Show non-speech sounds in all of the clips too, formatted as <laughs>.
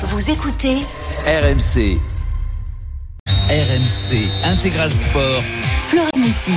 Vous écoutez RMC. RMC Intégral Sport. Florent Messi.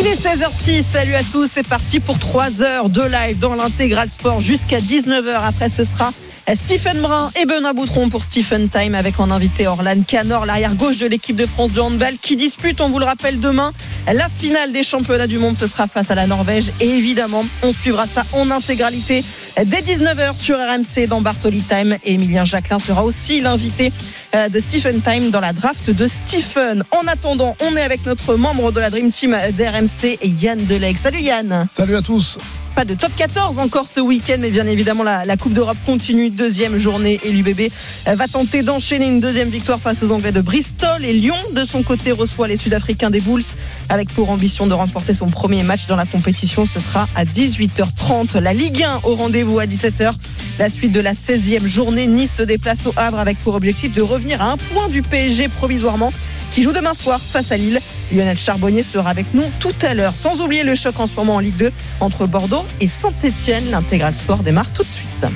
Il est 16h06, salut à tous, c'est parti pour 3 heures de live dans l'intégral sport jusqu'à 19h. Après, ce sera Stephen Brun et Benoît Boutron pour Stephen Time avec en invité Orlan Canor, l'arrière gauche de l'équipe de France de handball qui dispute, on vous le rappelle, demain la finale des championnats du monde. Ce sera face à la Norvège et évidemment, on suivra ça en intégralité dès 19h sur RMC dans Bartoli Time et Emilien Jacquelin sera aussi l'invité euh, de Stephen Time dans la draft de Stephen. En attendant, on est avec notre membre de la Dream Team d'RMC, Yann Deleg. Salut Yann. Salut à tous pas de top 14 encore ce week-end, mais bien évidemment la, Coupe d'Europe continue, deuxième journée et l'UBB va tenter d'enchaîner une deuxième victoire face aux Anglais de Bristol et Lyon de son côté reçoit les Sud-Africains des Bulls avec pour ambition de remporter son premier match dans la compétition. Ce sera à 18h30. La Ligue 1 au rendez-vous à 17h. La suite de la 16e journée, Nice se déplace au Havre avec pour objectif de revenir à un point du PSG provisoirement qui joue demain soir face à Lille. Lionel Charbonnier sera avec nous tout à l'heure. Sans oublier le choc en ce moment en Ligue 2 entre Bordeaux et Saint-Etienne. L'intégral sport démarre tout de suite.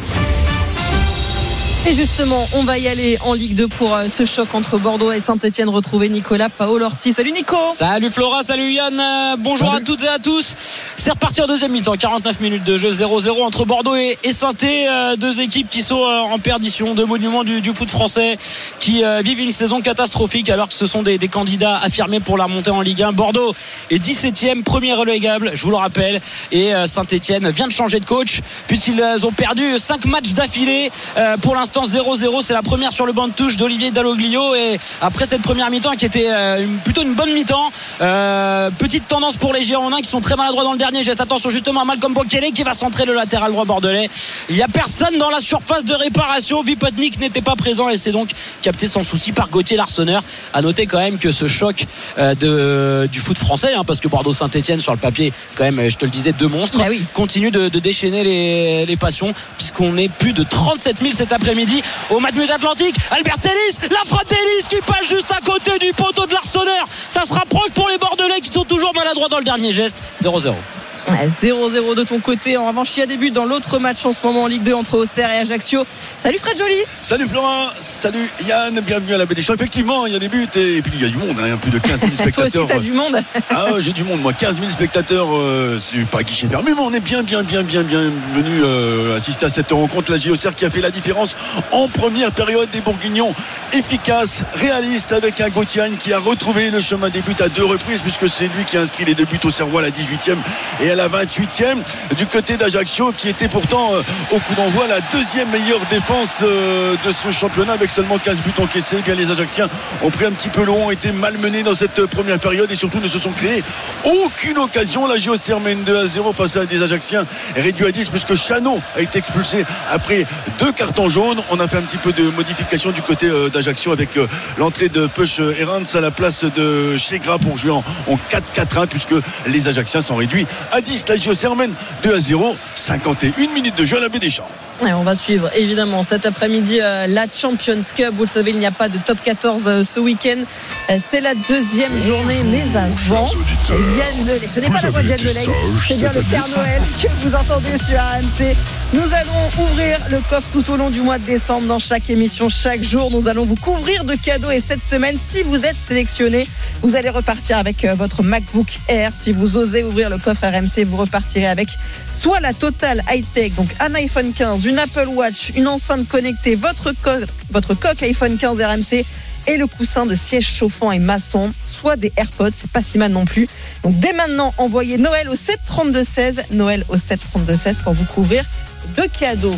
Et justement, on va y aller en Ligue 2 pour euh, ce choc entre Bordeaux et Saint-Etienne. Retrouver Nicolas Paolorsi. Salut Nico. Salut Flora, salut Yann. Euh, bonjour Salut. à toutes et à tous. C'est reparti en deuxième mi-temps. 49 minutes de jeu 0-0 entre Bordeaux et, et Saint-Etienne. Deux équipes qui sont euh, en perdition, deux monuments du, du foot français qui euh, vivent une saison catastrophique alors que ce sont des, des candidats affirmés pour la montée en Ligue 1. Bordeaux est 17e, premier relégable, je vous le rappelle. Et euh, Saint-Etienne vient de changer de coach puisqu'ils euh, ont perdu 5 matchs d'affilée. Euh, pour l'instant 0-0, c'est la première sur le banc de touche d'Olivier Dalloglio. Et après cette première mi-temps qui était euh, une- plutôt une bonne mi-temps, euh, petite tendance pour les Girondins qui sont très maladroits dans le dernier geste. Attention justement à Malcolm Bokele qui va centrer le latéral droit bordelais. Il n'y a personne dans la surface de réparation. Vipotnik n'était pas présent et c'est donc capté sans souci par Gauthier Larsonneur. À noter quand même que ce choc euh, de, du foot français, hein, parce que Bordeaux-Saint-Etienne sur le papier, quand même, je te le disais, deux monstres, Bah oui. continue de, de déchaîner les, les passions puisqu'on est plus de 37 000 cet après-midi au Matmut Atlantique. Albert Ellis, la frappe d'Ellis qui passe juste à côté du poteau de l'Arseneur. Ça se rapproche pour les Bordelais qui sont toujours maladroits dans le dernier geste. 0-0. Ouais, 0-0 de ton côté. En revanche, il y a des buts dans l'autre match en ce moment en Ligue 2 entre Auxerre et Ajaccio. Salut Fred Joly. Salut Florent, salut Yann, bienvenue à la Champs. Effectivement, il y a des buts et, et puis il y a du monde, hein, plus de 15 000 <laughs> Toi aussi, spectateurs. t'as du monde. Ah ouais, j'ai du monde, moi, 15 000 spectateurs, euh, c'est pas guichet fermé, mais on est bien, bien, bien, bien, bien venu euh, assister à cette rencontre. La JOCR qui a fait la différence en première période des Bourguignons, efficace, réaliste, avec un Gauthier qui a retrouvé le chemin des buts à deux reprises, puisque c'est lui qui a inscrit les deux buts au Serrois à la 18e et à la 28e. Du côté d'Ajaccio, qui était pourtant euh, au coup d'envoi la deuxième meilleure défense euh, de ce championnat, avec seulement 15 buts encaissés. Eh bien, les Ajacciens ont pris un petit peu long, ont été malmenés dans cette première période et surtout ne se sont créés aucune occasion. La JOCR mène 2 à 0 face à des Ajacciens réduits à 10 puisque Chano a été expulsé après deux cartons jaunes. On a fait un petit peu de modification du côté euh, d'Ajaccio avec l'entrée de Push Errants à la place de Chegra pour jouer en 4-4-1 puisque les Ajacciens sont réduits à 10. La JOCR mène 2 à 0, 51 minutes de jeu à la baie des Champs. Et on va suivre évidemment cet après-midi euh, la Champions Cup. Vous le savez, il n'y a pas de top 14 euh, ce week-end. Euh, C'est la deuxième journée, mais avant, Yann. Ce n'est pas la voix de Yann Delay, c'est bien le Père Noël que vous entendez sur RMC. Nous allons ouvrir le coffre tout au long du mois de décembre dans chaque émission, chaque jour. Nous allons vous couvrir de cadeaux et cette semaine, si vous êtes sélectionné, vous allez repartir avec votre MacBook Air. Si vous osez ouvrir le coffre RMC, vous repartirez avec soit la totale high-tech, donc un iPhone 15, une Apple Watch, une enceinte connectée, votre, co- coque iPhone 15 RMC et le coussin de siège chauffant et maçon, soit des AirPods, c'est pas si mal non plus. Donc dès maintenant, envoyez Noël au 732-16, Noël au 732-16 pour vous couvrir de cadeaux.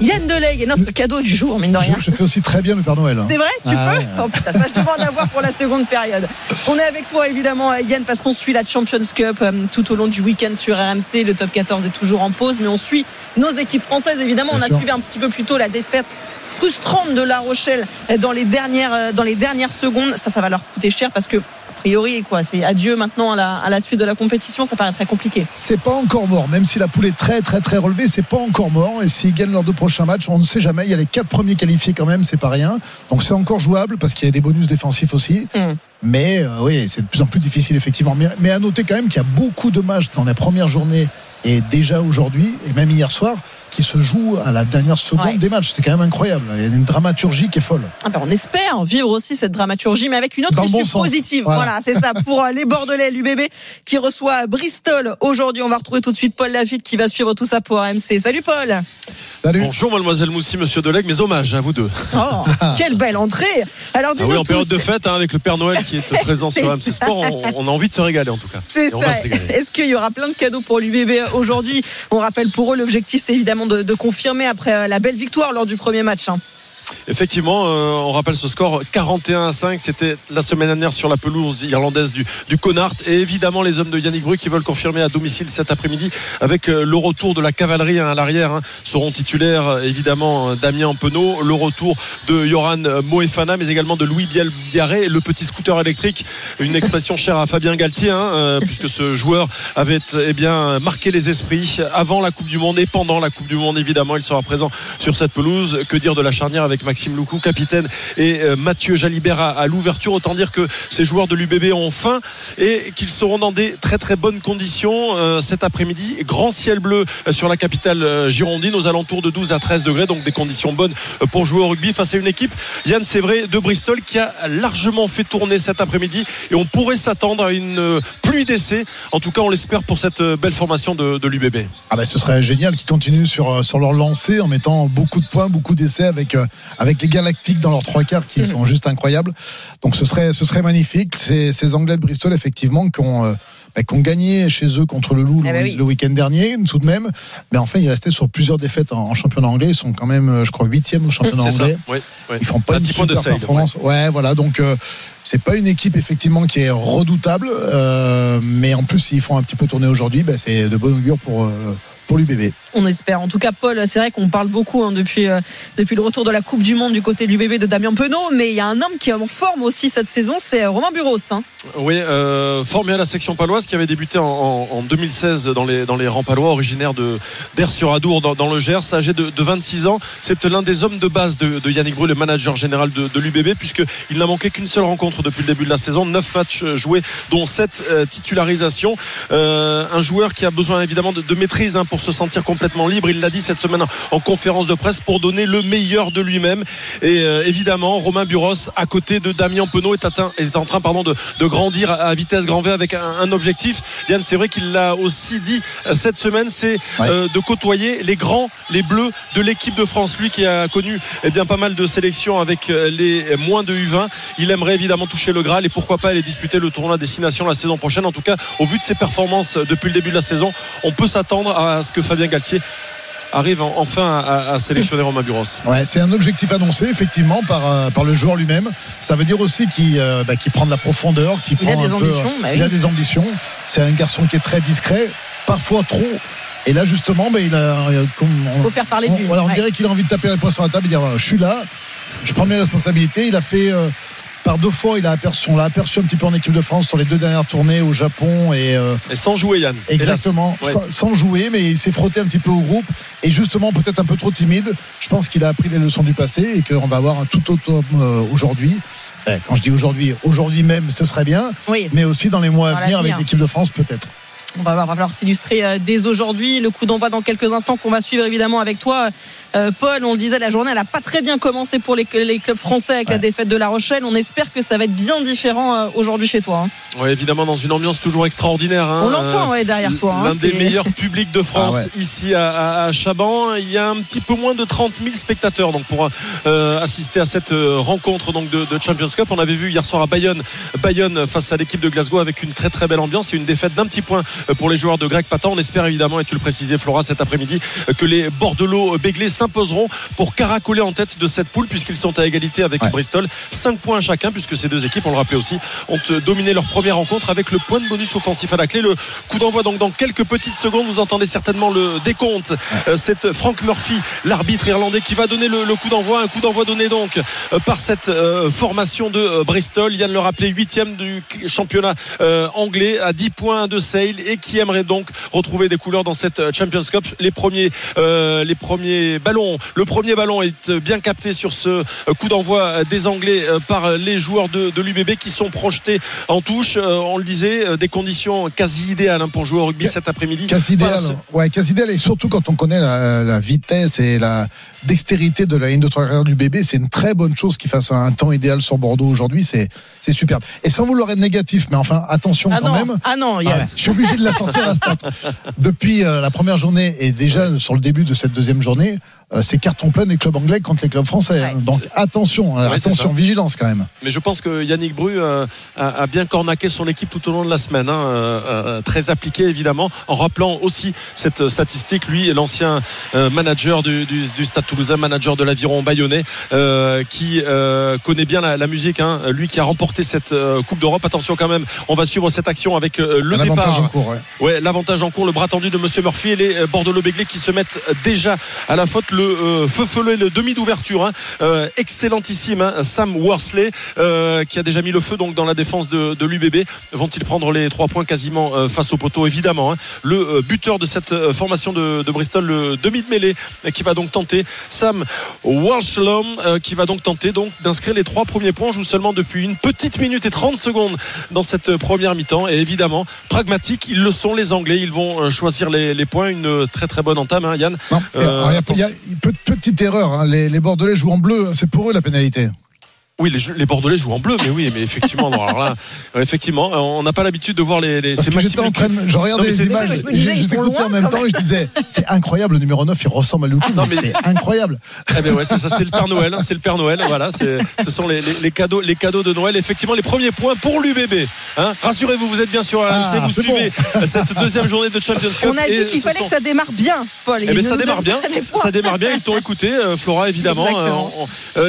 Yann Delay est notre cadeau du jour, mine de rien. Je, je fais aussi très bien le Père Noël. hein. C'est vrai, tu Ah peux ouais. Oh putain, ça je demande à voir pour la seconde période. On est avec toi évidemment Yann parce qu'on suit la Champions Cup euh, tout au long du week-end sur RMC. Le top 14 est toujours en pause, mais on suit nos équipes françaises évidemment. Bien on a sûr. suivi un petit peu plus tôt la défaite frustrante de La Rochelle euh, dans les dernières euh, dans les dernières secondes. Ça, ça va leur coûter cher parce que priori, quoi. C'est adieu maintenant à la, à la suite de la compétition. Ça paraît très compliqué. C'est pas encore mort, même si la poule est très très très relevée, c'est pas encore mort. Et s'ils gagnent leurs deux prochains matchs, on ne sait jamais. Il y a les quatre premiers qualifiés quand même, c'est pas rien. Donc c'est encore jouable parce qu'il y a des bonus défensifs aussi. Mm. Mais euh, oui, c'est de plus en plus difficile effectivement. Mais, mais à noter quand même qu'il y a beaucoup de matchs dans la première journée et déjà aujourd'hui et même hier soir qui se jouent à la dernière seconde Ouais. des matchs. C'est quand même incroyable. Il y a une dramaturgie qui est folle. Ah ben, on espère vivre aussi cette dramaturgie, mais avec une autre Dans issue bon positive. Voilà, Voilà. c'est ça <laughs> pour euh, les Bordelais, l'UBB qui reçoit Bristol aujourd'hui. On va retrouver tout de suite Paul Lafitte qui va suivre tout ça pour RMC. Salut Paul. Salut. Bonjour mademoiselle Moussi, monsieur Delegue, mes hommages à vous deux. Oh, <laughs> quelle belle entrée. Alors Ah oui, en tous, période de fête, hein, avec le Père Noël qui est <laughs> présent sur C'est RMC Sport, on, on a envie de se régaler en tout cas. C'est ça. Est-ce qu'il y aura plein de cadeaux pour l'UBB aujourd'hui? On rappelle pour eux, l'objectif c'est évidemment de, confirmer après euh, la belle victoire lors du premier match. hein. Effectivement, euh, on rappelle ce score 41 à 5. C'était la semaine dernière sur la pelouse irlandaise du, du Connacht. Et évidemment, les hommes de Yannick Bru qui veulent confirmer à domicile cet après-midi avec euh, le retour de la cavalerie hein, à l'arrière. hein, seront titulaires euh, évidemment Damien Penaud, le retour de Joran Moefana, mais également de Louis Biel Biarré, le petit scooter électrique. Une expression chère à Fabien Galtier, hein, puisque ce joueur avait eh bien, marqué les esprits avant la Coupe du Monde et pendant la Coupe du Monde. Évidemment, il sera présent sur cette pelouse. Que dire de la charnière avec Maxime Loukou, capitaine, et euh, Mathieu Jalibert à, l'ouverture. Autant dire que ces joueurs de l'UBB ont faim et qu'ils seront dans des très très bonnes conditions euh, cet après-midi. Grand ciel bleu euh, sur la capitale girondine aux alentours de 12 à 13 degrés, donc des conditions bonnes pour jouer au rugby face à une équipe, Yann c'est vrai, de Bristol qui a largement fait tourner cet après-midi et on pourrait s'attendre à une pluie d'essais. En tout cas, on l'espère pour cette belle formation de, l'UBB. Ah ben, ce serait génial qu'ils continuent sur, sur leur lancée en mettant beaucoup de points, beaucoup d'essais avec, avec les Galactiques dans leurs trois quarts qui Mhm. sont juste incroyables. Donc ce serait, ce serait magnifique. Ces, ces Anglais de Bristol, effectivement, qui ont, euh, bah, qui ont gagné chez eux contre le Loup Eh le, ben oui. le week-end dernier, tout de même. Mais enfin, ils restaient sur plusieurs défaites en, en championnat anglais. Ils sont quand même, euh, je crois, huitième au championnat ça. anglais. Ouais, ouais. Ils font pas À une 10 points de super save, performance. Ouais. voilà. Donc euh, c'est pas une équipe effectivement qui est redoutable, euh, mais en plus ils font un petit peu tourner aujourd'hui. bah, c'est de bon augure pour euh, pour l'UBB. On espère. En tout cas, Paul, c'est vrai qu'on parle beaucoup hein, depuis, euh, depuis le retour de la Coupe du Monde du côté du bébé de Damien Penaud, mais il y a un homme qui est en forme aussi cette saison, c'est euh, Romain Buros. hein. Oui, euh, formé à la section paloise qui avait débuté en, en- en 2016 dans les, dans les rangs palois, originaire de d'Air-sur-Adour dans, dans le Gers, âgé de, de 26 ans. C'est l'un des hommes de base de, de Yannick Bru, le manager général de, de l'UBB, puisqu'il n'a manqué qu'une seule rencontre depuis le début de la saison. 9 matchs euh, joués, dont 7 titularisations. Euh, un joueur qui a besoin évidemment de, de maîtrise hein, pour se sentir complètement libre. Il l'a dit cette semaine en conférence de presse pour donner le meilleur de lui-même. Et euh, évidemment, Romain Buros, à côté de Damien Penaud, est, atteint- est en train pardon, de, de grandir à, vitesse grand V avec un, un objectif. Yann, c'est vrai qu'il l'a aussi dit euh, cette semaine, c'est Ouais. euh, de côtoyer les grands, les bleus de l'équipe de France. Lui qui a connu eh bien, pas mal de sélections avec les moins de U20. Il aimerait évidemment toucher le Graal et pourquoi pas aller disputer le tournoi Destination la saison prochaine. En tout cas, au vu de ses performances depuis le début de la saison, on peut s'attendre à ce que Fabien Galtier arrive en- enfin à, à sélectionner Romain Buros. Ouais, c'est un objectif annoncé effectivement par euh, par le joueur lui-même. Ça veut dire aussi qu'il euh, bah, qu'il prend de la profondeur, qu'il Il a prend des un peu, ambitions, bah il a oui. des ambitions. C'est un garçon qui est très discret, parfois trop. Et là justement, bah, il a euh, comme on- faut faire parler de on, lui. voilà, on Ouais. dirait qu'il a envie de taper la poing sur la table et dire euh, je suis là, je prends mes responsabilités. Il a fait euh, par deux fois, il a aperçu, on l'a aperçu un petit peu en équipe de France sur les deux dernières tournées au Japon et euh, Et sans jouer, Yann. Exactement. Ouais. sans, sans jouer, mais il s'est frotté un petit peu au groupe et justement peut-être un peu trop timide. Je pense qu'il a appris les leçons du passé et qu'on va avoir un tout autre homme euh, aujourd'hui. Eh, Quand je dis aujourd'hui, aujourd'hui même, ce serait bien, Oui, mais aussi dans les mois Dans à venir avec l'équipe de France peut-être. on va voir, va falloir s'illustrer euh, dès aujourd'hui. Le coup d'envoi dans quelques instants qu'on va suivre évidemment avec toi. Euh, Paul, on le disait, la journée elle n'a pas très bien commencé pour les, les clubs français avec la défaite de La Rochelle. On espère que ça va être bien différent euh, aujourd'hui chez toi. hein. Ouais, évidemment, dans une ambiance toujours extraordinaire. hein. On l'entend ouais, derrière toi. hein, L'un des meilleurs publics de France Ah ouais. ici à, à- à Chaban. Il y a un petit peu moins de 30 000 spectateurs donc pour euh, assister à cette euh, rencontre donc de, de Champions Cup. On avait vu hier soir à Bayonne, Bayonne face à l'équipe de Glasgow avec une très très belle ambiance et une défaite d'un petit point pour les joueurs de Greg Patan. On espère évidemment, et tu le précisais Flora cet après-midi, que les Bordelot Béglés s'imposeront pour caracoler en tête de cette poule puisqu'ils sont à égalité avec Ouais. Bristol. 5 points chacun puisque ces deux équipes, on le rappelait aussi, ont euh, dominé leur première rencontre avec le point de bonus offensif à la clé. Le coup d'envoi donc dans quelques petites secondes. Vous entendez certainement le décompte. Euh, C'est Frank Murphy, l'arbitre irlandais, qui va donner le, le coup d'envoi. Un coup d'envoi donné donc euh, par cette euh, formation de euh, Bristol. Yann le rappelait, huitième du championnat euh, anglais à 10 points de Sale et qui aimerait donc retrouver des couleurs dans cette euh, Champions Cup. Les premiers, euh, les premiers ballons, le premier ballon est euh, bien capté sur ce euh, coup d'envoi euh, des Anglais par les joueurs de, de l'UBB qui sont projetés en touche. On le disait, des conditions quasi idéales hein, pour jouer au rugby cet après-midi. Quasi idéal. Ouais, quasi idéal. Et surtout quand on connaît la, la vitesse et la dextérité de la ligne de quarts du bébé, c'est une très bonne chose qu'il fasse un temps idéal sur Bordeaux aujourd'hui. C'est, c'est superbe. Et sans vouloir être négatif, mais enfin, attention Ah quand non, même. ah non, il y Ah a- ouais, je suis obligé de la sortir la stat. <laughs> Depuis euh, la première journée et déjà sur le début de cette deuxième journée, c'est carton plein des clubs anglais contre les clubs français. hein. Ouais. Donc attention, euh, Ouais, attention, vigilance quand même. Mais je pense que Yannick Bru euh, a, a bien cornaqué son équipe tout au long de la semaine, hein, euh, euh, très appliqué évidemment, en rappelant aussi cette statistique. Lui est l'ancien euh, manager du, du- du Stade Toulousain, manager de l'aviron bayonnais, euh, qui euh, connaît bien la, la musique. hein. lui qui a remporté cette euh, Coupe d'Europe. Attention quand même, on va suivre cette action avec euh, le départ. en cours. ouais. Ouais, l'avantage en cours, le bras tendu de Monsieur Murphy et les euh, Bordelot-Béglé qui se mettent déjà à la faute. Le euh, feu le demi d'ouverture, hein, euh, excellentissime. hein, Sam Worsley euh, qui a déjà mis le feu donc dans la défense de, de l'UBB. Vont-ils prendre les trois points quasiment face au poteau? Évidemment. hein. Le buteur de cette formation de, de Bristol, le demi de mêlée, qui va donc tenter Sam Walshlom euh, qui va donc tenter donc d'inscrire les trois premiers points. On joue seulement depuis une petite minute et 30 secondes dans cette première mi-temps. Et évidemment, pragmatiques, ils le sont les Anglais. Ils vont choisir les, les points. Une très très bonne entame, Yann. Non, Euh, alors, il y a- petite erreur. hein. Les, les Bordelais jouent en bleu. C'est pour eux la pénalité. Oui, les, Bordelais jouent en bleu, mais oui, mais effectivement, non, alors là, euh, effectivement, euh, on n'a pas l'habitude de voir les. les Parce c'est que j'étais Maxime en train de, je regardais les images, loin, en même temps et je disais, c'est incroyable, le numéro 9, il ressemble à Lukou. Non, mais- C'est incroyable. Eh ben ouais, c'est ça, c'est le Père Noël, hein, c'est le Père Noël. Voilà, ce sont les, les- les cadeaux, les cadeaux de Noël. Effectivement, les premiers points pour l'UBB. Hein. Rassurez-vous, vous êtes bien sur Ah, AMC, vous suivez cette deuxième journée de Champions Cup. On a dit qu'il fallait sont- que ça démarre bien, Paul. Eh ben, ça démarre bien, ça démarre bien. Ils t'ont écouté, euh, Flora évidemment.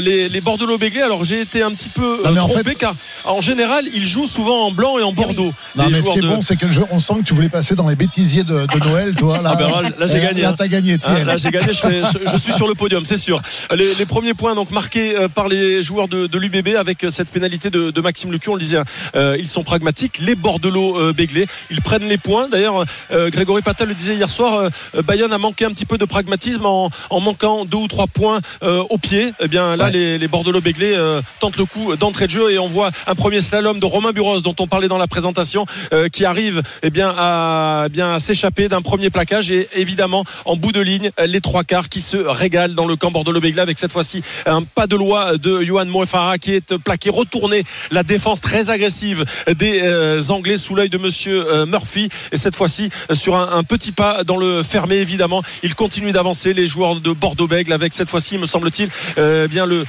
Les, les Bordelot béglés. Alors j'ai été un petit peu Non, euh, en trompé fait- car en général ils jouent souvent en blanc et en bordeaux. Non, mais ce qui est de- bon, c'est que le jeu, on sent que tu voulais passer dans les bêtisiers de, de Noël, toi. Là, Ah ben là, là, j'ai gagné, Là, t'as gagné, tiens. là j'ai gagné, je, serai- je- je suis sur le podium, c'est sûr. Les, les premiers points donc marqués euh, par les joueurs de, de l'UBB avec euh, cette pénalité de, de Maxime Lucu, on le disait, hein, euh, ils sont pragmatiques. Les Bordelot euh, béglés, ils prennent les points. D'ailleurs, euh, Grégory Patel le disait hier soir, Bayonne a manqué un petit peu de pragmatisme en, en manquant deux ou trois points au pied. Eh bien là, Ouais. les, les Bordelot béglés tentent le coup d'entrée de jeu et on voit un premier slalom de Romain Buros dont on parlait dans la présentation euh, qui arrive eh bien à eh bien s'échapper d'un premier plaquage. Et évidemment en bout de ligne les trois quarts qui se régalent dans le camp bordelot béglé avec cette fois-ci un pas de loi de Johan Moefara qui est plaqué retourné. La défense très agressive des euh, Anglais sous l'œil de monsieur euh, Murphy. Et cette fois-ci sur un, petit pas dans le fermé évidemment. Il continue d'avancer. Les joueurs de Bordeaux-Bègle avec cette fois-ci me semble-t-il euh, bien le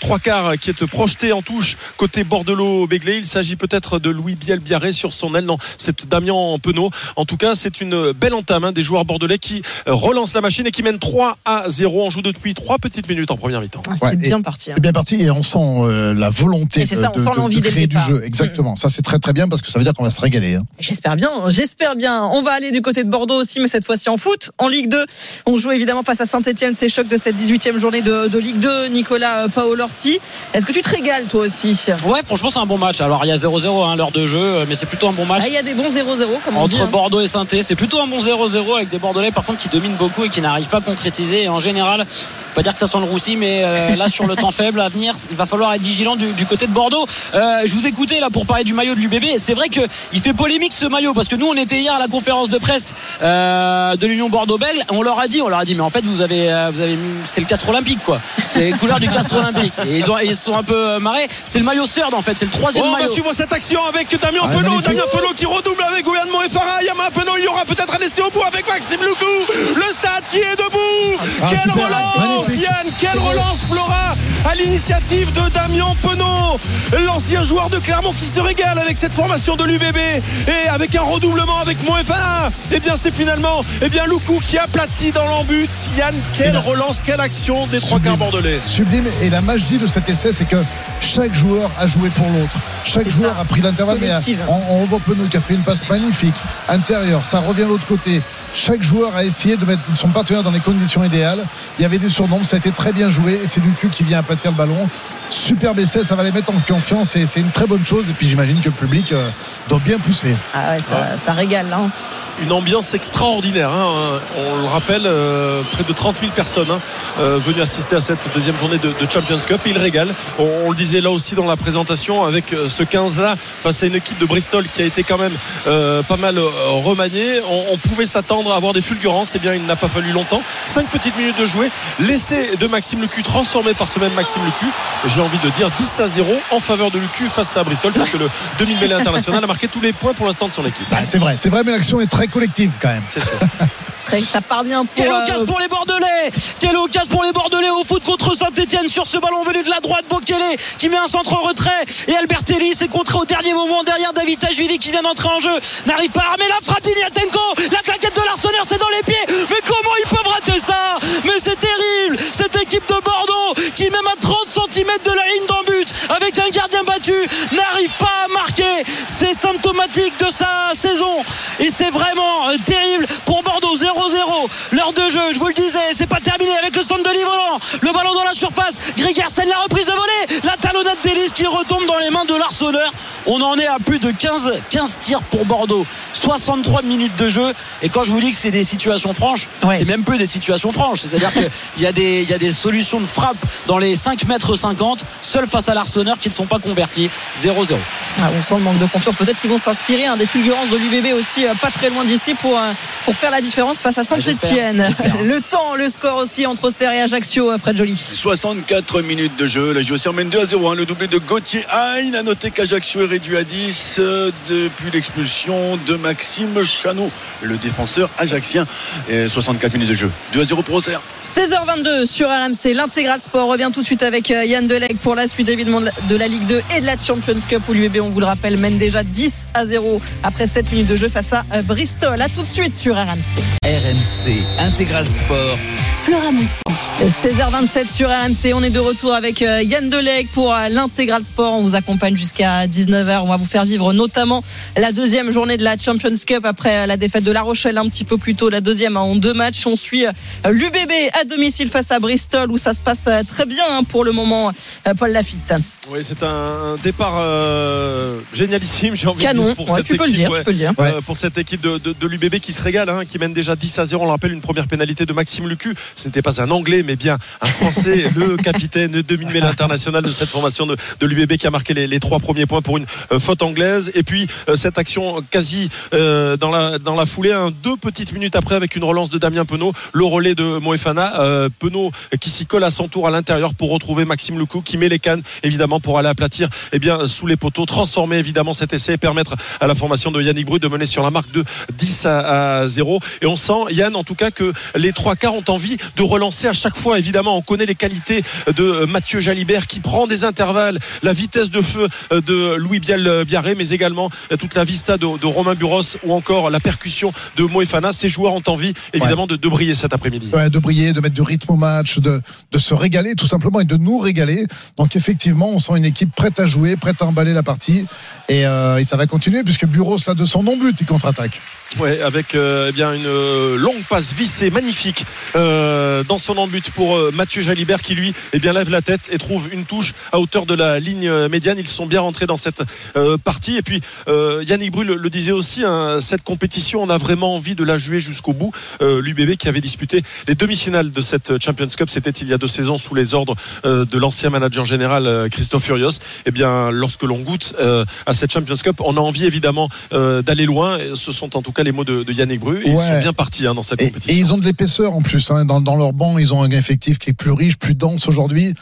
trois quarts qui est projeté en touche côté Bordelot-Béglé il s'agit peut-être de Louis Biel-Biarré sur son aile non c'est Damien Penaud en tout cas c'est une belle entame hein, des joueurs bordelais qui euh, relancent la machine et qui mènent 3 à 0 on joue depuis 3 petites minutes en première mi-temps Ah, C'est Ouais, bien parti. hein. C'est bien parti et on sent euh, la volonté Et c'est de, ça, on sent de- créer du jeu. Exactement. Ça, c'est très très bien parce que ça veut dire qu'on va se régaler. hein. J'espère bien, j'espère bien. On va aller du côté de Bordeaux aussi, mais cette fois-ci en foot. En Ligue 2, on joue évidemment face à Saint-Etienne. C'est choc de cette 18e journée de, de Ligue 2. Nicolas euh, Paolorsi. Est-ce que tu te régales toi aussi Ouais, franchement, c'est un bon match. Alors, il y a 0-0 hein, l'heure de jeu, mais c'est plutôt un bon match. Ah, Il y a des bons 0-0, comme on dit. Entre hein. Bordeaux et saint c'est plutôt un bon 0-0 avec des Bordelais par contre qui dominent beaucoup et qui n'arrivent pas à concrétiser. Et en général, on va dire que ça sent le roussi, mais euh, <laughs> là sur le temps faible à venir, il va falloir être vigilant du, du côté de Bordeaux. Euh, je vous écoutais là pour parler du maillot de l'UBB. C'est vrai qu'il fait polémique ce maillot parce que nous on était hier à la conférence de presse euh, de l'Union Bordeaux-Bègle. On leur a dit, on leur a dit, mais en fait vous avez, euh, vous avez, c'est le castre olympique quoi. C'est les couleurs du castre olympique. Et ils ont, ils se sont un peu euh, marrés. C'est le maillot Third en fait, c'est le troisième Oh, on va maillot. suivre cette action avec Damien Ah, Penaud. Damien Penaud qui redouble avec Gouyan Moefara. Yama Penaud, il y aura peut-être un essai au bout avec Maxime Loukou. Le stade qui est debout. Ah, quelle super, relance, magnifique. Yann. Quelle relance, Flora. à l'initiative de Damien Penaud, l'ancien joueur de Clermont qui se régale avec cette formation de l'UBB et avec un redoublement avec Moefana. Et eh bien c'est finalement et eh bien Loukou qui aplatit dans l'embut. Yann, quelle relance, quelle action des trois quarts bordelais. Sublime. Et la magie de cet essai, c'est que chaque joueur a joué pour l'autre. Chaque joueur a pris l'intervalle, mais on, on revoit Penaud qui a fait une passe magnifique. Intérieur, ça revient de l'autre côté. Chaque joueur a essayé de mettre son partenaire dans les conditions idéales. Il y avait des surnombres, ça a été très bien joué. Et c'est Lucu qui vient aplatir le ballon. Superbe essai, ça va les mettre en confiance et c'est une très bonne chose. Et puis j'imagine que le public euh, doit bien pousser. Ah ouais, ça, régale. Hein une ambiance extraordinaire. Hein. On le rappelle, euh, près de 30 000 personnes hein, euh, venues assister à cette deuxième journée de, Champions Cup. il régale. On, le disait là aussi dans la présentation avec ce 15-là face à une équipe de Bristol qui a été quand même pas mal remaniée. On, pouvait s'attendre à avoir des fulgurances. et eh bien, il n'a pas fallu longtemps. 5 petites minutes de jouer. L'essai de Maxime Lecu transformé par ce même Maxime Lecu. J'ai envie de dire 10 à 0 en faveur de Lecu face à Bristol puisque le <laughs> demi-mêlée international a marqué tous les points pour l'instant de son équipe. Bah, c'est vrai, c'est vrai, mais l'action est très collective quand même. C'est sûr. <laughs> ça part bien pour. Quelle occasion pour les Bordelais Quelle occasion pour les Bordelais au foot contre Saint-Etienne sur ce ballon venu de la droite. Bokele qui met un centre en retrait. Et Albertelli s'est contré au dernier moment derrière David Tajvili qui vient d'entrer en jeu. N'arrive pas à armer la frappe d'Ignatenko. La claquette de l'Arsenal, c'est dans les pieds. Mais comment ils peuvent rater ça? Mais c'est terrible Cette équipe de Bordeaux qui, même à 30 cm de la ligne d'en but, avec un gardien battu, n'arrive pas à marquer. C'est symptomatique de sa saison. Et c'est vraiment euh, terrible je vous le disais, c'est pas terminé avec le centre de Livolan. Le ballon dans la surface. Gregersen, la reprise de volée. Retombe dans les mains de l'Arseneur. On en est à plus de 15, 15 tirs pour Bordeaux. 63 minutes de jeu. Et quand je vous dis que c'est des situations franches, c'est même peu des situations franches. C'est-à-dire qu'il y, a des, il y a des solutions de frappe dans les 5 mètres 50, seuls face à l'Arseneur qui ne sont pas convertis. 0-0. Ah, on sent le manque de confiance. Peut-être qu'ils vont s'inspirer hein, des fulgurances de l'UBB aussi, euh, pas très loin d'ici pour, euh, pour faire la différence face à Saint-Etienne. Le temps, le score aussi entre Auxerre et Ajaccio, euh, Fred Joly. 64 minutes de jeu. La JOCR mène 2 à 0. Hein. Le doublé de Gauthier Hain a noté qu'Ajaccio est réduit à 10 depuis l'expulsion de Maxime Chanot, le défenseur ajaxien. 64 minutes de jeu. 2 à 0 pour Auxerre. 16h22 sur RMC, l'intégral sport revient tout de suite avec euh, Yann Deleg pour la suite évidemment de la Ligue 2 et de la Champions Cup où l'UEB, on vous le rappelle, mène déjà 10 à 0 après 7 minutes de jeu face à euh, Bristol. A tout de suite sur RMC. RMC, intégral sport. Flora Moussi. 16h27 sur RMC, on est de retour avec euh, Yann Deleg pour l'intégral sport. On vous accompagne jusqu'à 19h. On va vous faire vivre notamment la deuxième journée de la Champions Cup après la défaite de La Rochelle un petit peu plus tôt, la deuxième en deux matchs. On suit l'UBB à domicile face à Bristol où ça se passe euh, très bien hein, pour le moment, euh, Paul Lafitte. Oui, c'est un départ euh, génialissime, j'ai envie de dire, pour cette équipe. pour cette équipe de, l'UBB qui se régale, hein, qui mène déjà 10 à 0. On le rappelle, une première pénalité de Maxime Lucu. Ce n'était pas un Anglais, mais bien un Français, <laughs> le capitaine de demi-mêlée international de cette formation de, l'UBB qui a marqué les, trois premiers points pour une faute anglaise. Et puis, cette action quasi dans, la, dans la foulée, hein, deux petites minutes après, avec une relance de Damien Penaud, le relais de Moefana euh, Penaud qui s'y colle à son tour à l'intérieur pour retrouver Maxime Lecou qui met les cannes évidemment pour aller aplatir eh bien, sous les poteaux, transformer évidemment cet essai et permettre à la formation de Yannick Brut de mener sur la marque de 10 à, 0. Et on sent, Yann, en tout cas, que les trois quarts ont envie de relancer à chaque fois. Évidemment, on connaît les qualités de Mathieu Jalibert qui prend des intervalles, la vitesse de feu de Louis Biel Biarré, mais également toute la vista de, Romain Buros ou encore la percussion de Moefana. Ces joueurs ont envie évidemment de, briller cet après-midi. de briller, de mettre du rythme au match, de, de se régaler tout simplement et de nous régaler. Donc effectivement, on sent une équipe prête à jouer, prête à emballer la partie. Et, euh, ça va continuer puisque Bureau, là, de son non-but, il contre-attaque. Ouais, avec euh, eh bien une euh, longue passe vissée magnifique dans son embut pour Mathieu Jalibert qui lui eh bien lève la tête et trouve une touche à hauteur de la ligne médiane. Ils sont bien rentrés dans cette partie et puis Yannick Brul le, disait aussi hein, cette compétition on a vraiment envie de la jouer jusqu'au bout. L'UBB qui avait disputé les demi-finales de cette Champions Cup c'était il y a deux saisons sous les ordres de l'ancien manager général Christophe Furios. Eh bien lorsque l'on goûte à cette Champions Cup on a envie évidemment d'aller loin. Ce sont en tout cas les mots de, Yannick Bru. ils sont bien partis hein, dans cette compétition. Et ils ont de l'épaisseur en plus. Hein. Dans, leur banc, ils ont un effectif qui est plus riche, plus dense aujourd'hui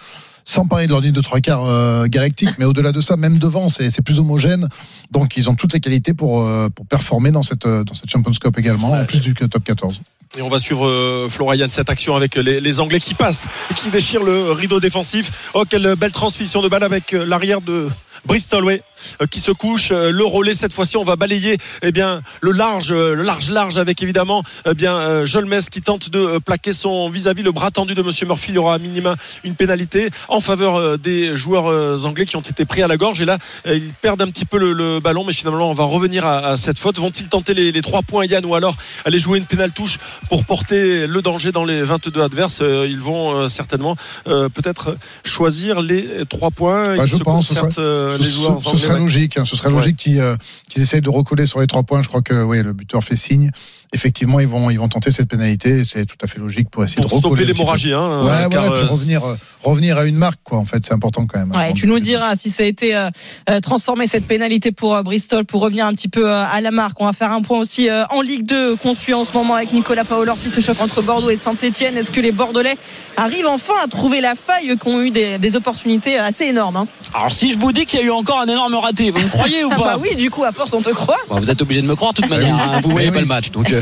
sans parler de leur ligne de trois quarts euh, galactique, mais au-delà de ça, même devant, c'est plus homogène. Donc, ils ont toutes les qualités pour, euh, pour performer dans cette, dans cette Champions Cup également, en plus du top 14. Et on va suivre euh, Florian cette action avec les, les, Anglais qui passent et qui déchirent le rideau défensif. Oh quelle belle transmission de balle avec euh, l'arrière de Bristol, ouais, euh, qui se couche. Euh, le relais cette fois-ci, on va balayer eh bien le large, euh, le large, large avec évidemment eh bien Jolmes qui tente de plaquer son vis-à-vis le bras tendu de Monsieur Murphy. Il y aura à minima une pénalité en faveur des joueurs anglais qui ont été pris à la gorge. Et là, ils perdent un petit peu le, ballon, mais finalement, on va revenir à, cette faute. Vont-ils tenter les, trois points, Yann, ou alors aller jouer une pénale touche pour porter le danger dans les 22 adverses? Ils vont certainement peut-être choisir les trois points. Bah, je pense ce, serait logique. Hein, ce serait logique qu'ils euh, essayent de recoller sur les trois points. Je crois que oui, le buteur fait signe effectivement, ils vont, ils vont tenter cette pénalité. C'est tout à fait logique pour essayer de stopper l'hémorragie. Hein, ouais, ouais, euh, revenir, euh, revenir à une marque, quoi. En fait, c'est important quand même. Ouais, tu nous diras si ça a été euh, transformé cette pénalité pour Bristol pour revenir un petit peu à la marque. On va faire un point aussi en Ligue 2 qu'on suit en ce moment avec Nicolas si ce choc entre Bordeaux et Saint-Etienne. Est-ce que les Bordelais arrivent enfin à trouver la faille, qui ont eu des, des opportunités assez énormes hein? Alors si je vous dis qu'il y a eu encore un énorme raté, vous me croyez ou pas Bah oui, du coup, à force, on te croit. Bah, vous êtes obligé de me croire de toute <laughs> manière. Hein. Vous voyez pas le match, donc.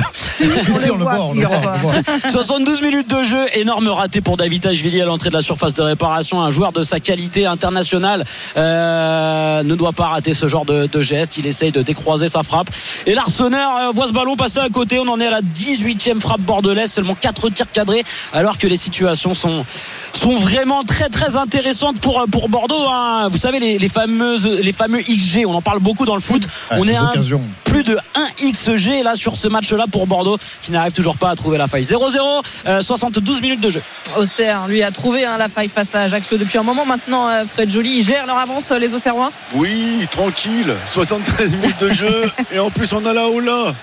72 <laughs> <laughs> minutes de jeu, énorme raté pour David Ashvili à l'entrée de la surface de réparation. Un joueur de sa qualité internationale euh, ne doit pas rater ce genre de, geste. Il essaye de décroiser sa frappe. Et l'Arseneur euh, voit ce ballon passer à côté. On en est à la 18e frappe bordelaise, seulement 4 tirs cadrés, alors que les situations sont, sont vraiment très très intéressantes pour, pour Bordeaux. Hein. Vous savez, les, fameuses, les fameux XG, on en parle beaucoup dans le foot. on est à plus de 1 XG là sur ce match-là pour Bordeaux qui n'arrive toujours pas à trouver la faille. 0-0, 72 euh, minutes de jeu. Auxerre, lui, a trouvé hein, la faille face à Ajaccio depuis un moment maintenant. Euh, Fred Joly, il gère leur avance, les Auxerrois Oui, tranquille. 73 minutes de jeu <laughs> et en plus on a la Ola.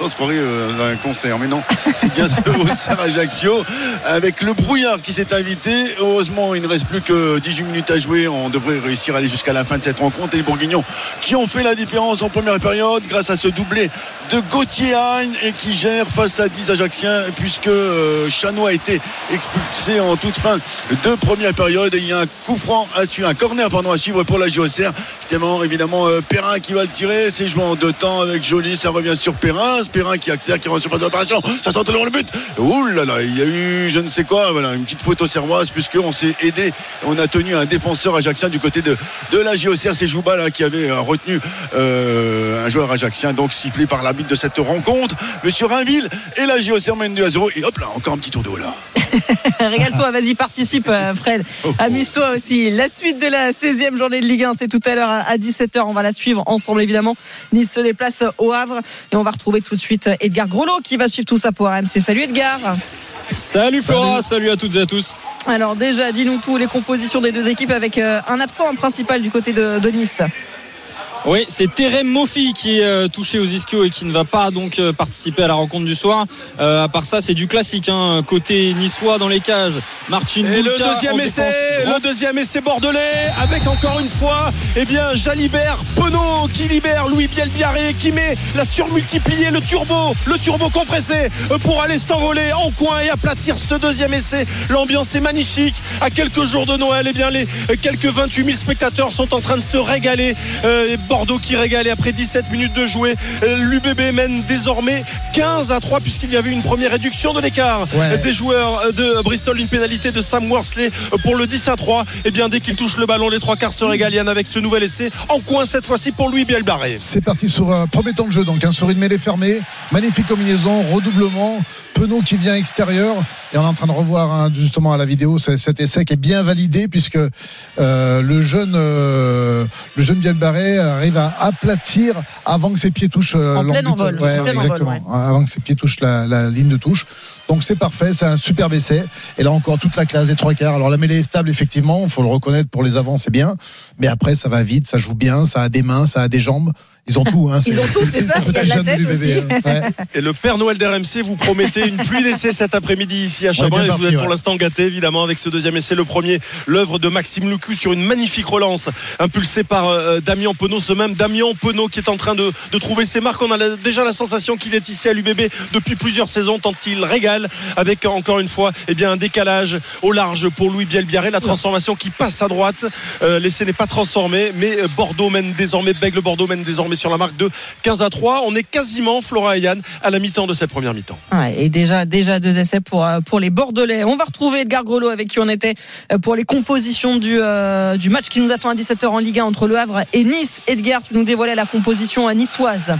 On se croirait euh, un concert, mais non. C'est bien ce Auxerre Ajaccio avec le brouillard qui s'est invité. Heureusement, il ne reste plus que 18 minutes à jouer. On devrait réussir à aller jusqu'à la fin de cette rencontre. Et les Bourguignons qui ont fait la différence en première période grâce à ce doublé de Gauthier Hagne et qui gère face à 10 Ajacciens puisque euh, Chano a été expulsé en toute fin de première période. Et il y a un coup franc à suivre, un corner à suivre pour la JOCR. C'était évidemment euh, Perrin qui va tirer, c'est joué en deux temps avec Joly, ça revient sur Perrin, Perrin qui accélère, qui revient sur l'opération, ça sort le but. Ouh là là, il y a eu je ne sais quoi, voilà, une petite photo servoise puisqu'on s'est aidé, on a tenu un défenseur ajaccien du côté de, de la JOCR, c'est Jouba là, qui avait euh, retenu un joueur ajaccien, donc sifflé par l'arbitre de cette rencontre. Monsieur Rainville et la JOC mène 2 à 0 et hop là encore un petit tour d'eau là <laughs> Régale-toi, vas-y, participe, euh, Fred. Oh, oh. Amuse-toi aussi. La suite de la 16e journée de Ligue 1, c'est tout à l'heure à 17h. On va la suivre ensemble, évidemment. Nice se déplace au Havre. Et on va retrouver tout de suite Edgar Grolot qui va suivre tout ça pour RMC. Salut Edgar. Salut Flora, salut. à toutes et à tous. Alors déjà, dis-nous tout les compositions des deux équipes avec euh, un absent principal du côté de Nice. Oui, c'est Terem Mofi qui est euh, touché aux ischios et qui ne va pas donc euh, participer à la rencontre du soir. Euh, à part ça, c'est du classique. Hein. Côté niçois dans les cages, Martin Et le deuxième essai, le deuxième essai bordelais avec encore une fois, eh bien Jalibert Penaud qui libère Louis Bielbiaré qui met la surmultipliée, le turbo, le turbo compressé pour aller s'envoler en coin et aplatir ce deuxième essai. L'ambiance est magnifique. À quelques jours de Noël, eh bien les quelques 28 000 spectateurs sont en train de se régaler. Bordeaux qui régalait après 17 minutes de jouer. Euh, L'UBB mène désormais 15 à 3 puisqu'il y avait une première réduction de l'écart des joueurs de Bristol. Une pénalité de Sam Worsley pour le 10 à 3. Et bien dès qu'il touche le ballon, les trois quarts se régalent avec ce nouvel essai en coin cette fois-ci pour Louis Bielbarré. C'est parti sur un premier temps de jeu donc un sur une mêlée fermée. Magnifique combinaison, redoublement. Penaud qui vient extérieur. Et on est en train de revoir hein, justement à la vidéo cet essai qui est bien validé puisque euh, le jeune euh, le jeune Bielbarré arrive à aplatir avant que ses pieds touchent euh, en plein envol, avant que ses pieds touchent la, ligne de touche. Donc c'est parfait c'est un superbe essai. Et là encore toute la classe des trois quarts. Alors la mêlée est stable effectivement il faut le reconnaître pour les avants c'est bien. Mais après ça va vite ça joue bien ça a des mains ça a des jambes ils ont tout, hein. Ils ont tout, c'est ça. Il y a la tête aussi. Hein. <laughs> Et le Père Noël d'RMC vous promettez une pluie d'essais cet après-midi ici à Chabin et vous êtes pour l'instant gâté évidemment avec ce deuxième essai. Le premier, l'œuvre de Maxime Lucu sur une magnifique relance impulsée par euh, Damien Penaud. Ce même Damien Penaud qui est en train de, trouver ses marques. On a déjà la sensation qu'il est ici à l'UBB depuis plusieurs saisons tant il régale avec encore une fois eh bien, un décalage au large pour Louis Bielbiaré. La transformation qui passe à droite. Euh, l'essai n'est pas transformé mais Bordeaux mène désormais, Bègle Bordeaux mène désormais sur la marque de 15 à 3. On est quasiment, Flora et Yann, à la mi-temps de cette première mi-temps. et déjà, déjà deux essais pour, euh, pour les Bordelais. On va retrouver Edgar Grelot avec qui on était euh, pour les compositions du, euh, du match qui nous attend à 17h en Ligue 1 entre Le Havre et Nice. Edgar, tu nous dévoilais la composition niçoise.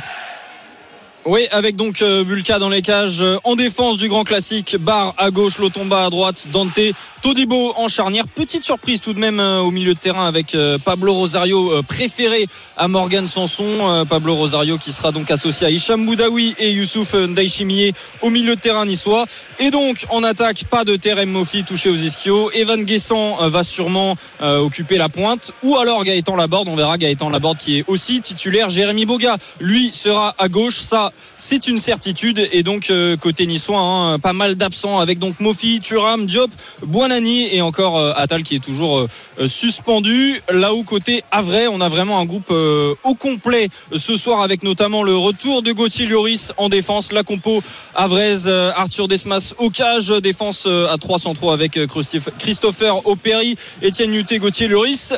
Oui, avec donc euh, Bulka dans les cages euh, en défense du grand classique. Bar à gauche, Lotomba à droite, Dante, Todibo en charnière. Petite surprise tout de même euh, au milieu de terrain avec Pablo Rosario préféré à Morgan Sanson. Pablo Rosario qui sera donc associé à Hicham Boudaoui et Youssouf Ndaishimiye au milieu de terrain niçois. Et donc en attaque, pas de Terem Mofi touché aux ischios. Evan Guessant va sûrement occuper la pointe. Ou alors Gaëtan Laborde, on verra Gaëtan Laborde qui est aussi titulaire. Jérémy Boga, lui, sera à gauche. Ça, c'est une certitude. Et donc, euh, côté niçois, hein, pas mal d'absents avec donc Mofi, Turam, Diop, Buonani et encore euh, Atal qui est toujours euh, suspendu. Là où côté Avray, on a vraiment un groupe au complet ce soir avec notamment le retour de Gauthier Lloris en défense. La compo Avrez, Arthur Desmas au cage, défense à 303 avec Christopher Operi, Etienne Nuté, Gauthier Lloris.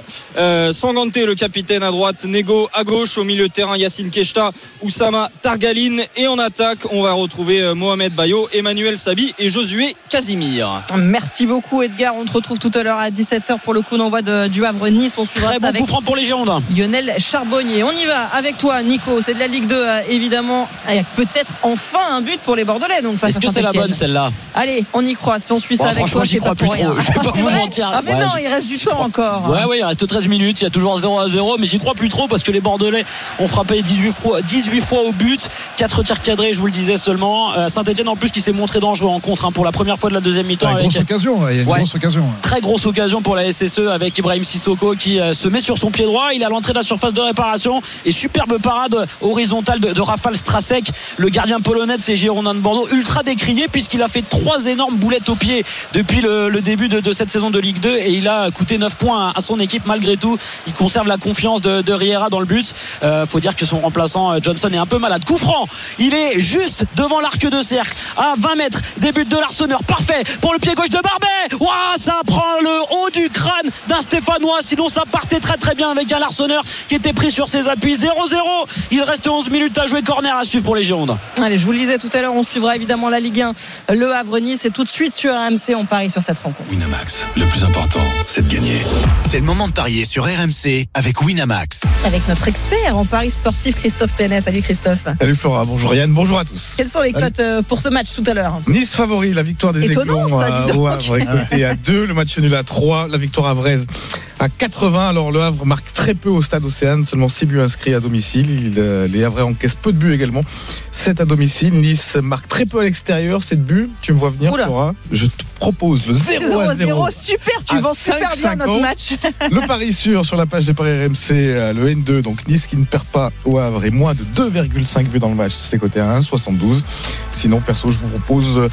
Sangante, le capitaine à droite, Nego à gauche, au milieu de terrain, Yacine Keshta, Oussama Targali et en attaque, on va retrouver euh, Mohamed Bayo, Emmanuel Sabi et Josué Casimir. Merci beaucoup Edgar. On te retrouve tout à l'heure à 17h pour le coup d'envoi du Havre-Nice. On suivra Très bon avec coup pour les Girondins. Lionel Charbonnier. On y va avec toi Nico. C'est de la Ligue 2 euh, évidemment. Il y a peut-être enfin un but pour les Bordelais. Donc Est-ce que c'est la bonne celle-là? Allez, on y croit. Si on suit ça avec toi, j'y crois plus trop. Je vais pas vous mentir. Ah mais non, il reste du temps encore. Ouais, ouais, il reste 13 minutes. Il y a toujours 0 à 0, mais j'y crois plus trop parce que les Bordelais ont frappé 18 fois, 18 fois au but, 4 tirs cadrés je vous le disais seulement. Euh, Saint-Etienne en plus qui s'est montré dangereux en contre hein, pour la première fois de la deuxième mi-temps. grosse occasion, il y a une grosse occasion. Très grosse occasion pour la SSE avec Ibrahim Sissoko qui euh, se met sur son pied droit. Il est à l'entrée de la surface de réparation et superbe parade horizontale de, Rafal Strasek, le gardien polonais de ces Girondins de Bordeaux, ultra décrié puisqu'il a fait trois énormes boulettes au pied depuis le, début de, cette saison de Ligue 2 et il a coûté 9 points à, son équipe malgré tout. Il conserve la confiance de, Riera dans le but. Euh, faut dire que son remplaçant Johnson est un peu malade. Coup franc, il est juste devant l'arc de cercle. À 20 mètres début de l'Arseneur. Parfait pour le pied gauche de Barbet. Ouah, ça prend le haut du crâne d'un Stéphanois. Sinon ça partait très très bien avec un Larsonneur qui était pris sur ses appuis. 0-0 il reste 11 minutes à jouer. Corner à suivre pour les Girondins allez je vous le disais tout à l'heure on suivra évidemment la Ligue 1 le Havre Nice et tout de suite sur RMC on parie sur cette rencontre. Winamax le plus important c'est de gagner. C'est le moment de parier sur RMC avec Winamax. Avec notre expert en paris sportif Christophe Penet salut Christophe. Salut Flora bonjour Yann bonjour à tous quelles sont les cotes euh, pour ce match tout à l'heure Nice favori, la victoire des Étonnant, Aiglons ça, au Havre, écoutez, à 2, le match nul à 3, la victoire à Vraise à 80. Alors le Havre marque très peu au stade Océane, seulement 6 buts inscrits à domicile. Euh, les Havrais encaissent peu de buts également, 7 à domicile. Nice marque très peu à l'extérieur, 7 buts. Tu me vois venir, Flora Je te propose le 0 à 0. Super, tu vends super bien notre match. le pari sûr sur la page des paris RMC, euh, le N2, donc Nice qui ne perd pas au Havre et moins de 2,5 buts dans le match, c'est côté à 1,72. Sinon, perso, je vous propose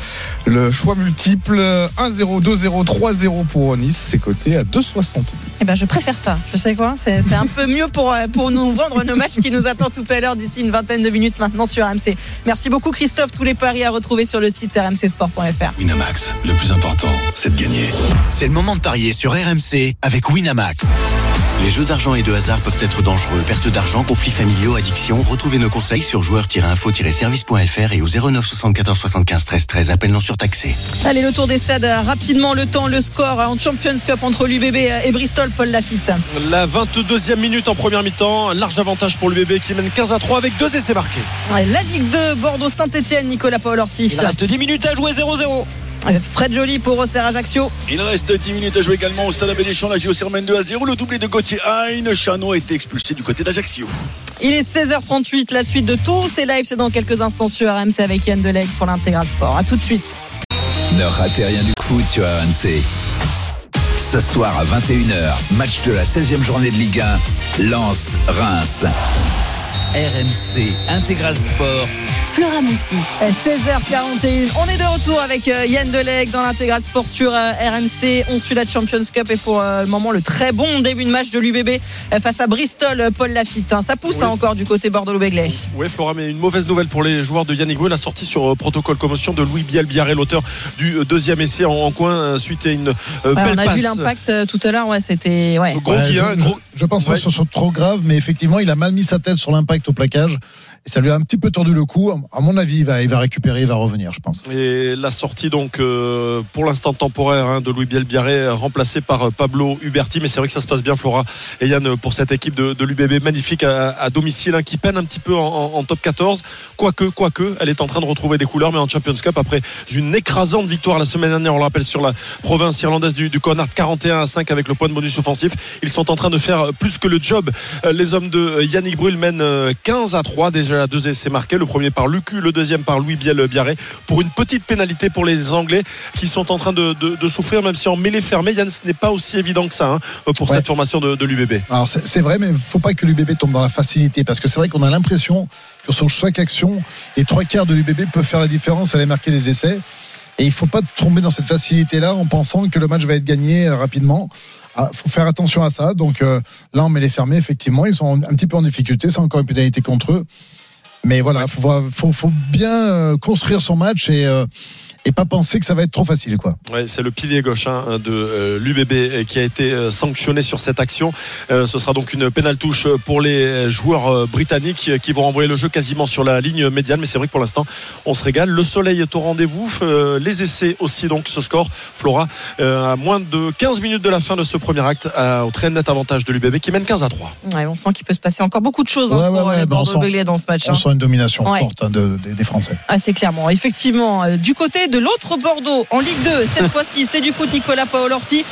le choix multiple 1-0, 2-0, 3-0 pour Nice, c'est côté à 2,70. Eh ben, je préfère ça. Je sais quoi C'est un peu mieux pour, euh, pour nous vendre nos matchs qui nous attend tout à l'heure d'ici une vingtaine de minutes maintenant sur RMC. Merci beaucoup Christophe. Tous les paris à retrouver sur le site rmcsport.fr. Winamax, le plus important, c'est de gagner. C'est le moment de parier sur RMC avec Winamax. Les jeux d'argent et de hasard peuvent être dangereux. Perte d'argent, conflits familiaux, addiction. Retrouvez nos conseils sur joueurs-info-service.fr et au 09 74 75 13 13. Appel non surtaxé. Allez, le tour des stades rapidement. Le temps, le score en Champions Cup entre l'UBB et Bristol, Paul Lafitte. La 22e minute en première mi-temps. Large avantage pour l'UBB qui mène 15 à 3 avec deux essais marqués. La Ligue 2, Bordeaux-Saint-Etienne, Nicolas Paul Orsi. Il reste 10 minutes à jouer 0-0. Fred Joly pour Auxerre Ajaccio. Il reste 10 minutes à jouer également au stade Abéléchamp. La JO mène 2 à 0. Le doublé de Gauthier Hein. Chano a été expulsé du côté d'Ajaccio. Il est 16h38. La suite de tous ces lives, c'est dans quelques instants sur RMC avec Yann Deleg pour l'intégral sport. A tout de suite. Ne ratez rien du foot sur RMC. Ce soir à 21h, match de la 16e journée de Ligue 1, Lance Reims. RMC Intégral Sport Flora Moussi. 16h41. On est de retour avec euh, Yann Deleg dans l'intégral sport sur euh, RMC. On suit la Champions Cup et pour euh, le moment le très bon début de match de l'UBB face à Bristol, Paul Lafitte. hein. Ça pousse Oui. hein, encore du côté Bordeaux-Bèglet. Oui, Flora, mais une mauvaise nouvelle pour les joueurs de Yannick Brou. La sortie sur protocole commotion de Louis Biel Biarré, l'auteur du deuxième essai en, en coin, suite à une Ouais, belle on a passe. vu l'impact tout à l'heure. Ouais, c'était ouais. Gros Ouais, je, gros- je- je pense pas Ouais. que ce soit trop grave, mais effectivement, il a mal mis sa tête sur l'impact au plaquage. Et ça lui a un petit peu tordu le cou. À mon avis, il va, récupérer, il va revenir, je pense. Et la sortie donc euh, pour l'instant temporaire hein, de Louis Biel Biarré remplacé par euh, Pablo Huberti. Mais c'est vrai que ça se passe bien Flora et Yann euh, pour cette équipe de, l'UBB magnifique à, domicile hein, qui peine un petit peu en, top 14 quoique quoique elle est en train de retrouver des couleurs mais en Champions Cup après une écrasante victoire la semaine dernière on le rappelle sur la province irlandaise du, du Connacht 41 à 5 avec le point de bonus offensif. Ils sont en train de faire plus que le job. Les hommes de Yannick Brul mènent euh, 15 à 3 déjà deux essais marqués. Le premier par Lucu le deuxième par Louis Biel Biarré pour une petite pénalité pour les Anglais qui sont en train de, de- de souffrir, même si en mêlée fermée, Yann, ce n'est pas aussi évident que ça hein, pour Ouais. cette formation de, de l'UBB. Alors c'est vrai, mais il faut pas que l'UBB tombe dans la facilité, parce que c'est vrai qu'on a l'impression que sur chaque action, les trois quarts de l'UBB peuvent faire la différence, aller marquer les essais. Et il faut pas tomber dans cette facilité-là en pensant que le match va être gagné euh, rapidement. Il faut faire attention à ça. Donc euh, là, on met les fermés, effectivement. Ils sont un petit peu en difficulté. C'est encore une pénalité contre eux. Mais voilà, faut, voir- faut, faut bien euh, construire son match et, euh, et pas penser que ça va être trop facile, quoi. Ouais, c'est le pilier gauche hein, de euh, l'UBB qui a été euh, sanctionné sur cette action. Euh, ce sera donc une pénale touche pour les joueurs britanniques qui vont envoyer le jeu quasiment sur la ligne médiane. Mais c'est vrai que pour l'instant, on se régale. Le soleil est au rendez-vous. Euh, les essais aussi, donc ce score, Flora, euh, à moins de 15 minutes de la fin de ce premier acte, euh, au très net avantage de l'UBB qui mène 15 à 3. Ouais, on sent qu'il peut se passer encore beaucoup de choses hein, Ouais, pour ouais, ben, on Bordeaux-Bèglet dans ce match. On hein. sent une domination Ouais. forte hein, de- des- des Français. Assez clairement, effectivement. Euh, Du côté de l'autre Bordeaux, en Ligue 2, cette <laughs> fois-ci, c'est du foot Nicolas Paolorsi.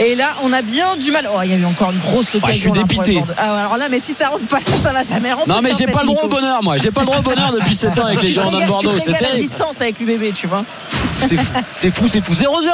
Et là, on a bien du mal. Oh, il y a eu encore une grosse occasion. Bah, je suis les dépité. Ah, alors là, mais si ça rentre pas, ça va jamais rentrer. Non, mais en j'ai pas le droit au bonheur, moi. J'ai pas le droit au bonheur depuis 7 ans avec les Girondins de Bordeaux. à terrible. distance avec l'UBB, tu vois. C'est fou, c'est fou, c'est fou. 0-0.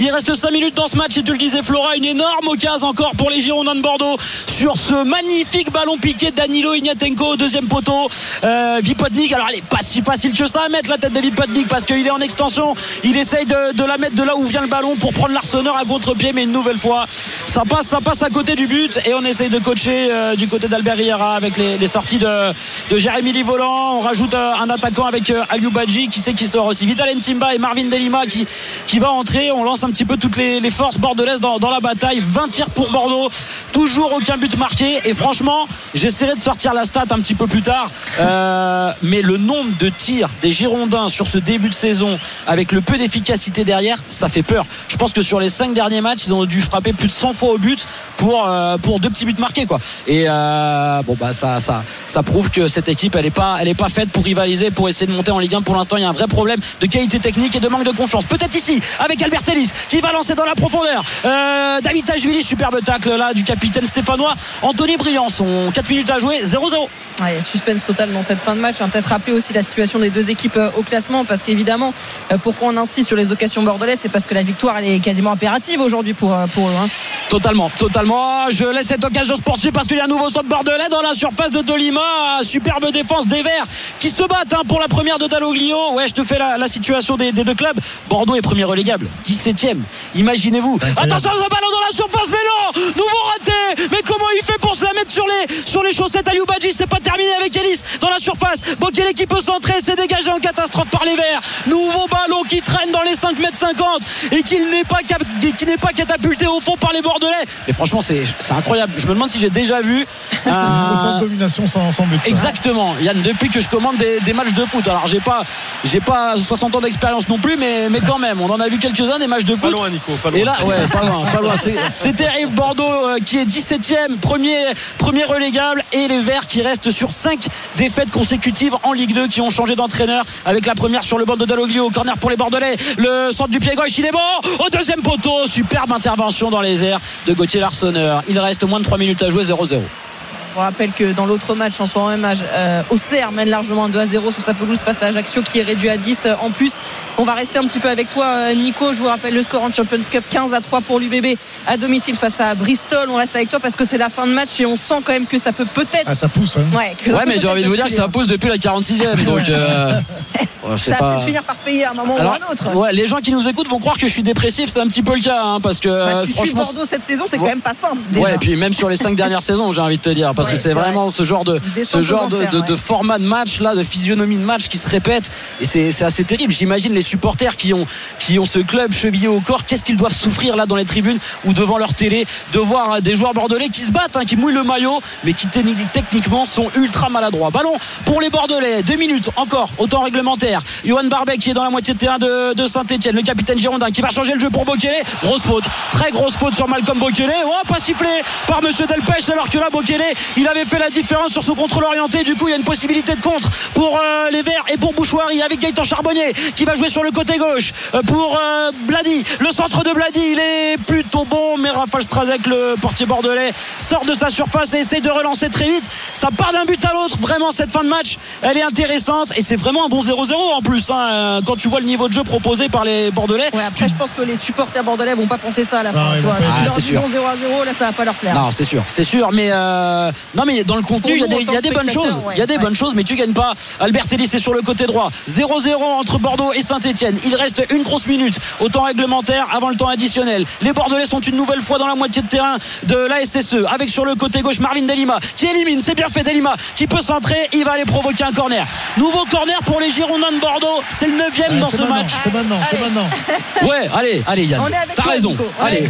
Il reste 5 minutes dans ce match et tu le disais, Flora, une énorme occasion encore pour les Girondins de Bordeaux sur ce magnifique ballon piqué de Danilo Ignatenko deuxième poteau. Euh, Vipotnik, alors elle est pas si facile que ça à mettre la tête de Vipotnik parce qu'il est en extension. Il essaye de, la mettre de là où vient le ballon pour prendre l'arseneur à contre-pied, mais une nouvelle fois, ça passe, ça passe à côté du but et on essaye de coacher euh, du côté d'Albert Riera avec les, sorties de, Jérémy Livolan. On rajoute euh, un attaquant avec euh, Aliou Badji qui sait qui sort aussi. Vital Simba et Marvin Delima qui, qui va entrer. On lance un petit peu toutes les, les forces bordelaises dans, dans la bataille. 20 tirs pour Bordeaux. Toujours aucun but marqué. Et franchement, j'essaierai de sortir la stat un petit peu plus tard. Euh, mais le nombre de tirs des Girondins sur ce début de saison, avec le peu d'efficacité derrière, ça fait peur. Je pense que sur les 5 derniers matchs, ils ont dû frapper plus de 100 fois au but pour, euh, pour deux petits buts marqués. Quoi. Et euh, bon, bah, ça, ça, ça prouve que cette équipe, elle n'est pas, elle est pas faite pour rivaliser, pour essayer de monter en Ligue 1. Pour l'instant, il y a un vrai problème de qualité technique et de manque de confiance. Peut-être ici, avec Albert Ellis, qui va lancer dans la profondeur. Euh, David Tajvili, superbe tacle là du capitaine stéphanois. Anthony Briançon, 4 minutes à jouer, 0-0. Ouais, suspense total dans cette fin de match. Peut-être rappeler aussi la situation des deux équipes au classement, parce qu'évidemment, pourquoi on insiste sur les occasions bordelaises, c'est parce que la victoire elle est quasiment impérative aujourd'hui pour, euh, pour eux. hein. Totalement, totalement. Je laisse cette occasion se poursuivre parce qu'il y a un nouveau saut de bordelais dans la surface de Dolima. Superbe défense des Verts qui se battent hein, pour la première de Dalloglio. Ouais, je te fais la, la situation des, des deux clubs. Bordeaux est premier relégable, 17ème. Imaginez-vous. Attention, ce ballon dans la surface, mais non Nouveau raté Mais comment il fait pour se la mettre sur les, sur les chaussettes à Badji C'est pas terminé avec Ellis dans la surface. Bokele qui peut centrer, c'est dégagé en catastrophe par les Verts. Nouveau ballon qui traîne dans les 5 mètres 50 et qui n'est pas, cap- qui n'est pas catapulté au fond par les Bordelais. Mais franchement, c'est c'est incroyable. Je me demande si j'ai déjà vu un- <laughs> Autant de domination sans, sans but. quoi. Exactement, Yann, depuis que je commande des, des matchs de foot. Alors j'ai pas j'ai pas 60 ans d'expérience non plus, mais, mais quand même, on en a vu quelques-uns des matchs de Pas foot. loin, Nico, pas loin. Et là, ouais, pas loin, pas loin. C'est- C'est terrible. Bordeaux euh, qui est 17ème, premier, premier relégable, et les Verts qui restent sur 5 défaites consécutives en Ligue 2, qui ont changé d'entraîneur avec la première sur le banc de Dalloglio, corner pour les Bordelais. Le centre du pied gauche, il est bon. Au deuxième poteau, superbe intervention dans les airs de Gauthier Larsonneur. Il reste moins de 3 minutes à jouer, 0-0. On rappelle que dans l'autre match, en ce moment même, euh, Auxerre mène largement 2 à 0 sur sa pelouse face à Ajaccio qui est réduit à 10 euh, en plus. On va rester un petit peu avec toi, euh, Nico. Je vous rappelle le score en Champions Cup 15 à 3 pour l'UBB à domicile face à Bristol. On reste avec toi parce que c'est la fin de match et on sent quand même que ça peut peut-être. Ah, ça pousse. Hein. Ouais, mais j'ai envie de vous dire que ça pousse depuis la 46e. Donc, euh, <laughs> bon, je sais Ça va pas. peut-être finir par payer à un moment Alors, ou à un autre. ouais, les gens qui nous écoutent vont croire que je suis dépressif, c'est un petit peu le cas, hein, parce que Bah, euh, tu suis franchement. Bordeaux cette saison, c'est quand Ouais. même pas simple. Déjà. Ouais, et puis même sur les cinq dernières saisons, j'ai envie de te dire, parce Ouais, que c'est c'est vrai. vraiment ce genre de ce genre de, format de match là, de physionomie de match qui se répète, et c'est c'est assez terrible. J'imagine les supporters qui ont qui ont ce club chevillé au corps, qu'est-ce qu'ils doivent souffrir là dans les tribunes ou devant leur télé, de voir euh, des joueurs bordelais qui se battent, hein, qui mouillent le maillot, mais qui techni- techniquement sont ultra maladroits. Ballon pour les Bordelais, deux minutes encore au temps réglementaire. Johan Barbet qui est dans la moitié de terrain de, de Saint-Etienne, le capitaine Girondin qui va changer le jeu pour Bokele. Grosse faute, très grosse faute sur Malcolm Bokele. Oh, pas sifflé par Monsieur Delpech alors que là Bokele, il avait fait la différence sur son contrôle orienté. Du coup, il y a une possibilité de contre pour euh, les Verts et pour Bouchoirie avec Gaëtan Charbonnier qui va jouer sur le côté gauche euh, pour euh, Blady. Le centre de Blady, il est plutôt bon, mais Raphaël Strazek, le portier bordelais, sort de sa surface et essaye de relancer très vite. Ça part d'un but à l'autre. Vraiment, cette fin de match, elle est intéressante et c'est vraiment un bon 0-0 en plus. hein, euh, quand tu vois le niveau de jeu proposé par les Bordelais. Ouais, après, je pense que les supporters bordelais vont pas penser ça à la fin. Ah, c'est sûr. bon 0 à 0, là, ça va pas leur plaire. Non, c'est sûr, c'est sûr, mais euh, non, mais dans le contenu, il y a des, y a bonnes choses. ouais, Il y a des ouais. bonnes choses, mais tu gagnes pas. Albert Ellis est sur le côté droit. 0-0 entre Bordeaux et Saint-Etienne. Il reste une grosse minute au temps réglementaire avant le temps additionnel. Les Bordelais sont une nouvelle fois dans la moitié de terrain de la SSE avec sur le côté gauche Marvin Delima qui élimine. C'est bien fait Delima qui peut centrer. Il va aller provoquer un corner. Nouveau corner pour les Girondins de Bordeaux. C'est le neuvième Ouais, dans ce maintenant, match. C'est maintenant, c'est maintenant. <laughs> Ouais, allez, allez Yann. T'as raison. Allez.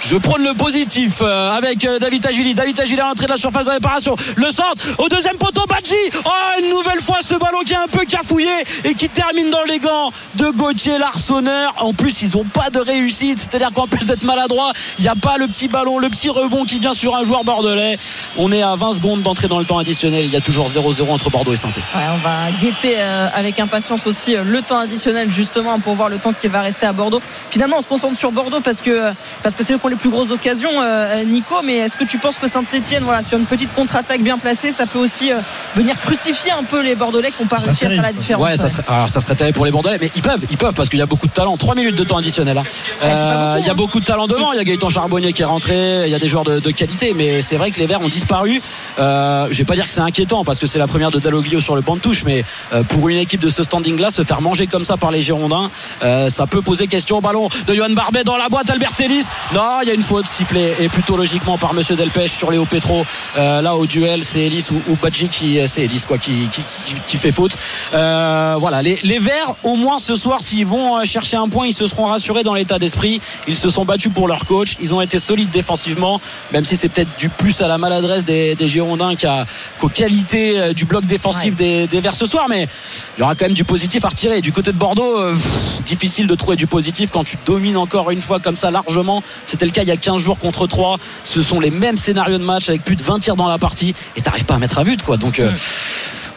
Je prône le positif euh, avec euh, David Tagili. David Tagili à l'entrée de la surface de réparation. Le centre au deuxième poteau, Badji. Oh, une nouvelle fois ce ballon qui est un peu cafouillé et qui termine dans les gants de Gauthier Larsonneur. En plus, ils ont pas de réussite. C'est-à-dire qu'en plus d'être maladroit, il n'y a pas le petit ballon, le petit rebond qui vient sur un joueur bordelais. On est à 20 secondes d'entrer dans le temps additionnel. Il y a toujours 0-0 entre Bordeaux et saint Ouais, on va guetter euh, avec impatience aussi euh, le temps additionnel justement pour voir le temps qui va rester à Bordeaux. Finalement, on se concentre sur Bordeaux parce que parce que c'est eux qui ont les plus grosses occasions, euh, Nico. Mais est-ce que tu penses que Saint-Etienne, voilà, sur une petite contre-attaque bien placée, ça peut aussi venir crucifier un peu les Bordelais qui n'ont pas réussi à faire la différence Ouais, ça serait, alors ça serait terrible pour les Bordelais, mais ils peuvent, ils peuvent parce qu'il y a beaucoup de talent. 3 minutes de temps additionnel. hein. Euh, Il y a beaucoup de talent devant. Il y a Gaëtan Charbonnier qui est rentré. Il y a des joueurs de, de qualité, mais c'est vrai que les Verts ont disparu. Euh, je vais pas dire que c'est inquiétant parce que c'est la première de Dalloglio sur le banc de touche, mais euh, pour une équipe de ce standing-là, se faire manger comme ça par les Girondins, euh, ça peut poser question au ballon de Johan Barbet dans la boîte. Albert Ellis. Non, il y a une faute sifflée et plutôt logiquement par Monsieur Delpech sur Léo Petro. Là au duel, c'est Ellis ou, ou Badji qui, c'est Ellis quoi, qui, qui, qui- qui fait faute. Voilà, les, les Verts, au moins ce soir, s'ils vont euh, chercher un point, ils se seront rassurés dans l'état d'esprit. Ils se sont battus pour leur coach. Ils ont été solides défensivement, même si c'est peut-être du plus à la maladresse des, des Girondins qu'à- qu'aux qualités euh, du bloc défensif Ouais. des, des Verts ce soir. Mais il y aura quand même du positif à retirer. Du côté de Bordeaux, euh, pff, difficile de trouver du positif quand tu domines encore une fois comme ça largement. C'était le cas il y a 15 jours contre 3. Ce sont les mêmes scénarios de match avec plus de 20 tirs dans la partie et t'arrives pas à mettre un but quoi. Donc euh,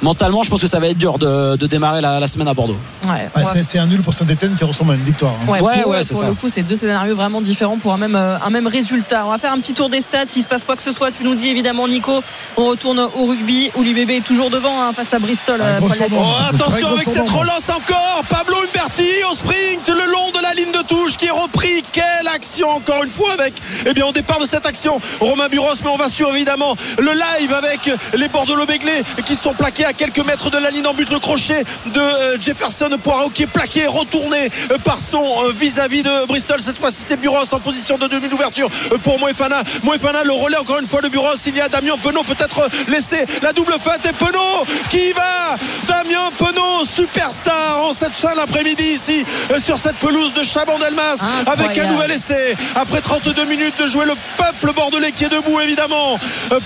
mentalement, je pense que ça va être dur de, de démarrer la, la semaine à Bordeaux. Ouais, c'est- c'est un nul pour Saint-Etienne qui ressemble à une victoire. hein. Ouais, Ouais, pour, ouais, eux, c'est pour ça. le coup, c'est deux scénarios vraiment différents pour un même, euh, un même résultat. On va faire un petit tour des stats. S'il se passe quoi que ce soit, tu nous dis évidemment, Nico. On retourne au rugby où l'UBB est toujours devant hein, face à Bristol. Ouais, euh, surnom. Oh, attention avec cette relance encore. Pablo Umberti au sprint le long de la ligne de touche qui est repris. Quelle action encore une fois avec, eh bien, au départ de cette action, Romain Buros. Mais on va suivre évidemment le live avec les Bordelais Béglé qui sont plaqués à quelques mètres de la ligne en but. Le crochet de euh, Jefferson Poirot qui est plaqué, retourné euh, par son euh, vis-à-vis de Bristol. Cette fois-ci, c'est Buros en position de demi d'ouverture euh, pour Moefana. Moefana, le relais encore une fois de Buros. Il y a Damien Penaud peut-être laisser la double feinte et Penaud qui y va. Damien Penaud, superstar en cette fin d'après-midi ici sur cette pelouse de Chabandelmas avec un nouvel essai après 32 minutes de jouer le peuple bordelais qui est debout évidemment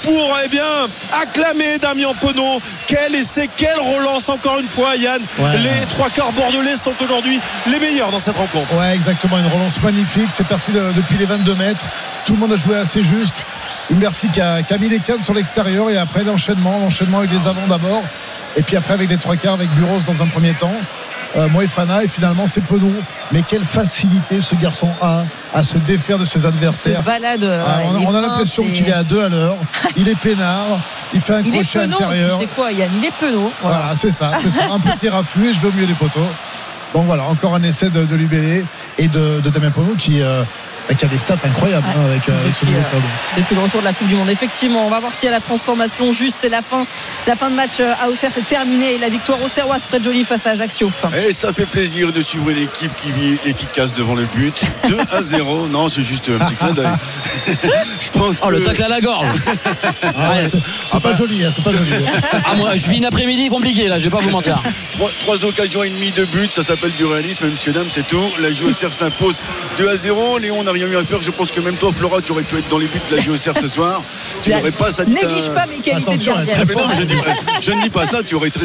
pour eh bien acclamer Damien Penaud. Quel essai, quelle relance encore une fois Yann. Ouais. Les trois quarts bordelais sont aujourd'hui les meilleurs dans cette rencontre. Ouais, exactement. Une relance magnifique. C'est parti de- depuis les 22 mètres. Tout le monde a joué assez juste. Qui a, qui a mis les cannes sur l'extérieur et après l'enchaînement, l'enchaînement avec les avants d'abord. Et puis après avec les trois quarts avec Buros dans un premier temps. Euh, Moefana et finalement c'est Penaud. Mais quelle facilité ce garçon a à se défaire de ses Se adversaires. balade. euh, Ah, on, a l'impression qu'il est à deux à l'heure. Il est peinard. Il fait un Il crochet penaud. intérieur. C'est quoi, Yann? Il est penaud. Voilà. Voilà, c'est ça, c'est ça. Un petit raffut et je vais au milieu des poteaux. Donc voilà, encore un essai de, de Lubélé et de, de Damien Pono qui, euh, qui a des stats incroyables Ouais. hein, avec, euh, avec ce Depuis, nouveau euh, club. depuis le retour de la Coupe du Monde. Effectivement, on va voir s'il y a la transformation juste. C'est la fin, la fin de match euh, à Auxerre, c'est terminé. Et la victoire auxerroise près de Jolie face à Ajaccio. Et ça fait plaisir de suivre une équipe qui vit efficace devant le but. 2 à 0. <laughs> Non, c'est juste un petit clin d'œil. <laughs> Je pense Oh, le tacle à la gorge. Ah ouais, c'est- c'est pas joli, hein, c'est pas joli. <laughs> Ah, moi, je vis une après-midi compliquée, là, je vais pas vous mentir. Trois, trois occasions et demie de but, ça s'appelle du réalisme, messieurs dames, c'est tout. La JOCR s'impose 2 à 0. Léon n'a rien eu à faire. Je pense que même toi, Flora, tu aurais pu être dans les buts de la JOCR ce soir. <laughs> Tu n'aurais pas ça dit Néglige pas mes qualités de gardien. Non, je, ne dis, pas ça, tu aurais été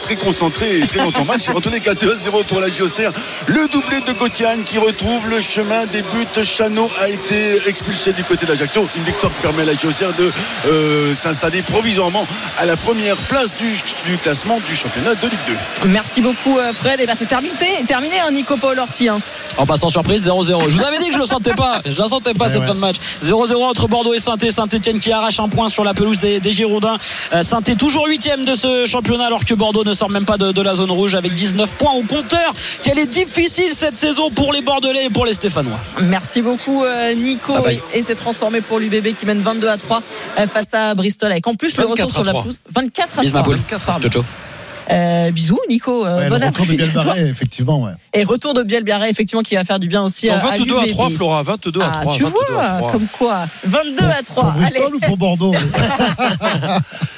très, concentré et très dans ton match. En tous les cas, 2 à 0 pour la JOCR. Le doublé de Gauthiane qui retrouve le chemin des buts. Chano a été expulsé du côté d'Ajaccio. Une victoire qui permet à la JOCR de euh, s'installer provisoirement à la première place du, du classement du championnat de Ligue 2. Merci beaucoup, euh, Fred. Et ben, c'est terminé, terminé, hein, Nico Paul-Orti. hein. En passant surprise, 0-0. Je vous avais dit que je le sentais pas. Je la sentais pas Ouais, cette ouais. fin de match. 0-0 entre Bordeaux et saint Saint-Etienne qui arrache un point sur la pelouse des, des Girondins. Euh, saint toujours huitième de ce championnat alors que Bordeaux ne sort même pas de, de la zone rouge avec 19 points au compteur. Quelle est difficile cette saison pour les Bordelais et pour les Stéphanois. Merci beaucoup, euh, Nico. Ah, bye. et c'est transformé pour l'UBB qui mène 22 à 3 euh, face à Bristol. Avec en plus le 24 retour sur à la 3. pelouse. 24 à Bisous, ma 3. poule. Pardon. Ciao, ciao. Euh, bisous, Nico. Euh, Ouais, bon retour de à. Bielbarré, effectivement. Ouais. Et retour de Biel Biarré, effectivement, qui va faire du bien aussi Non, à, 22 à l'UBB. 3, Flora. 22 à Ah, 3. tu 22 à vois, 3. comme quoi. 22 à 3. Pour Bristol Allez, ou pour Bordeaux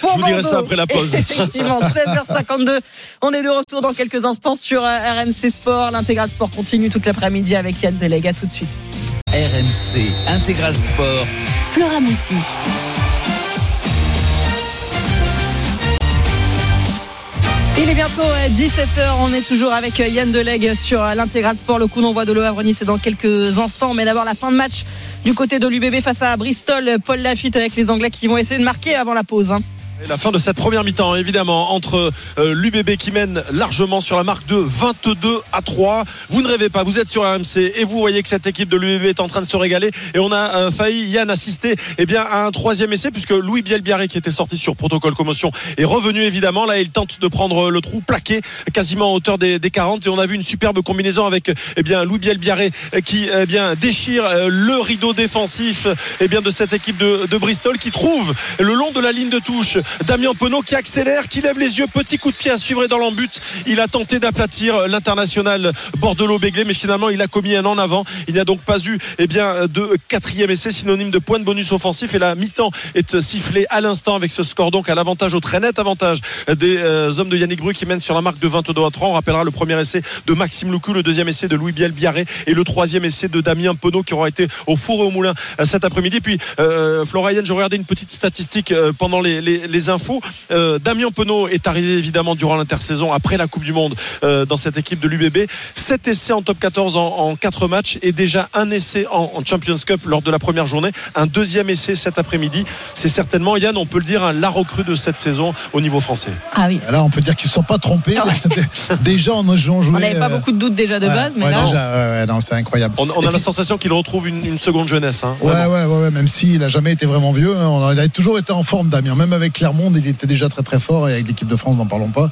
pour <laughs> Je vous dirai ça Bordeaux. après la pause. Effectivement, 16h52. On est de retour dans quelques instants sur euh, RMC Sport. L'intégral sport continue toute l'après-midi avec Yann Delega tout de suite. RMC Intégral Sport. Flora Moussi. Il est bientôt 17h, on est toujours avec euh, Yann Delegue sur euh, l'intégral sport. Le coup d'envoi de Havre Nice c'est dans quelques instants. Mais d'abord la fin de match du côté de l'UBB face à Bristol. Paul Lafitte avec les Anglais qui vont essayer de marquer avant la pause. Et la fin de cette première mi-temps, évidemment, entre euh, l'UBB qui mène largement sur la marque de 22 à 3. Vous ne rêvez pas, vous êtes sur AMC et vous voyez que cette équipe de l'UBB est en train de se régaler. Et on a euh, failli, Yann, assister eh bien, à un troisième essai, puisque Louis Bielbiaré, qui était sorti sur protocole commotion, est revenu, évidemment. Là, il tente de prendre le trou plaqué, quasiment à hauteur des, des 40. Et on a vu une superbe combinaison avec eh bien, Louis Bielbiaré euh, qui eh bien, déchire euh, le rideau défensif eh bien, de cette équipe de, de Bristol, qui trouve le long de la ligne de touche Damien Penaud qui accélère, qui lève les yeux, petit coup de pied à suivre et dans l'embut. Il a tenté d'aplatir l'international Bordelot-Béglé, mais finalement il a commis un en avant. Il n'y a donc pas eu eh bien, de quatrième essai, synonyme de point de bonus offensif. Et la mi-temps est sifflée à l'instant avec ce score donc à l'avantage, au très net avantage des euh, hommes de Yannick Bru qui mènent sur la marque de 22 à 3. On rappellera le premier essai de Maxime Loucou, le deuxième essai de Louis Biel Biarré et le troisième essai de Damien Penaud qui aura été au four et au moulin euh, cet après-midi. Puis euh, Florian, je regardais une petite statistique euh, pendant les infos. Euh, Damien Penaud est arrivé évidemment durant l'intersaison après la Coupe du Monde euh, dans cette équipe de l'UBB. 7 essais en top 14 en, en 4 matchs et déjà un essai en, en Champions Cup lors de la première journée. Un deuxième essai cet après-midi. C'est certainement, Yann, on peut le dire, la recrue de cette saison au niveau français. Ah oui. Là, on peut dire qu'ils ne sont pas trompés. Ah <laughs> déjà, on a joué. On n'avait pas beaucoup de doutes déjà de ouais, base, mais ouais, là, déjà, ouais, ouais, non, c'est incroyable. On, a puis- la sensation qu'il retrouve une, une seconde jeunesse. hein, Ouais, ouais, ouais, ouais, même s'il a jamais été vraiment vieux, hein, on a, il a toujours été en forme, Damien. Même avec Clermont, il était déjà très très fort et avec l'équipe de France, n'en parlons pas.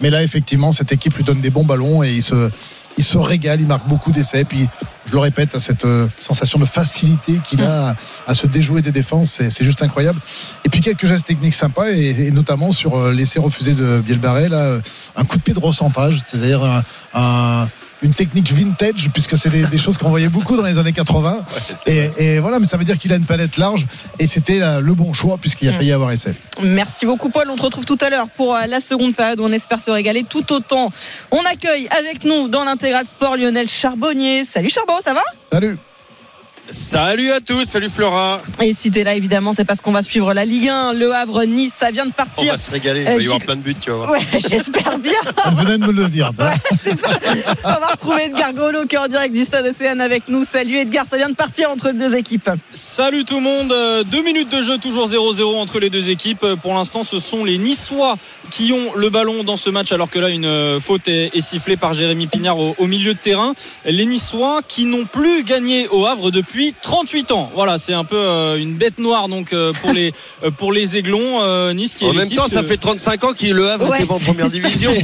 Mais là, effectivement, cette équipe lui donne des bons ballons et il se, il se régale, il marque beaucoup d'essais. Puis, je le répète, à cette euh, sensation de facilité qu'il a à, se déjouer des défenses, c'est, juste incroyable. Et puis quelques gestes techniques sympas et, notamment sur euh, l'essai refusé de Bielbarré, là, euh, un coup de pied de recentrage, c'est-à-dire un- une technique vintage puisque c'est des, des choses qu'on voyait beaucoup dans les années 80. Et, et voilà, mais ça veut dire qu'il a une palette large et c'était là, le bon choix puisqu'il a failli avoir essai. Merci beaucoup Paul. On te retrouve tout à l'heure pour euh, la seconde période où on espère se régaler tout autant. On accueille avec nous dans l'intégral sport Lionel Charbonnier. Salut Charbot, ça va? Salut Salut à tous, salut Flora. Et si t'es là évidemment c'est parce qu'on va suivre la Ligue 1, Le Havre, Nice, ça vient de On partir. va se régaler, il Euh, va y avoir tu- plein de buts, tu vas voir. Ouais, <laughs> j'espère bien. Elle venait de me le dire. Ouais, c'est ça. On va retrouver Edgar Golo qui est en direct du stade Océane avec nous. Salut Edgar, ça vient de partir entre deux équipes. Salut tout le monde, Euh, deux minutes de jeu, toujours 0-0 entre les deux équipes. Euh, Pour l'instant, ce sont les Niçois qui ont le ballon dans ce match, alors que là, une euh, faute est, est sifflée par Jérémy Pignard au, au milieu de terrain. Les Niçois qui n'ont plus gagné au Havre depuis depuis 38 ans. Voilà, c'est un peu euh, une bête noire donc euh, pour les <laughs> euh, pour les Aiglons. euh, nice qui est En même temps, ça fait 35 ans qu'il le Havre Ouais, était en première division. <laughs>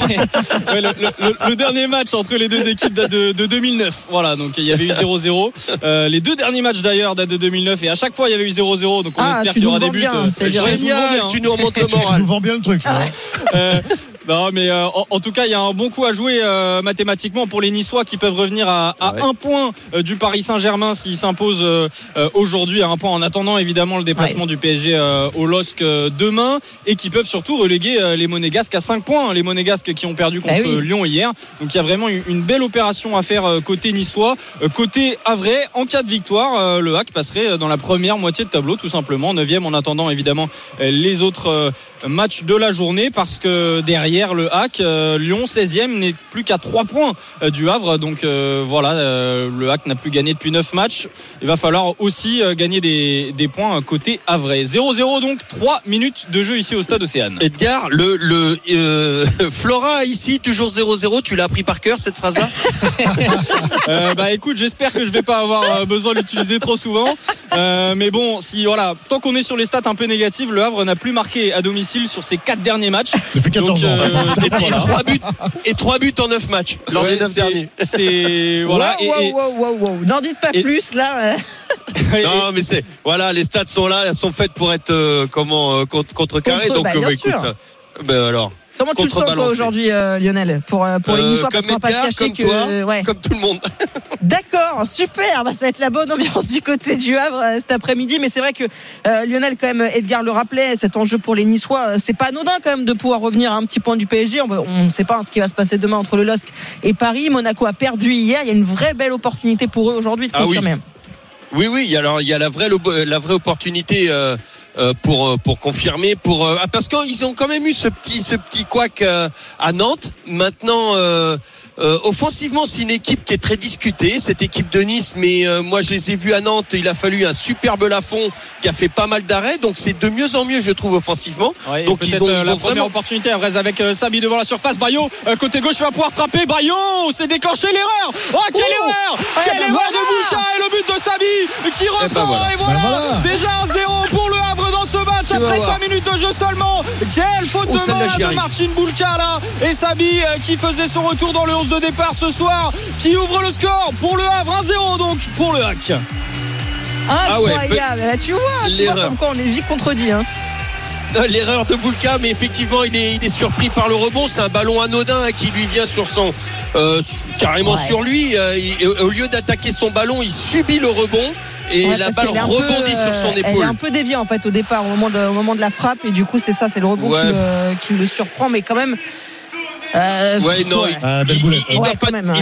Ouais, le, le- le dernier match entre les deux équipes date de, de 2009. Voilà, donc il y avait eu 0-0. <laughs> Euh, les deux derniers matchs d'ailleurs datent de 2009 et à chaque fois il y avait eu 0-0. Donc on Ah, espère tu qu'il y aura des buts. bien, c'est Génial, tu nous remontes le Tu moral. nous vends bien le truc. Euh, non, mais euh, en, en tout cas, il y a un bon coup à jouer euh, mathématiquement pour les Niçois qui peuvent revenir à, à Ouais. un point euh, du Paris Saint-Germain s'il s'impose euh, euh, aujourd'hui à un point en attendant évidemment le déplacement du PSG euh, au LOSC demain et qui peuvent surtout reléguer les Monégasques à 5 points. hein, les Monégasques qui ont perdu contre Bah oui. Lyon hier. Donc il y a vraiment une, une belle opération à faire côté niçois. Euh, côté Havrais, en cas de victoire, euh, le hack passerait dans la première moitié de tableau tout simplement, 9 en attendant évidemment les autres matchs de la journée parce que derrière le hack, euh, Lyon 16e n'est plus qu'à 3 points euh, du Havre. Donc euh, voilà, euh, le hack n'a plus gagné depuis 9 matchs. Il va falloir aussi euh, gagner des, des points côté Havrais. 0-0 donc, 3 minutes de jeu ici au stade Océane. Edgar, le, le euh, <laughs> Flora ici toujours 0-0, tu l'as appris par cœur cette phrase-là <laughs> Euh, bah écoute, j'espère que je vais pas avoir besoin de l'utiliser trop souvent. Euh, mais bon, si voilà, tant qu'on est sur les stats un peu négatives, le Havre n'a plus marqué à domicile sur ses 4 derniers matchs. Depuis 14 Donc, ans. Euh, Et puis voilà. 3 buts et trois buts en 9 matchs lors Ouais, des 9 c'est- derniers. C'est voilà. Wow, wow, wow, wow, wow. N'en dites pas et- plus là. et- <laughs> Non mais c'est voilà les stats sont là, elles sont faites pour être euh, comment euh, contre contrecarrées Contre- donc bah, euh, bien bah, écoute sûr. ça. Ben alors Comment tu le sens aujourd'hui, euh, Lionel, pour euh, pour les Euh, Niçois parce qu'on va pas se cacher comme que toi, ouais. comme tout le monde. <laughs> D'accord, super. Bah, ça va être la bonne ambiance du côté du Havre cet après-midi. Mais c'est vrai que euh, Lionel, quand même, Edgar le rappelait, cet enjeu pour les Niçois, c'est pas anodin quand même de pouvoir revenir à un petit point du PSG. On ne sait pas hein, ce qui va se passer demain entre le LOSC et Paris. Monaco a perdu hier. Il y a une vraie belle opportunité pour eux aujourd'hui de Ah oui. confirmer. Oui, oui, il y a- alors il y a la vraie, la vraie opportunité euh, pour euh, pour confirmer, pour euh, ah, parce qu'ils ont quand même eu ce petit ce petit couac euh, à Nantes. Maintenant. euh, euh, offensivement, c'est une équipe qui est très discutée, cette équipe de Nice. Mais euh, moi, je les ai vus à Nantes. Il a fallu un superbe Lafont qui a fait pas mal d'arrêts. Donc, c'est de mieux en mieux, je trouve, offensivement. Ouais, et Donc, ils ont- euh, ils la ont première vraiment- opportunité à Vrez avec euh, Sabi devant la surface. Bayo euh, côté gauche va pouvoir frapper. Bayo c'est déclenché l'erreur. Oh quelle Oh erreur Ouais, Quelle erreur voilà. de Boucha et le but de Sabi qui reprend voilà. et voilà, Ben voilà. déjà un zéro pour le Havre match après voir. 5 minutes de jeu seulement. Quelle faute Oh, de main de. Marcin Boulka là et Sabi euh, qui faisait son retour dans le 11 de départ ce soir qui ouvre le score pour le Havre 1-0 donc pour le hack. Ah ouais, Incroyable. Là, tu vois, tu vois comme quoi on est vite contredit. Hein. Euh, L'erreur de Boulka, mais effectivement, il est, il est surpris par le rebond. C'est un ballon anodin qui lui vient sur son, euh, carrément Ouais. sur lui. Euh, il- au lieu d'attaquer son ballon, il subit le rebond et Ouais, la balle peu, rebondit sur son euh, Elle est épaule. un peu déviée en fait au départ au moment de, au moment de la frappe et du coup c'est ça, c'est le rebond Ouais. qui, le, qui le surprend mais quand même. euh, Ouais, non, ouais. il- Ah, il- pas- même,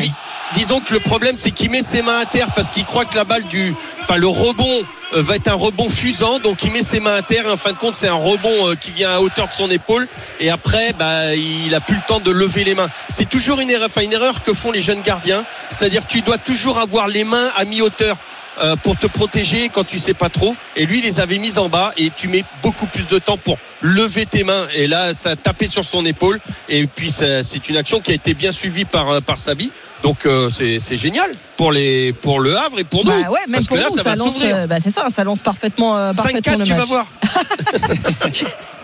disons que le problème, c'est qu'il met ses mains à terre parce qu'il croit que la balle du, enfin, le rebond euh, va être un rebond fusant, donc il met ses mains à terre. Et en fin de compte, c'est un rebond euh, qui vient à hauteur de son épaule. Et après, bah, il a plus le temps de lever les mains. C'est toujours une erreur, enfin, une erreur que font les jeunes gardiens. C'est-à-dire que tu dois toujours avoir les mains à mi-hauteur. Euh, pour te protéger quand tu sais pas trop. Et lui il les avait mises en bas et tu mets beaucoup plus de temps pour lever tes mains. Et là ça a tapé sur son épaule. Et puis c'est une action qui a été bien suivie par euh, par Sabi. Donc euh, c'est c'est génial pour les pour le Havre et pour nous. Bah ouais, même parce pour que là nous, ça va lance, s'ouvrir. euh, bah c'est ça, ça lance parfaitement, euh, parfaitement 5-4 le tu vas voir. <laughs>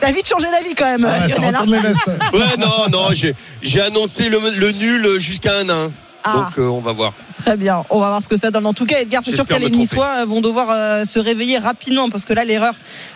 T'as vite changé d'avis quand même, Ah ouais, ça hein. retourne les vestes. ouais non non j'ai j'ai annoncé le, le nul jusqu'à un 1 Ah. donc euh, on va voir Très bien, on va voir ce que ça donne. En tout cas, Edgar, c'est sûr que les. Niçois euh, vont devoir euh, se réveiller rapidement parce que là, l'erreur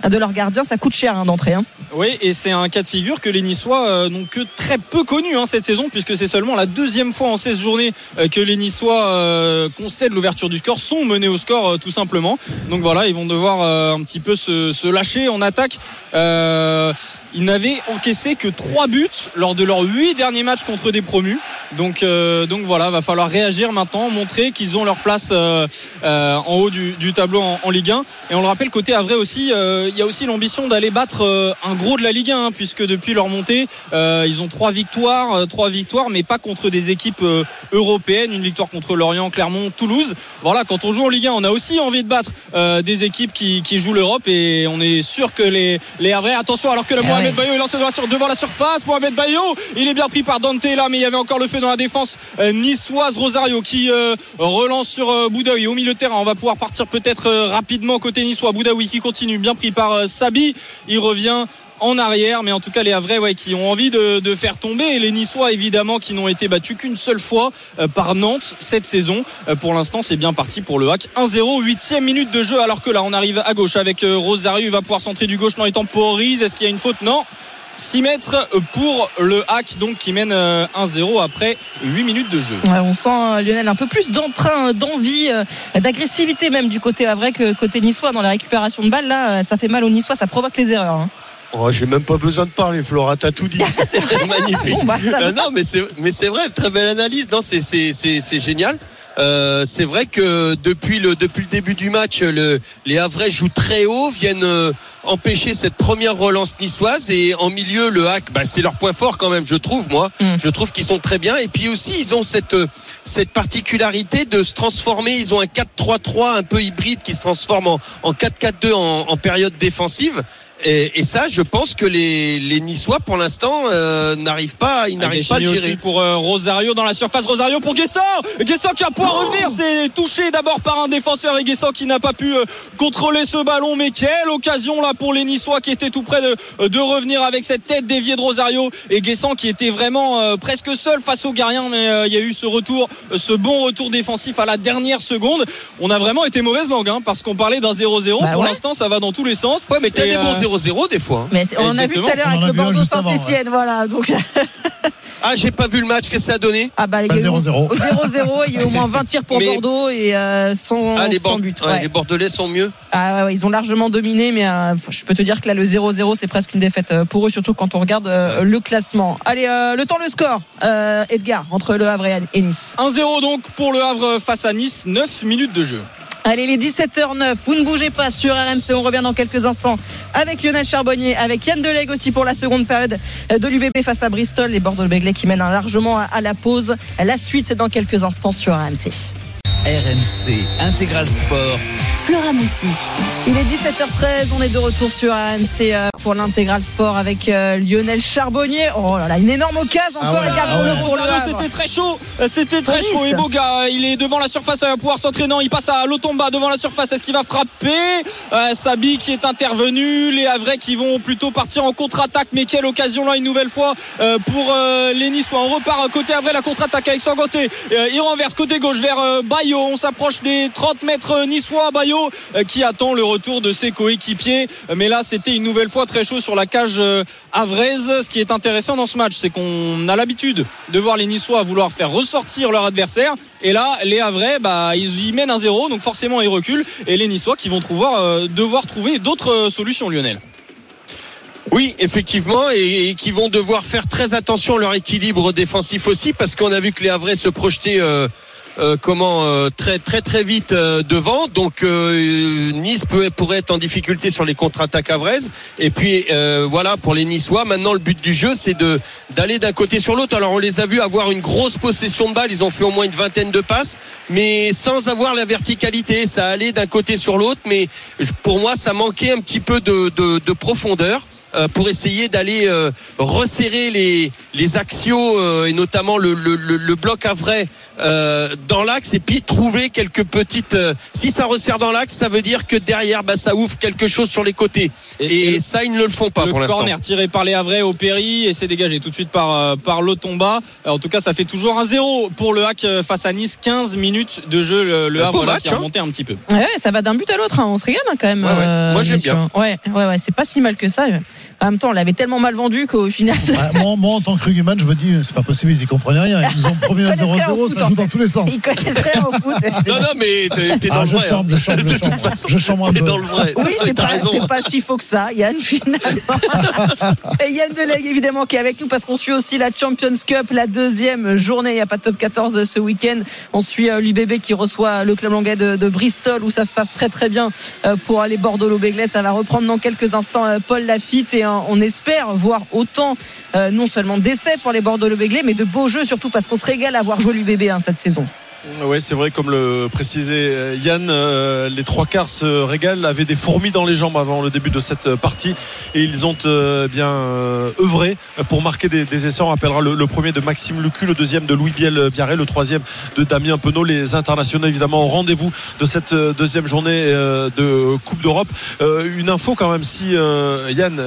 de leur gardien, ça coûte cher hein, d'entrée. hein. Oui, et c'est un cas de figure que les Niçois euh, n'ont que très peu connu hein, cette saison, puisque c'est seulement la deuxième fois en 16 journées euh, que les Niçois concèdent l'ouverture du score, sont menés au score tout simplement. Donc voilà, ils vont devoir un petit peu se, se lâcher en attaque. Ils n'avaient encaissé que 3 buts lors de leurs 8 derniers matchs contre des promus. Donc, donc voilà, va falloir réagir maintenant, montrer qu'ils ont leur place euh, euh, en haut du, du tableau en, en Ligue 1. Et on le rappelle, côté Havre aussi, euh, il y a aussi l'ambition d'aller battre un gros de la Ligue 1, hein, puisque depuis leur montée, ils ont trois victoires, trois victoires, mais pas contre des équipes européennes. Une victoire contre Lorient, Clermont, Toulouse. Voilà, quand on joue en Ligue 1, on a aussi envie de battre des équipes qui, qui jouent l'Europe, et on est sûr que les les Havrais, attention, alors que le Ah Mohamed. Bayo est lancé devant la, sur- devant la surface. Mohamed Bayo, il est bien pris par Dante là, mais il y avait encore le feu dans la défense niçoise. Rosario qui relance sur euh, Boudaoui au milieu de terrain. On va pouvoir partir peut-être euh, rapidement côté niçois. Boudaoui qui continue, bien pris par euh, Sabi. Il revient en arrière, mais en tout cas les Havrais qui ont envie de, faire tomber et les Niçois évidemment qui n'ont été battus qu'une seule fois euh, par Nantes cette saison. Euh, pour l'instant c'est bien parti pour le hack 1-0, 8 minute de jeu alors que là on arrive à gauche avec euh, Rosario, il va pouvoir centrer du gauche, non il temporise, est-ce qu'il y a une faute? Non 6 mètres pour le hack donc qui mène euh, 1-0 après 8 minutes de jeu. Ouais, on sent euh, Lionel un peu plus d'entrain, d'envie, euh, d'agressivité même du côté vrai que côté niçois dans la récupération de balles. Là, euh, ça fait mal aux niçois, ça provoque les erreurs. hein. Oh, j'ai même pas besoin de parler, Flora, t'as tout dit. <laughs> c'est magnifique. Bon, bah. Euh, non, mais c'est, mais c'est vrai, très belle analyse. Non, c'est, c'est, c'est, c'est génial. Euh, c'est vrai que depuis le, depuis le début du match, le, les Havrais jouent très haut, viennent euh, empêcher cette première relance niçoise et en milieu, le hack, bah, c'est leur point fort quand même, je trouve, moi. Mm. Je trouve qu'ils sont très bien. Et puis aussi, ils ont cette, euh, cette particularité de se transformer. Ils ont un 4-3-3 un peu hybride qui se transforme en, en 4-4-2 en, en période défensive. Et, et ça, je pense que les, les Niçois, pour l'instant, euh, n'arrivent pas, ils n'arrivent pas à gérer. pour euh, Rosario dans la surface. Rosario pour Guessant. Guessant qui va pouvoir revenir. C'est touché d'abord par un défenseur et Guessant qui n'a pas pu euh, contrôler ce ballon. Mais quelle occasion là pour les Niçois qui étaient tout près de, de revenir avec cette tête déviée de Rosario et Guessant qui était vraiment euh, presque seul face aux Gariens. Mais euh, il y a eu ce retour, ce bon retour défensif à la dernière seconde. On a vraiment été mauvaise langue hein, parce qu'on parlait d'un 0-0. Bah pour ouais. l'instant, ça va dans tous les sens. Ouais, mais t'as des bons euh, 0-0 des fois. hein. Mais on a vu tout à l'heure avec le Bordeaux Saint-Etienne. Voilà, donc <laughs> Ah, j'ai pas vu le match, qu'est-ce que ça a donné? Ah bah, il y Pas a eu 0-0. 0-0, il y a eu au moins 20 tirs pour Mais- Bordeaux et euh, sans, Ah, les, sans but. ouais, ouais. les Bordelais sont mieux. Ah ouais, ouais, ils ont largement dominé, mais euh, je peux te dire que là, le 0-0, c'est presque une défaite euh, pour eux, surtout quand on regarde euh, le classement. Allez, euh, le temps, le score, euh, Edgar, entre Le Havre et et Nice. 1-0 donc pour le Havre face à Nice. 9 minutes de jeu. Allez, les 17h09, vous ne bougez pas sur RMC, on revient dans quelques instants avec Lionel Charbonnier, avec Yann Delegue aussi pour la seconde période de l'UBB face à Bristol, les Bordeaux-Bègles qui mènent largement à la pause. La suite, c'est dans quelques instants sur RMC. RMC Intégral Sport. Flora Moussi. Il est 17h13, on est de retour sur AMC euh, pour l'intégral sport avec euh, Lionel Charbonnier. Oh là là, une énorme occasion Ah encore ouais, les gars ah ouais. pour le c'était très chaud, c'était très chaud. Et Boga, il est devant la surface, il va pouvoir s'entraîner, Non, il passe à Lotomba devant la surface, est-ce qu'il va frapper? Euh, Sabi qui est intervenu, les Havrais qui vont plutôt partir en contre-attaque, mais quelle occasion là une nouvelle fois euh, pour euh, les Niçois. On repart côté Havrais, la contre-attaque avec Sangoté, Euh, il renverse côté gauche vers euh, Bayo, on s'approche des 30 mètres euh, niçois, Bayo euh, qui attend le retour de ses coéquipiers, Euh, mais là c'était une nouvelle fois très chaud sur la cage euh, havraise. Ce qui est intéressant dans ce match, c'est qu'on a l'habitude de voir les Niçois vouloir faire ressortir leur adversaire. Et là, les Havrais, bah, ils y mènent un zéro, donc forcément ils reculent. Et les Niçois qui vont trouver, devoir trouver d'autres solutions, Lionel. Oui, effectivement, et, qui vont devoir faire très attention à leur équilibre défensif aussi, parce qu'on a vu que les Havrais se projetaient euh, comment euh, très très très vite euh, devant. Donc Nice peut, pourrait être en difficulté sur les contre-attaques havraises. Et puis voilà pour les Niçois. Maintenant, le but du jeu, c'est de d'aller d'un côté sur l'autre. Alors on les a vus avoir une grosse possession de balle. Ils ont fait au moins une vingtaine de passes, mais sans avoir la verticalité. Ça allait d'un côté sur l'autre, mais pour moi, ça manquait un petit peu de, de, de profondeur pour essayer d'aller euh, resserrer les, les axios euh, et notamment le, le, le, le bloc à vrai euh, dans l'axe et puis trouver quelques petites euh, si ça resserre dans l'axe ça veut dire que derrière bah, ça ouvre quelque chose sur les côtés et, et ça ils ne le font pas le pour l'instant corner tiré par les Havrais au Péry et c'est dégagé tout de suite par, euh, par Lotomba. Euh, En tout cas, ça fait toujours un 0 pour le hack euh, face à Nice. 15 minutes de jeu. Le, le Havre là, match, qui a hein. remonté un petit peu. Ouais, ouais, ça va d'un but à l'autre, hein. on se régale hein, quand même. Ouais, ouais. Moi, j'aime bien. Ouais, ouais, ouais, c'est pas si mal que ça. En même temps, on l'avait tellement mal vendu qu'au final. Ouais, moi, moi, en tant que rugbyman, je me dis, c'est pas possible, ils y comprenaient rien. Ils nous ont promis un Ils connaissent rien au 0-0, foot, ça en joue fait. dans tous les sens. Ils connaissent rien au foot. non non mais t'es dans Ah, le je vrai chambre, hein. je chambre, je chambre. Je chambre un t'es peu. dans le vrai Oui, c'est pas, si faux que ça, Yann, finalement. <laughs> Et Yann Delegue, évidemment, qui est avec nous parce qu'on suit aussi la Champions Cup, la deuxième journée. Il n'y a pas de top 14 ce week-end. On suit euh, l'UBB qui reçoit le club anglais de, de Bristol où ça se passe très très bien euh, pour les Bordeaux-Béglais. Ça va reprendre dans quelques instants euh, Paul Lafitte et euh, on espère voir autant euh, non seulement d'essais pour les Bordeaux-Béglais, mais de beaux jeux surtout parce qu'on se régale à voir jouer l'UBB hein, cette saison. Oui, c'est vrai, comme le précisait euh, Yann, euh, les trois quarts se régalent, avaient des fourmis dans les jambes avant le début de cette euh, partie et ils ont bien œuvré pour marquer des, essais. On rappellera le, premier de Maxime Lucu, le deuxième de Louis Biel Biarré, le troisième de Damien Penaud, les internationaux évidemment au rendez-vous de cette deuxième journée de Coupe d'Europe. Une info quand même, si Yann.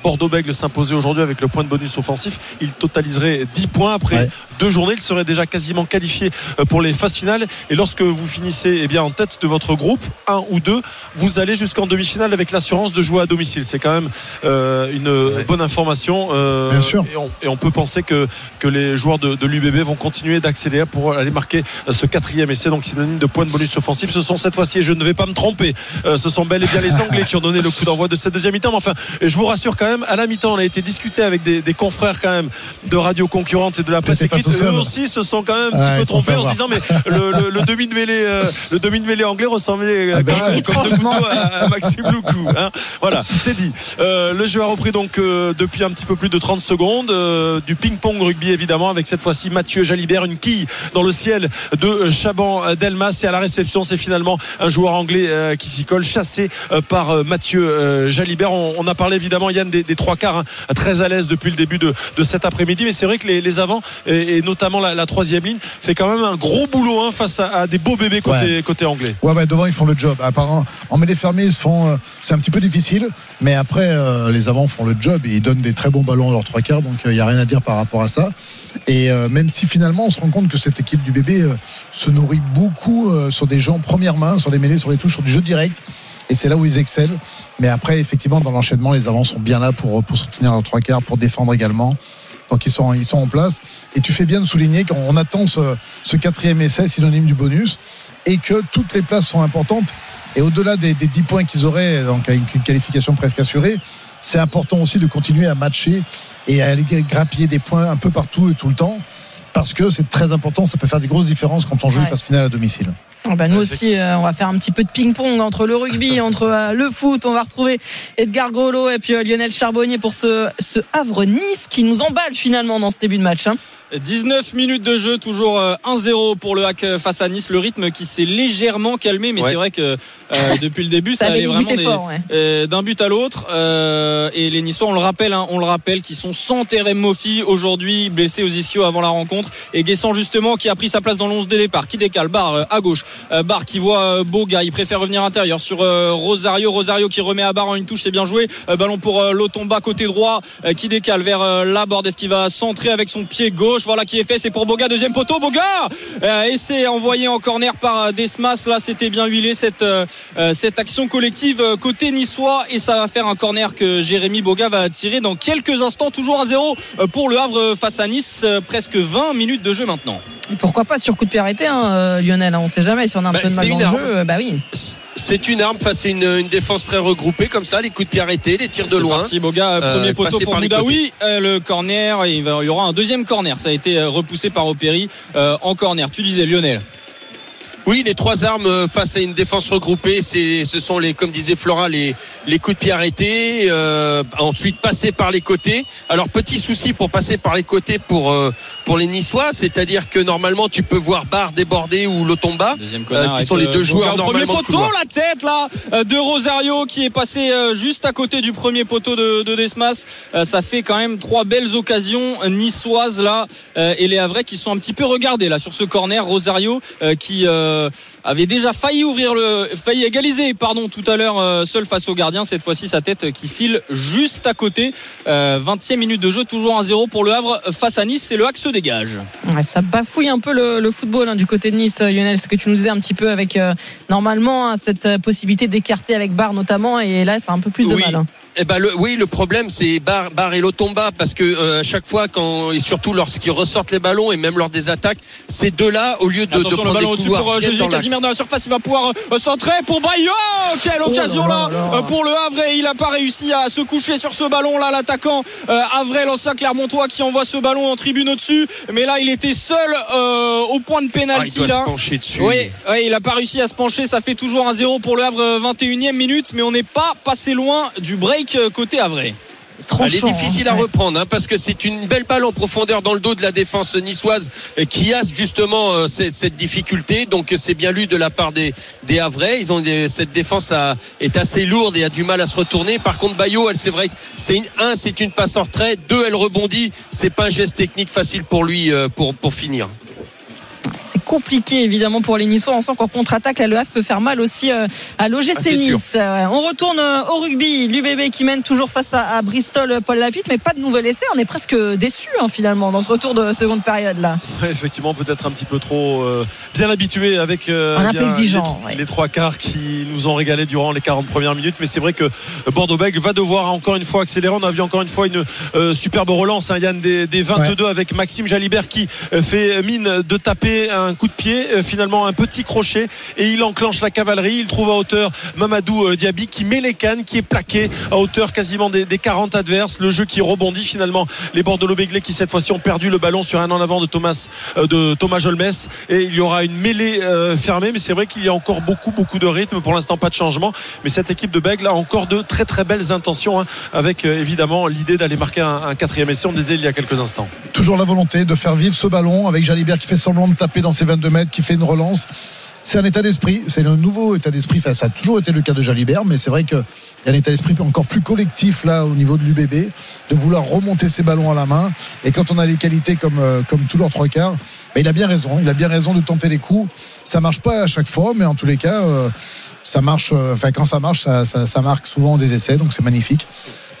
Euh, Bordeaux-Bègle s'imposait aujourd'hui avec le point de bonus offensif, il totaliserait 10 points après Ouais. deux journées. Il serait déjà quasiment qualifié euh, pour les phases finales. Et lorsque vous finissez eh bien, en tête de votre groupe, un ou deux, vous allez jusqu'en demi-finale avec l'assurance de jouer à domicile. C'est quand même euh, une bonne information. euh, Bien sûr. Et on, et on peut penser que, que les joueurs de, de l'UBB vont continuer d'accélérer pour aller marquer euh, ce quatrième essai, donc synonyme de points de bonus offensif. Ce sont cette fois-ci, et je ne vais pas me tromper, euh, ce sont bel et bien les <laughs> Anglais qui ont donné le coup d'envoi de cette deuxième mi-temps. Mais enfin, je vous rassure quand même, à la mi-temps, on a été discuté avec des, des confrères quand même de radio concurrentes et de la presse écrite. Eux aussi se sont quand même un petit peu trompés en se disant mais le, demi de mêlée, le demi de mêlée anglais ressemblait euh, Ah ben même comme deux à, à Maxime Loukou. hein. Voilà, c'est dit. Euh, le jeu a repris donc euh, depuis un petit peu plus de 30 secondes. euh, du ping-pong rugby évidemment avec cette fois-ci Mathieu Jalibert, une quille dans le ciel de Chaban Delmas. Et à la réception, c'est finalement un joueur anglais qui s'y colle, chassé par Mathieu Jalibert. On, on a parlé évidemment, Yann, des, des trois quarts, hein, très à l'aise depuis le début de, de cet après-midi. Mais c'est vrai que les, les avants, et, et notamment la, la troisième ligne, fait quand même un gros boulot hein, face à, à des beaux bébés côté, côté anglais. Ouais, ouais, devant, ils font le job. Apparemment, en mêlée fermée, ils se font, euh, c'est un petit peu difficile, mais après, euh, les avants font le job et ils donnent des très bons ballons à leurs trois quarts, donc il n'y a rien à dire par rapport à ça. Et euh, même si finalement, on se rend compte que cette équipe du bébé euh, se nourrit beaucoup euh, sur des gens première main, sur des mêlées, sur les touches, sur du jeu direct. Et c'est là où ils excellent. Mais après, effectivement, dans l'enchaînement, les avants sont bien là pour, pour soutenir leurs trois quarts, pour défendre également. Donc ils sont, ils sont en place. Et tu fais bien de souligner qu'on on attend ce, ce quatrième essai synonyme du bonus et que toutes les places sont importantes. Et au-delà des, des 10 points qu'ils auraient, donc avec une qualification presque assurée, c'est important aussi de continuer à matcher et à aller grappiller des points un peu partout et tout le temps. Parce que c'est très important, ça peut faire des grosses différences quand on joue Ouais. une phase finale à domicile. Ah bah, nous aussi, euh, on va faire un petit peu de ping-pong entre le rugby, <laughs> entre euh, le foot. On va retrouver Edgar Grolot et puis euh, Lionel Charbonnier pour ce, ce Havre-Nice qui nous emballe finalement dans ce début de match. hein. 19 minutes de jeu, toujours euh, 1-0 pour le hack face à Nice. Le rythme qui s'est légèrement calmé, mais Ouais. c'est vrai que euh, <laughs> depuis le début, ça, Ça allait vraiment ouais. euh, d'un but à l'autre. Euh, et les Niçois, on le rappelle, hein, on le rappelle, qui sont sans Terem Moffi aujourd'hui, blessé aux ischios avant la rencontre. Et Guessant justement, qui a pris sa place dans l'11 de départ, qui décale. Barre euh, à gauche. Euh, Barre qui voit euh, Boga, il préfère revenir intérieur sur euh, Rosario. Rosario qui remet à Barre en une touche, c'est bien joué. Euh, ballon pour euh, Lotomba côté droit, euh, qui décale vers euh, la borde. Est-ce qu'il va centrer avec son pied gauche? Voilà qui est fait, c'est pour Boga, deuxième poteau. Boga Euh, Et c'est envoyé en corner par euh, Desmas. Là, c'était bien huilé cette, euh, cette action collective côté niçois. Et ça va faire un corner que Jérémy Boga va tirer dans quelques instants. Toujours à zéro pour le Havre face à Nice. Presque 20 minutes de jeu maintenant. Pourquoi pas sur coup de pied arrêté, hein, Lionel hein, On sait jamais si on a un Bah, peu de mal dans le jeu. bah oui. C'est une arme face à une, une défense très regroupée comme ça, les coups de pied arrêtés, les tirs de loin. parti, Boga, Euh, premier poteau pour Moudaoui. Euh, le corner, et il, va- il y aura un deuxième corner. Ça a été euh, repoussé par Opéry euh, en corner. Tu disais Lionel. Oui, les trois armes euh, face à une défense regroupée, c'est, ce sont les, comme disait Flora, les, les coups de pied arrêtés. euh, ensuite, passer par les côtés. Alors, petit souci pour passer par les côtés pour euh, pour les Niçois, c'est-à-dire que normalement, tu peux voir Barre déborder ou Lotomba. Euh, qui sont les deux joueurs premier normalement de poteau, la tête là de Rosario qui est passé juste à côté du premier poteau de, de Desmas. Ça fait quand même trois belles occasions niçoises là et les Havrais qui sont un petit peu regardés là sur ce corner. Rosario qui avait déjà failli ouvrir le, failli égaliser pardon tout à l'heure euh, seul face au gardien. Cette fois-ci sa tête qui file juste à côté. Euh, 20e minute de jeu, toujours 1-0 pour le Havre face à Nice. Et le hack se dégage. Ouais, ça bafouille un peu le, le football hein, du côté de Nice, euh, Lionel. Ce que tu nous disais un petit peu avec euh, normalement hein, cette euh, possibilité d'écarter avec Barre notamment, et là, c'est un peu plus de Oui. mal. hein. Eh ben le, oui, le problème c'est Bar, Bar et Lotomba parce que euh, à chaque fois quand et surtout lorsqu'ils ressortent les ballons et même lors des attaques, ces deux-là au lieu de, de Attention le prendre ballon des au-dessus couloirs, pour euh, Jésus. Casimir dans la surface il va pouvoir euh, centrer pour Bayo quelle occasion là, là là. euh, pour le Havre et il n'a pas réussi à se coucher sur ce ballon là l'attaquant euh, Havre l'ancien Clermontois qui envoie ce ballon en tribune au-dessus mais là il était seul euh, au point de Ah, il pénalty doit là se pencher dessus. oui, oui, il n'a pas réussi à se pencher. Ça fait toujours un 0 pour le Havre, 21e minute. Mais on n'est pas passé loin du break euh, côté Havre. Elle est difficile hein, à ouais. reprendre hein, parce que c'est une belle balle en profondeur dans le dos de la défense niçoise euh, qui a justement euh, cette difficulté. Donc c'est bien lu de la part des, des Havrais. Ils ont des- cette défense a- est assez lourde et a du mal à se retourner. Par contre Bayo, elle c'est vrai, c'est une un, c'est une passe en retrait. Deux, elle rebondit. C'est pas un geste technique facile pour lui euh, pour pour finir. C'est compliqué évidemment pour les Niçois. On sent qu'en contre-attaque, la Le Havre peut faire mal aussi euh, à l'OGC Ah. Nice. Euh, On retourne euh, au rugby. L'UBB qui mène toujours face à, à Bristol, Paul Lafitte, mais pas de nouvel essai. On est presque déçus hein, finalement dans ce retour de seconde période là. <laughs> Ouais, effectivement, peut-être un petit peu trop euh, bien habitué avec euh, Un peu bien exigeant, les, ouais. les trois quarts qui nous ont régalé durant les 40 premières minutes. Mais c'est vrai que Bordeaux-Bègles va devoir encore une fois accélérer. On a vu encore une fois une euh, superbe relance, hein, Yann, des, des 22 avec Maxime Jalibert qui fait mine de taper un coup de pied, euh, finalement un petit crochet et il enclenche la cavalerie. Il trouve à hauteur Mamadou euh, Diaby qui met les cannes, qui est plaqué à hauteur quasiment des, des 40 adverses. Le jeu qui rebondit finalement. Les Bordeaux-Béglés qui cette fois-ci ont perdu le ballon sur un en avant de Thomas, euh, de Thomas Jolmes et il y aura une mêlée fermée. Mais c'est vrai qu'il y a encore beaucoup, beaucoup de rythme. Pour l'instant, pas de changement. Mais cette équipe de Bègle a encore de très, très belles intentions hein, avec évidemment l'idée d'aller marquer un, un quatrième essai. On disait il y a quelques instants. Toujours la volonté de faire vivre ce ballon avec Jalibert qui fait semblant de taper dans ses 22 mètres, qui fait une relance. C'est un état d'esprit, c'est un nouveau état d'esprit. Ça a toujours été le cas de Jalibert, mais c'est vrai qu'il y a un état d'esprit encore plus collectif là au niveau de l'UBB, de vouloir remonter ses ballons à la main. Et quand on a les qualités comme, euh, comme tous leurs trois quarts, ben, il a bien raison. Il a bien raison de tenter les coups. Ça marche pas à chaque fois, mais en tous les cas, euh, ça marche. euh, Enfin, quand ça marche, ça marque souvent des essais, donc c'est magnifique.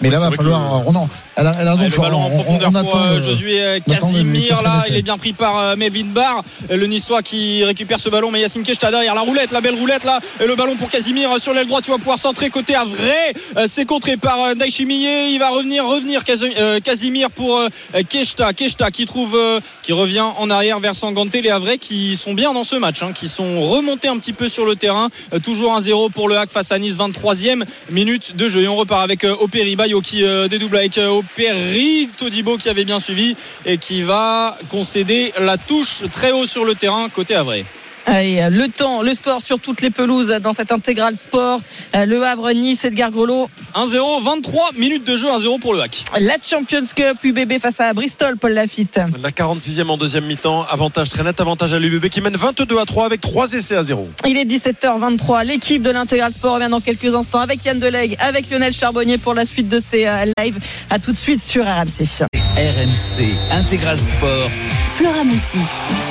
Mais Ouais, là, va falloir. le- on en- elle a, elle a raison, Ouais, faut- le ballon en on- on- profondeur on pour attend euh, Josué euh, on le- le Casimir là il est bien pris par euh, Melvin Barr. Euh, le Niçois qui récupère ce ballon mais Yacine Keshta derrière la roulette la belle roulette là. Et le ballon pour Casimir euh, sur l'aile droite tu vas pouvoir centrer. Côté à vrai Euh, c'est contré par euh, Daishimiye il va revenir revenir euh, Casimir pour euh, Keshta Keshta qui trouve euh, qui revient en arrière vers Sanganté. Les Havrais qui sont bien dans ce match hein, qui sont remontés un petit peu sur le terrain. Euh, toujours 1-0 pour le Hack face à Nice 23e minute de jeu. Et on repart avec euh, Operi Qui euh, dédouble avec euh, Operi Todibo qui avait bien suivi et qui va concéder la touche très haut sur le terrain côté Havre. Allez, le temps, le score sur toutes les pelouses dans cette intégrale sport. Euh, Le Havre, Nice, Edgar Grolot. 1-0, 23 minutes de jeu, 1-0 pour le Hack. La Champions Cup, UBB face à Bristol, Paul Lafitte. La 46e en deuxième mi-temps. Avantage très net, avantage à l'UBB qui mène 22 à 3 avec 3 essais à 0. Il est 17h23. L'équipe de l'intégral sport revient dans quelques instants avec Yann Delegue, avec Lionel Charbonnier pour la suite de ces euh, lives. À tout de suite sur RMC. RMC Intégral Sport. Flora Moussi.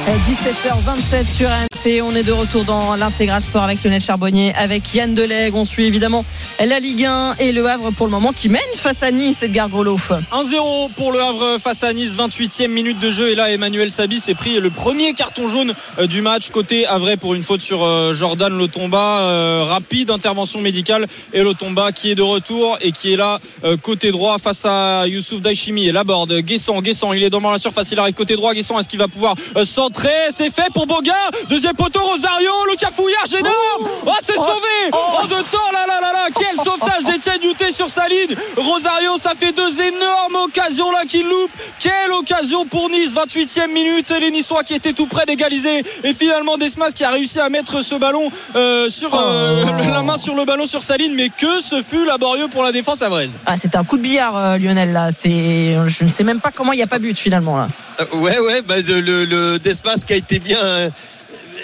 Euh, 17h27 sur RMC. On est de retour dans l'intégral sport avec Lionel Charbonnier, avec Yann Delegue. On suit évidemment la Ligue 1 et le Havre pour le moment qui mène face à Nice, Edgar Grolot. 1-0 pour le Havre face à Nice, 28e minute de jeu. Et là, Emmanuel Sabi s'est pris le premier carton jaune euh, du match côté Havre pour une faute sur euh, Jordan Lotomba. Euh, rapide intervention médicale et Lotomba qui est de retour et qui est là côté droit face à Youssouf Daishimi. Et la borde, Guessant, Guessant, il est dans la surface, il arrive côté droit. Guessant, est-ce qu'il va pouvoir euh, centrer? C'est fait pour Boga. Deuxième poteau, Rosario, le cafouillage énorme. Oh, c'est sauvé En deux temps, là, là, là, là. Quel sauvetage d'Etienne Youté sur sa ligne. Rosario, ça fait deux énormes occasions là qu'il loupe. Quelle occasion pour Nice, 28e minute. Les Niçois qui étaient tout près d'égaliser. Et finalement, Desmas qui a réussi à mettre ce ballon euh, sur euh, la main sur le ballon sur sa ligne. Mais que ce fut laborieux pour la défense avraise. Ah, c'était un coup de billard, euh, Lionel. Là, c'est, je ne sais même pas comment il n'y a pas but finalement là. Euh, ouais, ouais, bah, le, le, le Desmas qui a été bien. euh,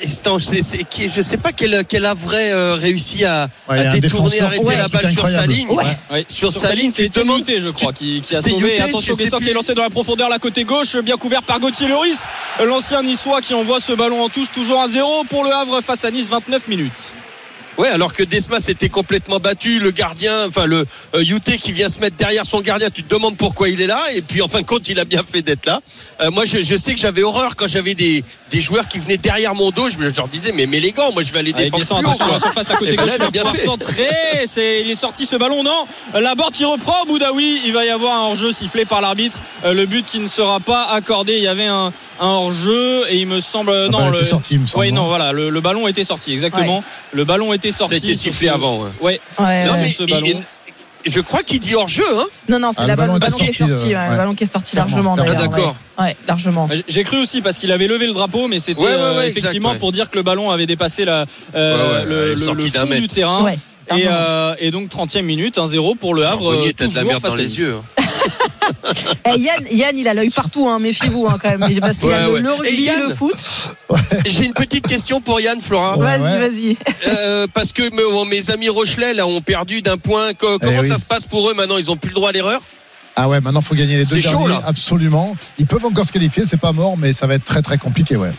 je sais, c'est- qui- je sais pas quel, quel a vrai euh, réussi à, Ouais, à détourner, arrêter ouais, la balle sur sa ligne. Ouais. Ouais, Sur sa ligne, c'est Youté, je crois, qui, qui a. Youté, Attention, Guessant qui est lancé dans la profondeur, la côté gauche, bien couvert par Gauthier Loris, l'ancien niçois qui envoie ce ballon en touche, toujours 1-0 pour le Havre face à Nice, 29 minutes. Ouais, alors que Desmas était complètement battu, le gardien, enfin le euh, qui vient se mettre derrière son gardien, tu te demandes pourquoi il est là, et puis en fin de compte, il a bien fait d'être là. Euh, moi, je, je sais que j'avais horreur quand j'avais des, des joueurs qui venaient derrière mon dos, je, me- je leur disais, mais, mais les gants, moi je vais aller Avec défendre. Guessant, plus haut, quoi. surface à côté Et ben gauche, là, il va bien centrer. C'est, il est sorti ce ballon, non La borde qui reprend au Boudaoui. Il va y avoir un hors-jeu sifflé par l'arbitre. Euh, Le but qui ne sera pas accordé. Il y avait un, un hors-jeu et il me semble. La non, balle le, il me semble, non voilà. Le, le ballon était sorti, exactement. Le ballon était sorti. Ça a été sur sifflé avant, ouais. Ouais. Ouais, Non, ouais. mais ce ballon. il- je crois qu'il dit hors jeu, hein Non, non, c'est Ah, la le ballon qui est sorti, sorti. euh, ouais, Le ballon qui est sorti largement. d'ailleurs, d'accord. Ouais, Ouais, largement. J'ai- J'ai cru aussi parce qu'il avait levé le drapeau, mais c'était Ouais, ouais, euh, effectivement ouais. pour dire que le ballon avait dépassé la, euh, Ouais, ouais, le, fond du terrain. Ouais. Et, euh, donc 30e minute, 1-0 pour le Havre. Euh, toujours merde face les yeux. Eh, Yann, Yann, il a l'œil partout, hein, méfiez-vous hein, quand même. Parce qu'il y a Ouais, le, ouais. le Et rugby, Yann le foot. J'ai une petite question pour Yann, Flora. Ouais, vas-y, ouais. vas-y. Euh, parce que me- mes amis Rochelet là ont perdu d'un point. Co- Comment ça se passe pour eux maintenant? Ils ont plus le droit à l'erreur? Ah ouais, maintenant faut gagner les deux chaud, derniers, là. absolument. Ils peuvent encore se qualifier, c'est pas mort, mais ça va être très très compliqué, ouais.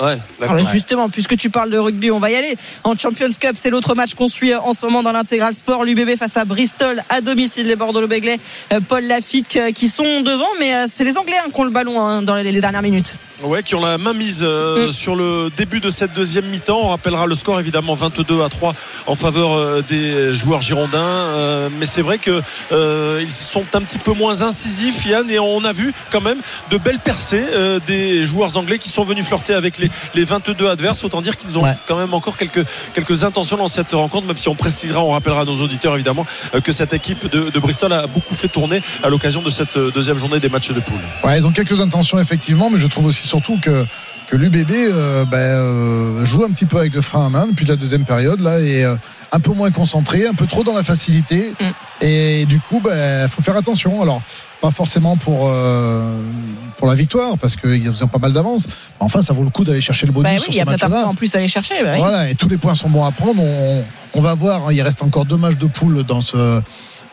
Ouais. Ah Justement, puisque tu parles de rugby, on va y aller. En Champions Cup, c'est l'autre match qu'on suit en ce moment dans l'intégral sport. L'UBB face à Bristol à domicile. Les Bordeaux-Béglais, euh, Paul Lafitte euh, qui sont devant, mais euh, c'est les Anglais hein, qui ont le ballon hein, dans les dernières minutes. Ouais, qui ont la main mise euh, Mm. sur le début de cette deuxième mi-temps. On rappellera le score évidemment 22 à 3 en faveur euh, des joueurs girondins. Euh, mais c'est vrai que euh, ils sont un petit peu moins incisifs, Yann, et on a vu quand même de belles percées euh, des joueurs anglais qui sont venus flirter avec les, les 22 adverses. Autant dire qu'ils ont Ouais. quand même encore quelques, quelques intentions dans cette rencontre, même si on précisera, on rappellera à nos auditeurs évidemment euh, que cette équipe de, de Bristol a beaucoup fait tourner à l'occasion de cette euh, deuxième journée des matchs de poule. Ouais, ils ont quelques intentions effectivement, mais je trouve aussi surtout que que l'UBB euh, ben, euh, joue un petit peu avec le frein à main depuis la deuxième période là et euh, un peu moins concentré, un peu trop dans la facilité Mm. et du coup ben faut faire attention. Alors pas forcément pour euh, pour la victoire parce qu'ils ont pas mal d'avance. Mais Enfin, ça vaut le coup d'aller chercher le bonus Bah oui, sur il y a peut-être en plus à aller chercher. bah oui. Voilà, et tous les points sont bons à prendre. On, on va voir, hein, il reste encore deux matchs de poule dans ce,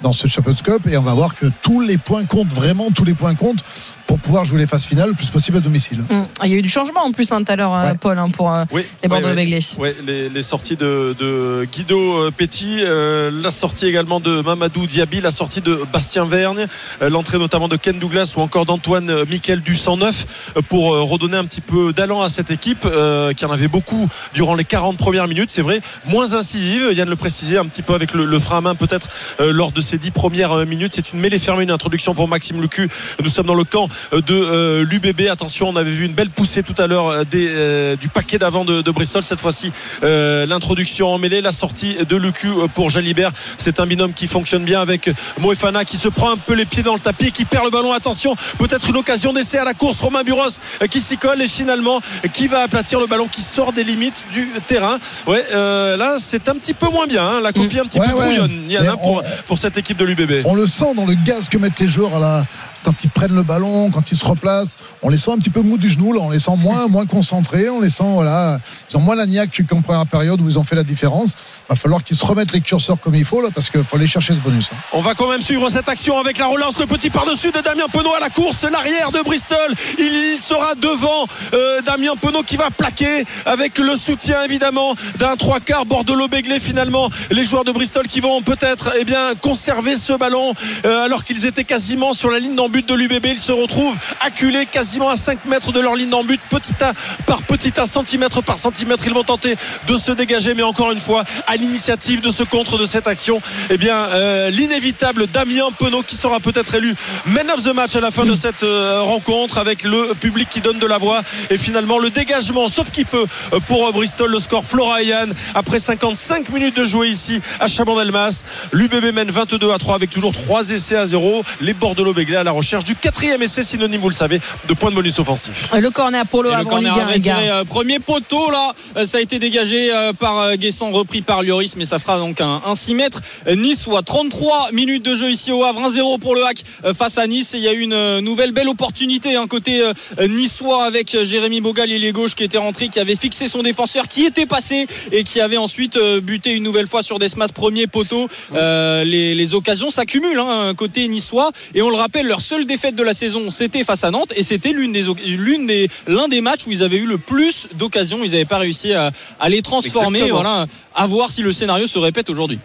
dans ce Champions Cup et on va voir que tous les points comptent, vraiment tous les points comptent pour pouvoir jouer les phases finales le plus possible à domicile. Hum. Il y a eu du changement en plus hein, tout à l'heure, Ouais. Paul, hein, pour euh, Oui, les Bordeaux oui, oui. Béglés. Ouais, les, les sorties de, de Guido euh, Petit, euh, la sortie également de Mamadou Diaby, la sortie de Bastien Vergne, euh, l'entrée notamment de Ken Douglas ou encore d'Antoine Michael du 109 euh, pour euh, redonner un petit peu d'allant à cette équipe euh, qui en avait beaucoup durant les 40 premières minutes. C'est vrai, moins incisive, Yann le précisait un petit peu avec le, le frein à main peut-être euh, lors de ces 10 premières minutes. C'est une mêlée fermée, une introduction pour Maxime Lucu. Nous sommes dans le camp de euh, l'UBB. Attention, on avait vu une belle poussée tout à l'heure euh, euh, du paquet d'avant de, de Bristol. Cette fois-ci, euh, l'introduction en mêlée, la sortie de Lucu euh, pour Jalibert. C'est un binôme qui fonctionne bien avec Moefana qui se prend un peu les pieds dans le tapis, qui perd le ballon. Attention, peut-être une occasion d'essai à la course. Romain Buros euh, qui s'y colle et finalement euh, qui va aplatir le ballon qui sort des limites du terrain. Ouais, euh, là c'est un petit peu moins bien. hein. La copie un petit Ouais, peu ouais. brouillonne, hein, pour, on- pour cette équipe de l'UBB. On le sent dans le gaz que mettent les joueurs à la, quand ils prennent le ballon, quand ils se replacent. On les sent un petit peu mous du genou, là. on les sent moins, moins concentrés, on les sent, voilà, ils ont moins la niaque qu'en première période où ils ont fait la différence. Va falloir qu'ils se remettent les curseurs comme il faut, parce qu'il faut aller chercher ce bonus. hein. On va quand même suivre cette action avec la relance, le petit par-dessus de Damien Penaud à la course, l'arrière de Bristol. Il sera devant euh, Damien Penaud qui va plaquer avec le soutien évidemment d'un trois quarts Bordelot-Béglé finalement. Les joueurs de Bristol qui vont peut-être eh bien conserver ce ballon euh, alors qu'ils étaient quasiment sur la ligne d'en but de l'UBB. Ils se retrouvent acculés quasiment à 5 mètres de leur ligne d'en but, petit à par petit à centimètre par centimètre. Ils vont tenter de se dégager, mais encore une fois, l'initiative de ce contre de cette action, eh bien, euh, l'inévitable Damien Penaud qui sera peut-être élu man of the match à la fin de cette euh, rencontre avec le public qui donne de la voix et finalement le dégagement, sauf qui peut euh, pour Bristol, le score Flora et Yann après 55 minutes de jouer ici à Chaban-Delmas. L'UBB mène 22 à 3 avec toujours 3 essais à 0. Les Bordelot-Béglés à la recherche du quatrième essai synonyme, vous le savez, de points de bonus offensifs. Le corner pour le le corner Ligue 1, avait les gars. tiré, premier poteau là, ça a été dégagé par Guessant, repris par Lloris, mais ça fera donc un, un 6 mètres. Nice soit 33 minutes de jeu ici au Havre, 1-0 pour le hack euh, face à Nice. Et il y a eu une euh, nouvelle belle opportunité un côté euh, niçois avec euh, Jérémy Bogal, il est gauche qui était rentré, qui avait fixé son défenseur, qui était passé et qui avait ensuite euh, buté une nouvelle fois sur Desmas, premier poteau. Euh, les, les occasions s'accumulent hein, côté niçois. Et on le rappelle, leur seule défaite de la saison, c'était face à Nantes et c'était l'une des, l'une des, l'un des matchs où ils avaient eu le plus d'occasions. Ils n'avaient pas réussi à, à les transformer. Exactement. Voilà, à voir si le scénario se répète aujourd'hui.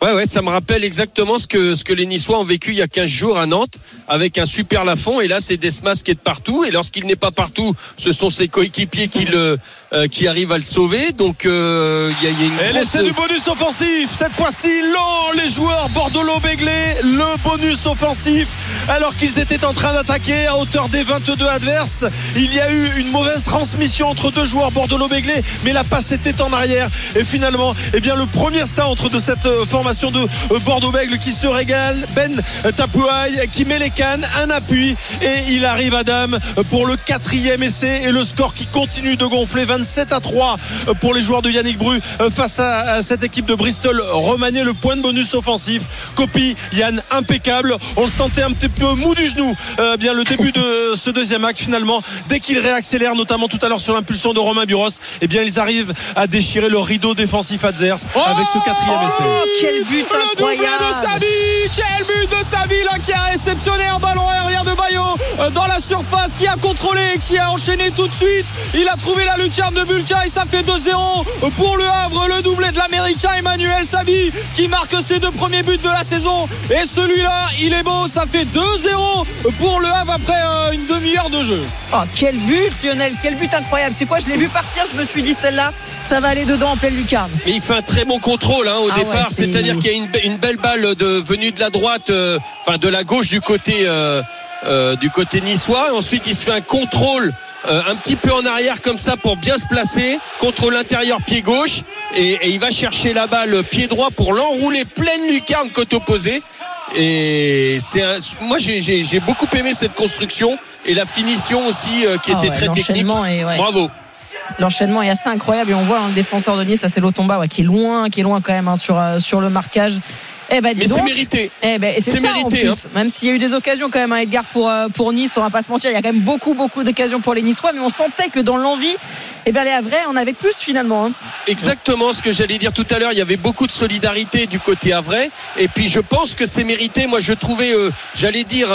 Ouais, ouais, ça me rappelle exactement ce que, ce que les Niçois ont vécu il y a 15 jours à Nantes avec un super Lafont. Et là, c'est Desmas qui est de partout. Et lorsqu'il n'est pas partout, ce sont ses coéquipiers qui, le, euh, qui arrivent à le sauver. Donc, euh, il y, a- y a une Et grosse- l'essai du bonus offensif, cette fois-ci lent les joueurs Bordelot-Béglé, le bonus offensif alors qu'ils étaient en train d'attaquer à hauteur des 22 adverses. Il y a eu une mauvaise transmission entre deux joueurs Bordelot-Béglé, mais la passe était en arrière. Et finalement, eh bien, le premier centre de cette euh, formation de euh, Bordeaux-Bègle qui se régale. Ben Tapouaï qui met les cannes, un appui. Et il arrive à dame pour le quatrième essai. Et le score qui continue de gonfler 27 à 3 pour les joueurs de Yannick Bru face à cette équipe de Bristol remanier le point de bonus offensif copie Yann impeccable. On le sentait un petit peu mou du genou euh, bien le début de ce deuxième acte finalement. Dès qu'il réaccélère notamment tout à l'heure sur l'impulsion de Romain Buros eh bien ils arrivent à déchirer le rideau défensif adverse avec ce quatrième essai. Oh, quel but le doublé de Sabi quel but de Sabi là qui a réceptionné un ballon aérien de Bayo euh, dans la surface qui a contrôlé qui a enchaîné tout de suite. Il a trouvé la lucarne de Bulka et ça fait 2-0 pour le Havre le doublé de l'américain Emmanuel Sabi qui marque ses deux premiers buts de la saison. Et celui-là il est beau ça fait 2-0 pour le Havre après euh, une demi-heure de jeu. Oh, quel but Lionel quel but incroyable. C'est quoi je l'ai vu partir je me suis dit celle-là ça va aller dedans en pleine lucarne. Et il fait un très bon contrôle hein, au ah départ, c'est-à-dire qu'il y a une, belle balle de, venue de la droite, euh, enfin de la gauche du côté, euh, euh, du côté niçois. Ensuite, il se fait un contrôle. un petit peu en arrière comme ça pour bien se placer contre l'intérieur pied gauche et, il va chercher la balle pied droit pour l'enrouler pleine lucarne côté opposé et c'est moi j'ai beaucoup aimé cette construction et la finition aussi qui ah était très technique. bravo. L'enchaînement est assez incroyable et on voit un le défenseur de Nice, là c'est Lotomba qui est loin, qui est loin quand même hein, sur, euh, sur le marquage. Eh ben, mais c'est mérité. Eh ben, c'est mérité. Hein. Même s'il y a eu des occasions quand même, à hein, Edgar, pour, euh, pour Nice, on va pas se mentir, il y a quand même beaucoup, beaucoup d'occasions pour les Niçois, mais on sentait que dans l'envie, eh ben, les Havrais on avait plus finalement. Exactement ce que j'allais dire tout à l'heure. Il y avait beaucoup de solidarité du côté Havrais. Et puis je pense que c'est mérité. Moi, je trouvais, euh, j'allais dire,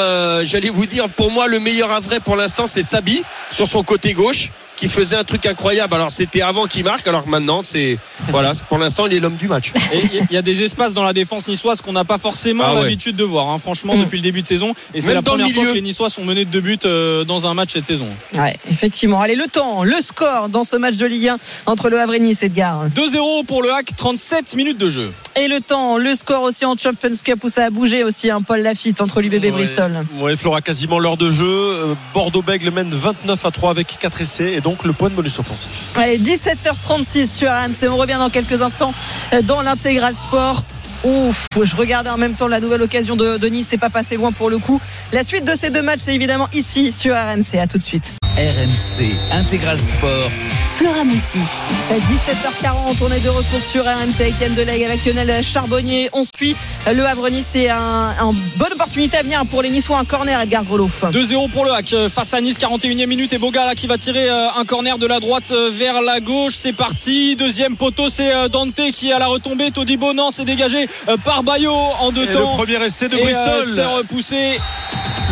j'allais vous dire, pour moi, le meilleur Havrais pour l'instant, c'est Sabi sur son côté gauche qui faisait un truc incroyable. Alors c'était avant qu'il marque, alors maintenant c'est voilà, pour l'instant il est l'homme du match. Il y a des espaces dans la défense niçoise qu'on n'a pas forcément ah l'habitude de voir, hein, franchement, depuis le début de saison. Et c'est la première fois que les Niçois sont menés de deux buts euh, dans un match cette saison. Ouais, effectivement. Allez, le temps, le score dans ce match de Ligue 1 entre le Havre et Nice, Edgar. 2-0 pour le Hack, 37 minutes de jeu. Et le temps, le score aussi en Champions Cup où ça a bougé aussi, un hein, Paul Lafitte entre l'UBB et Bristol. Ouais, Flora quasiment l'heure de jeu. Euh, Bordeaux-Bègle mène 29 à 3 avec 4 essais et donc le point de bonus offensif. Allez, 17h36 sur RMC. On revient dans quelques instants euh, dans l'intégral sport. Ouf, je regardais en même temps la nouvelle occasion de, de Nice, c'est pas passé loin pour le coup. La suite de ces deux matchs, c'est évidemment ici sur RMC. À tout de suite. RMC Intégral Sport. Flora Messi. 17h40, on est de retour sur RMC avec Yann Delegue, avec Lionel Charbonnier. On suit le Havre-Nice. C'est une bonne opportunité à venir pour les Niçois. Un corner, Edgar Grelot. 2-0 pour le Hack face à Nice, 41e minute. Et Boga là qui va tirer euh, un corner de la droite euh, vers la gauche. C'est parti. Deuxième poteau, c'est euh, Dante qui est à la retombée. Todibo, non, c'est dégagé par Bayo en deux temps. Le premier essai de Bristol. C'est repoussé.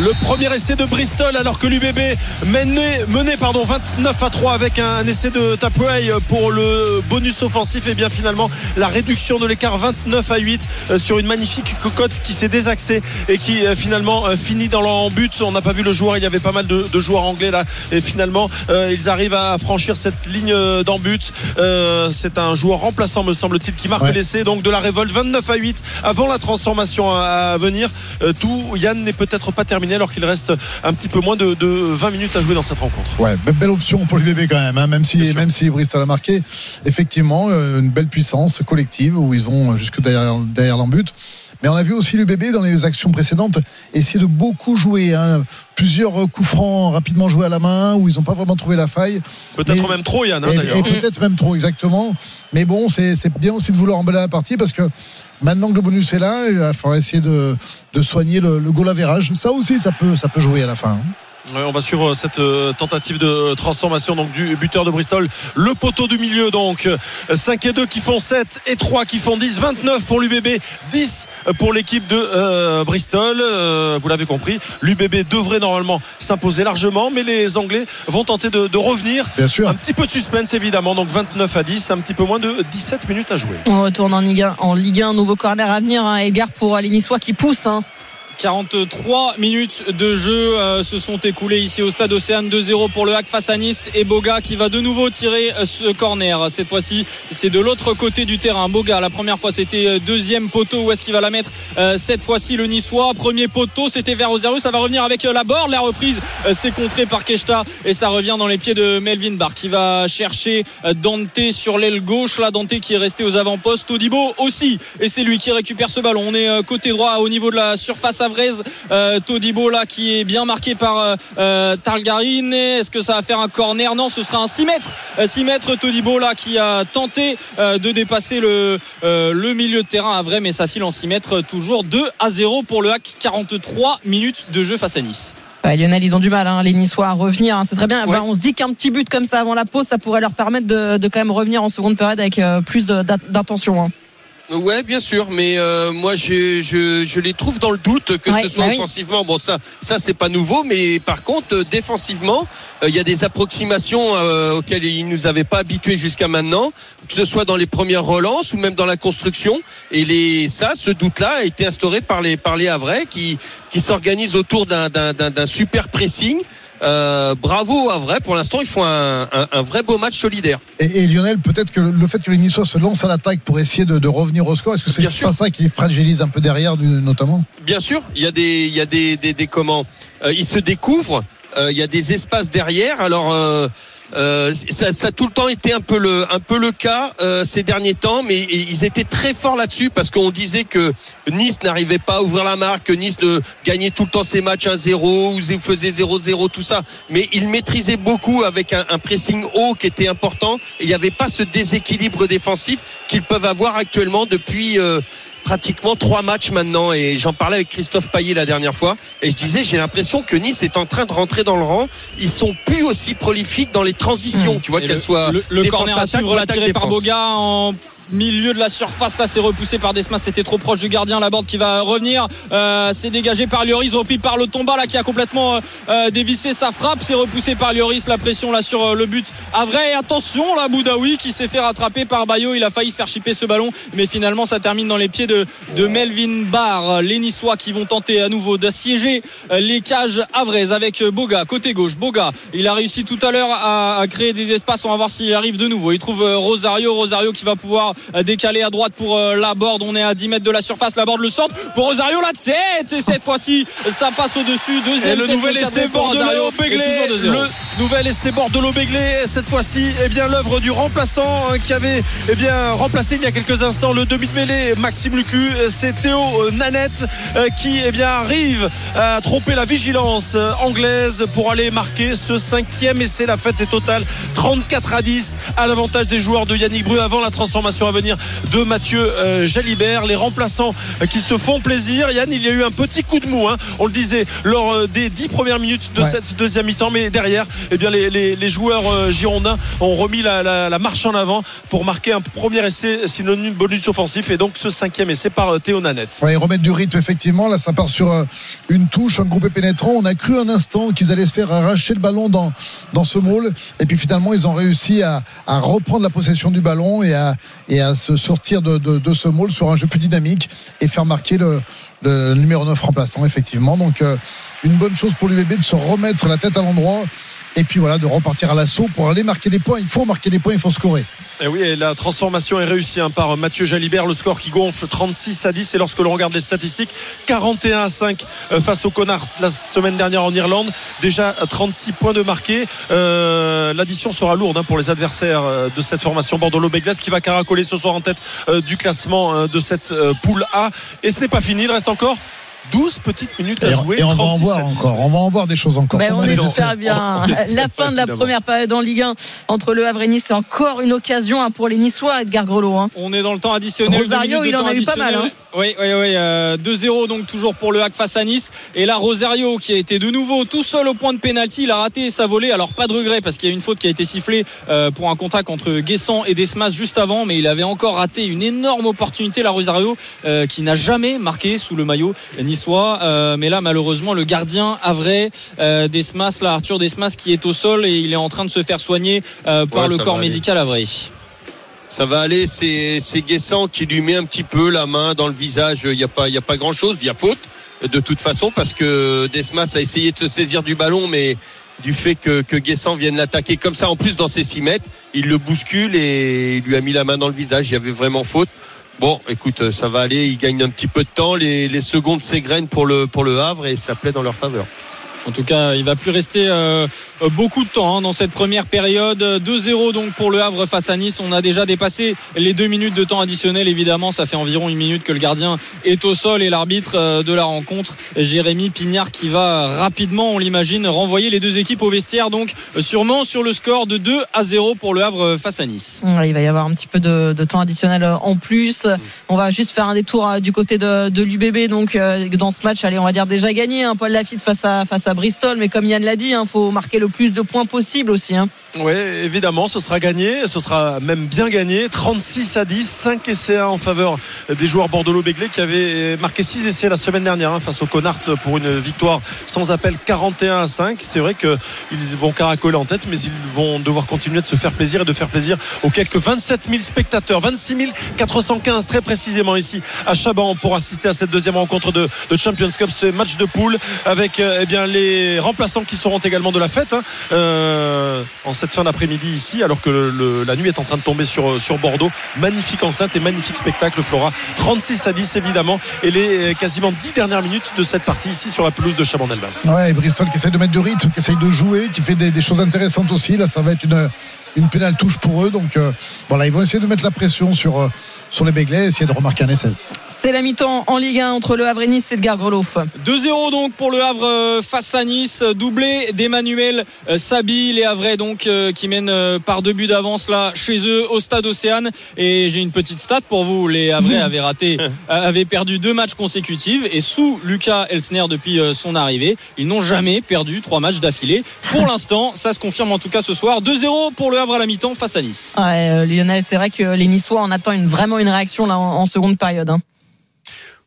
Le premier essai de Bristol alors que l'UBB menait, menait pardon, 29 à 3 avec un, essai de Tapway pour le bonus offensif et bien finalement la réduction de l'écart 29 à 8 euh, sur une magnifique cocotte qui s'est désaxée et qui euh, finalement euh, finit dans leur but. On n'a pas vu le joueur, il y avait pas mal de, joueurs anglais là et finalement ils arrivent à franchir cette ligne d'en but. c'est un joueur remplaçant me semble-t-il qui marque l'essai donc de la révolte 29 à 8 avant la transformation à, venir. tout Yann n'est peut-être pas terminé alors qu'il reste un petit peu moins de, 20 minutes à jouer dans cette rencontre. Ouais, belle option pour l'UBB quand même, hein, même si même si Bristol a marqué. Effectivement, euh, une belle puissance collective où ils vont jusque derrière derrière l'embut. Mais on a vu aussi l'UBB dans les actions précédentes essayer de beaucoup jouer. Hein. Plusieurs coups francs rapidement joués à la main où ils n'ont pas vraiment trouvé la faille. Peut-être même trop, Yann, hein, d'ailleurs. Et peut-être même trop, exactement. Mais bon, c'est bien aussi de vouloir emballer la partie parce que Maintenant que le bonus est là, il va falloir essayer de, soigner le, le goal Ça aussi, ça peut, ça peut jouer à la fin. Hein on va suivre cette euh, tentative de transformation donc du buteur de Bristol. Le poteau du milieu donc 5 et 2 qui font 7 et 3 qui font 10. 29 pour l'UBB, 10 pour l'équipe de euh, Bristol. Euh, vous l'avez compris, l'UBB devrait normalement s'imposer largement, mais les Anglais vont tenter de, revenir. Bien sûr. Un petit peu de suspense évidemment, donc 29 à 10, un petit peu moins de 17 minutes à jouer. On retourne en Ligue 1, en Ligue 1 nouveau corner à venir, hein, Edgar pour les Niçois qui poussent. Hein 43 minutes de jeu euh, se sont écoulées ici au stade Océane 2-0 pour le Hack face à Nice et Boga qui va de nouveau tirer euh, ce corner. Cette fois-ci, c'est de l'autre côté du terrain. Boga, la première fois, c'était euh, deuxième poteau. Où est-ce qu'il va la mettre cette fois-ci le Niçois? Premier poteau, c'était vers Rosario. Ça va revenir avec la borde. La reprise, c'est contré par Keshta et ça revient dans les pieds de Melvin Barr qui va chercher Dante sur l'aile gauche. Là, Dante qui est resté aux avant-postes. Todibo aussi. Et c'est lui qui récupère ce ballon. On est côté droit au niveau de la surface avraise. Todibo là qui est bien marqué par euh, euh, Targarine. Est-ce que ça va faire un corner? Non, ce sera un 6 mètres. 6 euh, mètres Todibo là qui a tenté de dépasser le, le milieu de terrain à vrai, mais ça file en 6 mètres. Toujours 2 à 0 pour le hack. 43 minutes de jeu face à Nice. Lionel, ils ont du mal, hein, les Niçois, à revenir. Hein. Ce serait bien. on se dit qu'un petit but comme ça avant la pause, ça pourrait leur permettre de, quand même revenir en seconde période avec plus d'intention. Hein. Ouais, bien sûr, mais euh, moi je, je, je, les trouve dans le doute que ce soit bah offensivement. Bon, ça, ça c'est pas nouveau, mais par contre euh, défensivement, euh, il y a des approximations auxquelles ils nous avaient pas habitués jusqu'à maintenant, que ce soit dans les premières relances ou même dans la construction. Et les, ça, ce doute-là a été instauré par les par les Havrais qui qui s'organisent autour d'un super pressing. Euh, bravo à vrai. Pour l'instant, ils font un, vrai beau match solidaire. Et, Lionel, peut-être que le fait que les Niçois se lancent à l'attaque pour essayer de, revenir au score, est-ce que c'est pas ça qui les fragilise un peu derrière, notamment? Bien sûr. Il y a des, il y a des, des, comment euh, Ils se découvrent. Euh, il y a des espaces derrière. Alors euh, ça, a tout le temps été un peu le, cas euh, ces derniers temps, mais ils étaient très forts là-dessus parce qu'on disait que Nice n'arrivait pas à ouvrir la marque, que Nice de gagnait tout le temps ses matchs 1-0 ou faisait 0-0, tout ça. Mais ils maîtrisaient beaucoup avec un, un pressing haut qui était important. Et il n'y avait pas ce déséquilibre défensif qu'ils peuvent avoir actuellement depuis. Euh, pratiquement trois matchs maintenant. Et j'en parlais avec Christophe Payet la dernière fois. Et je disais j'ai l'impression que Nice est en train de rentrer dans le rang. Ils sont plus aussi prolifiques dans les transitions tu vois qu'elles soient le, le corner à suivre la par Boga en milieu de la surface. Là, c'est repoussé par Desmas. C'était trop proche du gardien. La bande qui va revenir. Euh, c'est dégagé par Lloris. Repris par le Tomba là qui a complètement euh, euh, dévissé sa frappe. C'est repoussé par Lloris. La pression là sur le but. À vrai, attention là, Boudaoui qui s'est fait rattraper par Bayo. Il a failli se faire chipper ce ballon. Mais finalement, ça termine dans les pieds de, Melvin Barr. Les qui vont tenter à nouveau d'assiéger les cages Avraises avec Boga. Côté gauche, Boga. Il a réussi tout à l'heure à, à créer des espaces. On va voir s'il arrive de nouveau. Il trouve Rosario. Rosario qui va pouvoir décalé à droite pour euh, la board. On est à 10 mètres de la surface. La board le centre pour Rosario la tête et cette fois-ci ça passe au-dessus. Deuxième et le nouvel essai Bordelot Béglé. Le nouvel essai Bordelot Béglé. Cette fois-ci, eh bien l'œuvre du remplaçant hein, qui avait eh bien remplacé il y a quelques instants le demi de mêlée Maxime Lucu. C'est Théo Nanette euh, qui eh bien arrive à tromper la vigilance euh, anglaise pour aller marquer ce cinquième essai. La fête est totale. 34 à 10 à l'avantage des joueurs de Yannick Bru avant la transformation à venir de Mathieu euh, Jalibert. Les remplaçants euh, qui se font plaisir. Yann, il y a eu un petit coup de mou, hein. on le disait, lors euh, des dix premières minutes de cette deuxième mi-temps. Mais derrière, eh bien, les, joueurs girondins ont remis la, marche en avant pour marquer un premier essai synonyme bonus offensif. Et donc ce cinquième essai par Théo Nanette. Ouais, remettre du rythme, effectivement. Là, ça part sur une touche, un groupe pénétrant. On a cru un instant qu'ils allaient se faire arracher le ballon dans, dans ce môle. Et puis finalement, ils ont réussi à, reprendre la possession du ballon et à, et à se sortir de, ce môle sur un jeu plus dynamique et faire marquer le, numéro 9 remplaçant, effectivement. Donc, euh, une bonne chose pour l'UBB de se remettre la tête à l'endroit et puis voilà, de repartir à l'assaut pour aller marquer des points. Il faut marquer des points, il faut scorer. Et oui, la transformation est réussie hein, par Mathieu Jalibert, le score qui gonfle 36 à 10. Et lorsque l'on regarde les statistiques, 41 à 5 euh, face au Connard la semaine dernière en Irlande. Déjà 36 points de marqués. Euh, l'addition sera lourde hein, pour les adversaires euh, de cette formation Bordeaux-Béglas qui va caracoler ce soir en tête du classement de cette poule A. Et ce n'est pas fini, il reste encore 12 petites minutes à jouer. Et on va en voir encore. On va en voir des choses encore. Ben, on espère bien. La fin de la première période en Ligue 1 entre le Havre et Nice, c'est encore une occasion hein, pour les Niçois, Edgar Grelot. Hein. On est dans le temps additionnel. Rosario, il en a eu pas mal. Hein. Oui, oui, oui. 2-0 euh, donc toujours pour le Hack face à Nice. Et là, Rosario qui a été de nouveau tout seul au point de pénalty, il a raté sa volée. Alors pas de regret parce qu'il y a une faute qui a été sifflée euh, pour un contact entre Guessant et Desmas juste avant, mais il avait encore raté une énorme opportunité, la Rosario, euh, qui n'a jamais marqué sous le maillot niçois. mais là, malheureusement, le gardien Avray, Desmas, là, Arthur Desmas, qui est au sol et il est en train de se faire soigner par le corps médical Avray ça va aller. C'est Guessant qui lui met un petit peu la main dans le visage. Il n'y a pas, il y a pas grand chose. Il y a faute. de toute façon parce que Desmas a essayé de se saisir du ballon, mais du fait que, que Guessant vienne l'attaquer comme ça, en plus dans ses 6 mètres, il le bouscule et il lui a mis la main dans le visage. Il y avait vraiment faute. Bon, écoute, ça va aller. Il gagne un petit peu de temps. Les, les secondes s'égrènent pour le, pour le Havre et ça plaît dans leur faveur. En tout cas, il va plus rester euh, beaucoup de temps hein, dans cette première période. 2-0 donc pour le Havre face à Nice. On a déjà dépassé les deux minutes de temps additionnel. Évidemment, ça fait environ une minute que le gardien est au sol et l'arbitre euh, de la rencontre, Jérémy Pignard, qui va rapidement, on l'imagine, renvoyer les deux équipes au vestiaire. Donc, sûrement sur le score de 2 à 0 pour le Havre face à Nice. Il va y avoir un petit peu de, temps additionnel en plus. On va juste faire un détour euh, du côté de, de l'UBB. Donc, dans ce match, allez, on va dire déjà gagné. Hein, Paul Lafitte face à face à Bristol, mais comme Yann l'a dit, il hein, faut marquer le plus de points possible aussi. Hein. Oui, évidemment, ce sera gagné, ce sera même bien gagné. 36 à 10, 5 essais en faveur des joueurs bordelot-béglé qui avaient marqué 6 essais la semaine dernière hein, face au Connard pour une victoire sans appel 41 à 5. C'est vrai qu'ils vont caracoler en tête, mais ils vont devoir continuer de se faire plaisir et de faire plaisir aux quelques 27 000 spectateurs, 26 415 très précisément ici à Chaban pour assister à cette deuxième rencontre de, de Champions Cup, ce match de poule avec eh bien, les remplaçants qui seront également de la fête hein, euh, en cette fin d'après-midi ici, alors que la nuit est en train de tomber sur, sur Bordeaux. Magnifique enceinte et magnifique spectacle, Flora. 36 à 10 évidemment, et les quasiment 10 dernières minutes de cette partie ici sur la pelouse de Chaban-Delmas. Ouais, Bristol qui essaie de mettre du rythme, qui essaye de jouer, qui fait des, choses intéressantes aussi. Là, ça va être une, une pénale touche pour eux. Donc euh, voilà, ils vont essayer de mettre la pression sur, euh, sur les Béglais, essayer de remarquer un essai. C'est la mi-temps en Ligue 1 entre le Havre et Nice, Edgar Grelot. 2-0 donc pour le Havre face à Nice, doublé d'Emmanuel Sabi, les Havrais donc qui mènent par deux buts d'avance là chez eux au stade Océane. Et j'ai une petite stat pour vous, les Havrais avaient raté, <laughs> avaient perdu deux matchs consécutifs et sous Lucas Elsner depuis son arrivée, ils n'ont jamais perdu trois matchs d'affilée. Pour <laughs> l'instant, ça se confirme en tout cas ce soir. 2-0 pour le Havre à la mi-temps face à Nice. Ouais, euh, Lionel, c'est vrai que les Niçois en attendent une, vraiment une réaction là en, en seconde période. Hein.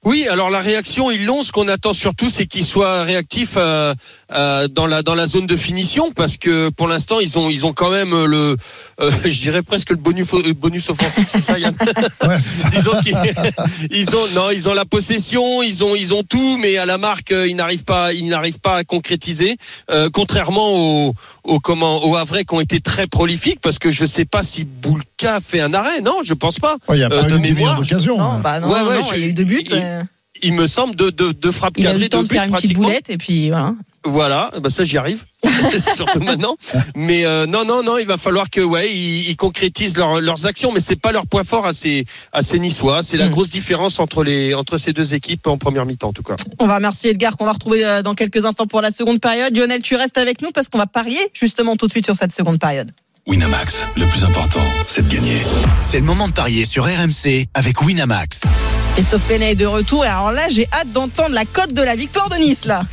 Oui, alors la réaction, ils l'ont. Ce qu'on attend surtout, c'est qu'ils soient réactifs euh, euh, dans la dans la zone de finition, parce que pour l'instant, ils ont ils ont quand même le, euh, <laughs> je dirais presque le bonus bonus offensif, c'est ça, Yann? <laughs> Ouais, ça. Disons qu'ils <laughs> ils ont non, ils ont la possession, ils ont ils ont tout, mais à la marque, ils n'arrivent pas ils n'arrivent pas à concrétiser. Euh, contrairement aux au comment au Havre qui ont été très prolifiques, parce que je sais pas si Boulka fait un arrêt, non, je pense pas. Il ouais, n'y a pas de eu mémoire. d'occasion. Non, bah non, Ouais, non, ouais, non, je- il y a eu deux buts. il- euh, Il me semble de de, de frappes il a le temps de de faire une petite boulette et puis voilà. Voilà, bah ça j'y arrive, <laughs> surtout maintenant. Mais euh, non, non, non, il va falloir que ouais, ils, ils concrétisent leurs- leurs actions, mais c'est pas leur point fort à ces à ces Niçois. C'est la Mm. grosse différence entre les entre ces deux équipes en première mi-temps en tout cas. On va remercier Edgar qu'on va retrouver euh, dans quelques instants pour la seconde période. Lionel, tu restes avec nous parce qu'on va parier justement tout de suite sur cette seconde période. Winamax, le plus important, c'est de gagner. C'est le moment de parier sur RMC avec Winamax. Christophe Penet est de retour et alors là j'ai hâte d'entendre la cote de la victoire de Nice là.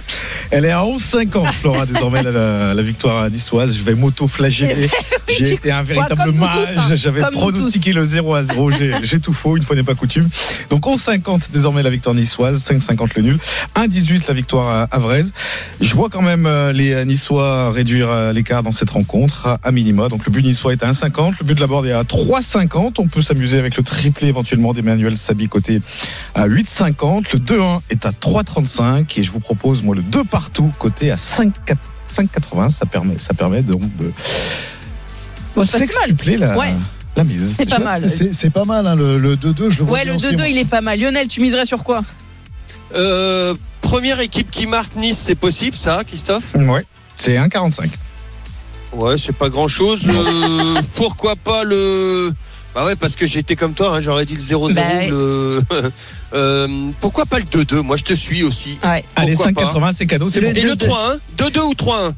Elle est à 11,50 Flora désormais la, la victoire niçoise. Je vais m'auto-flageller. <laughs> J'ai été un véritable mage. hein. J'avais pronostiqué le 0 à 0. J'ai tout faux, une fois n'est pas coutume. Donc 11,50 désormais la victoire niçoise, 5,50 le nul, 1,18 la victoire à Avraise. Je vois quand même euh, les Niçois réduire euh, l'écart dans cette rencontre à- à minima. Donc le but niçois est à 1,50, le but de la Borde est à 3,50. On peut s'amuser avec le triplé éventuellement d'Emmanuel Sabi côté à 8,50. Le 2-1 est à 3,35 et je vous propose moi le 2 partout côté à 5,4 5,80. Ça permet, ça permet donc de Bon, c'est pas si mal. sextupler la, Ouais. la mise. C'est pas mal. C'est c'est pas mal, hein, le, le 2-2, je le vois Ouais, bien le aussi, 2-2 moi. il est pas mal. Lionel, tu miserais sur quoi? Euh, première équipe qui marque Nice, c'est possible ça, Christophe? Ouais, c'est 1,45. Ouais, c'est pas grand chose. <laughs> pourquoi pas le. Bah ouais, parce que j'étais comme toi, hein, j'aurais dit le 0-0. Bah ouais. le... <laughs> Euh, pourquoi pas le 2-2 Moi, je te suis aussi. Ouais. Allez, Pourquoi 5,80, c'est cadeau, c'est bon. Et le 2-2. 3-1 2-2 ou 3-1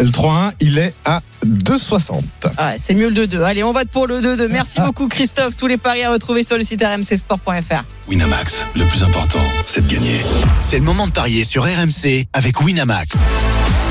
Le 3-1, il est à 2,60. Ouais, c'est mieux le 2-2. Allez, on vote pour le 2-2. Merci beaucoup Christophe. Tous les paris à retrouver sur le site rmcsport.fr. Winamax, le plus important, c'est de gagner. C'est le moment de parier sur RMC avec Winamax.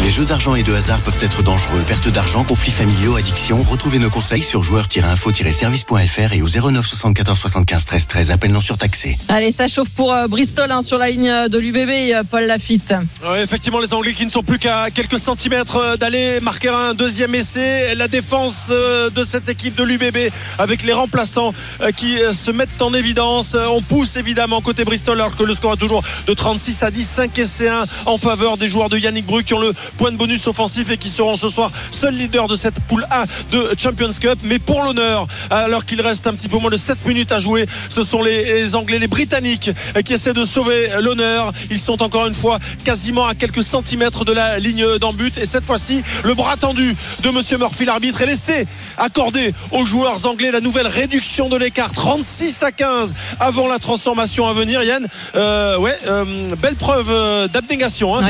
Les jeux d'argent et de hasard peuvent être dangereux. Perte d'argent, conflits familiaux, addiction. Retrouvez nos conseils sur joueurs-info-service.fr et au 09 74 75 13 13. Appel non surtaxé. Allez, ça chauffe pour euh, Bristol hein, sur la ligne euh, de l'UBB, euh, Paul Lafitte. Ouais, effectivement, les Anglais qui ne sont plus qu'à quelques centimètres d'aller marquer un deuxième essai. La défense euh, de cette équipe de l'UBB avec les remplaçants euh, qui se mettent en évidence. On pousse évidemment côté Bristol alors que le score est toujours de 36 à 10, 5 essais 1 en faveur des joueurs de Yannick Bru qui ont le point de bonus offensif et qui seront ce soir seuls leaders de cette poule A de Champions Cup. Mais pour l'honneur, alors qu'il reste un petit peu moins de 7 minutes à jouer, ce sont les, les Anglais, les Britanniques euh, qui essaient de sauver l'honneur. Ils sont encore une fois quasiment à quelques centimètres de la ligne d'en but. Et cette fois-ci, le bras tendu de Monsieur Murphy, l'arbitre, est laissé accorder aux joueurs anglais la nouvelle réduction de l'écart 36 à 15 avant la transformation à venir. Yann, euh, ouais, euh, belle preuve d'abnégation hein,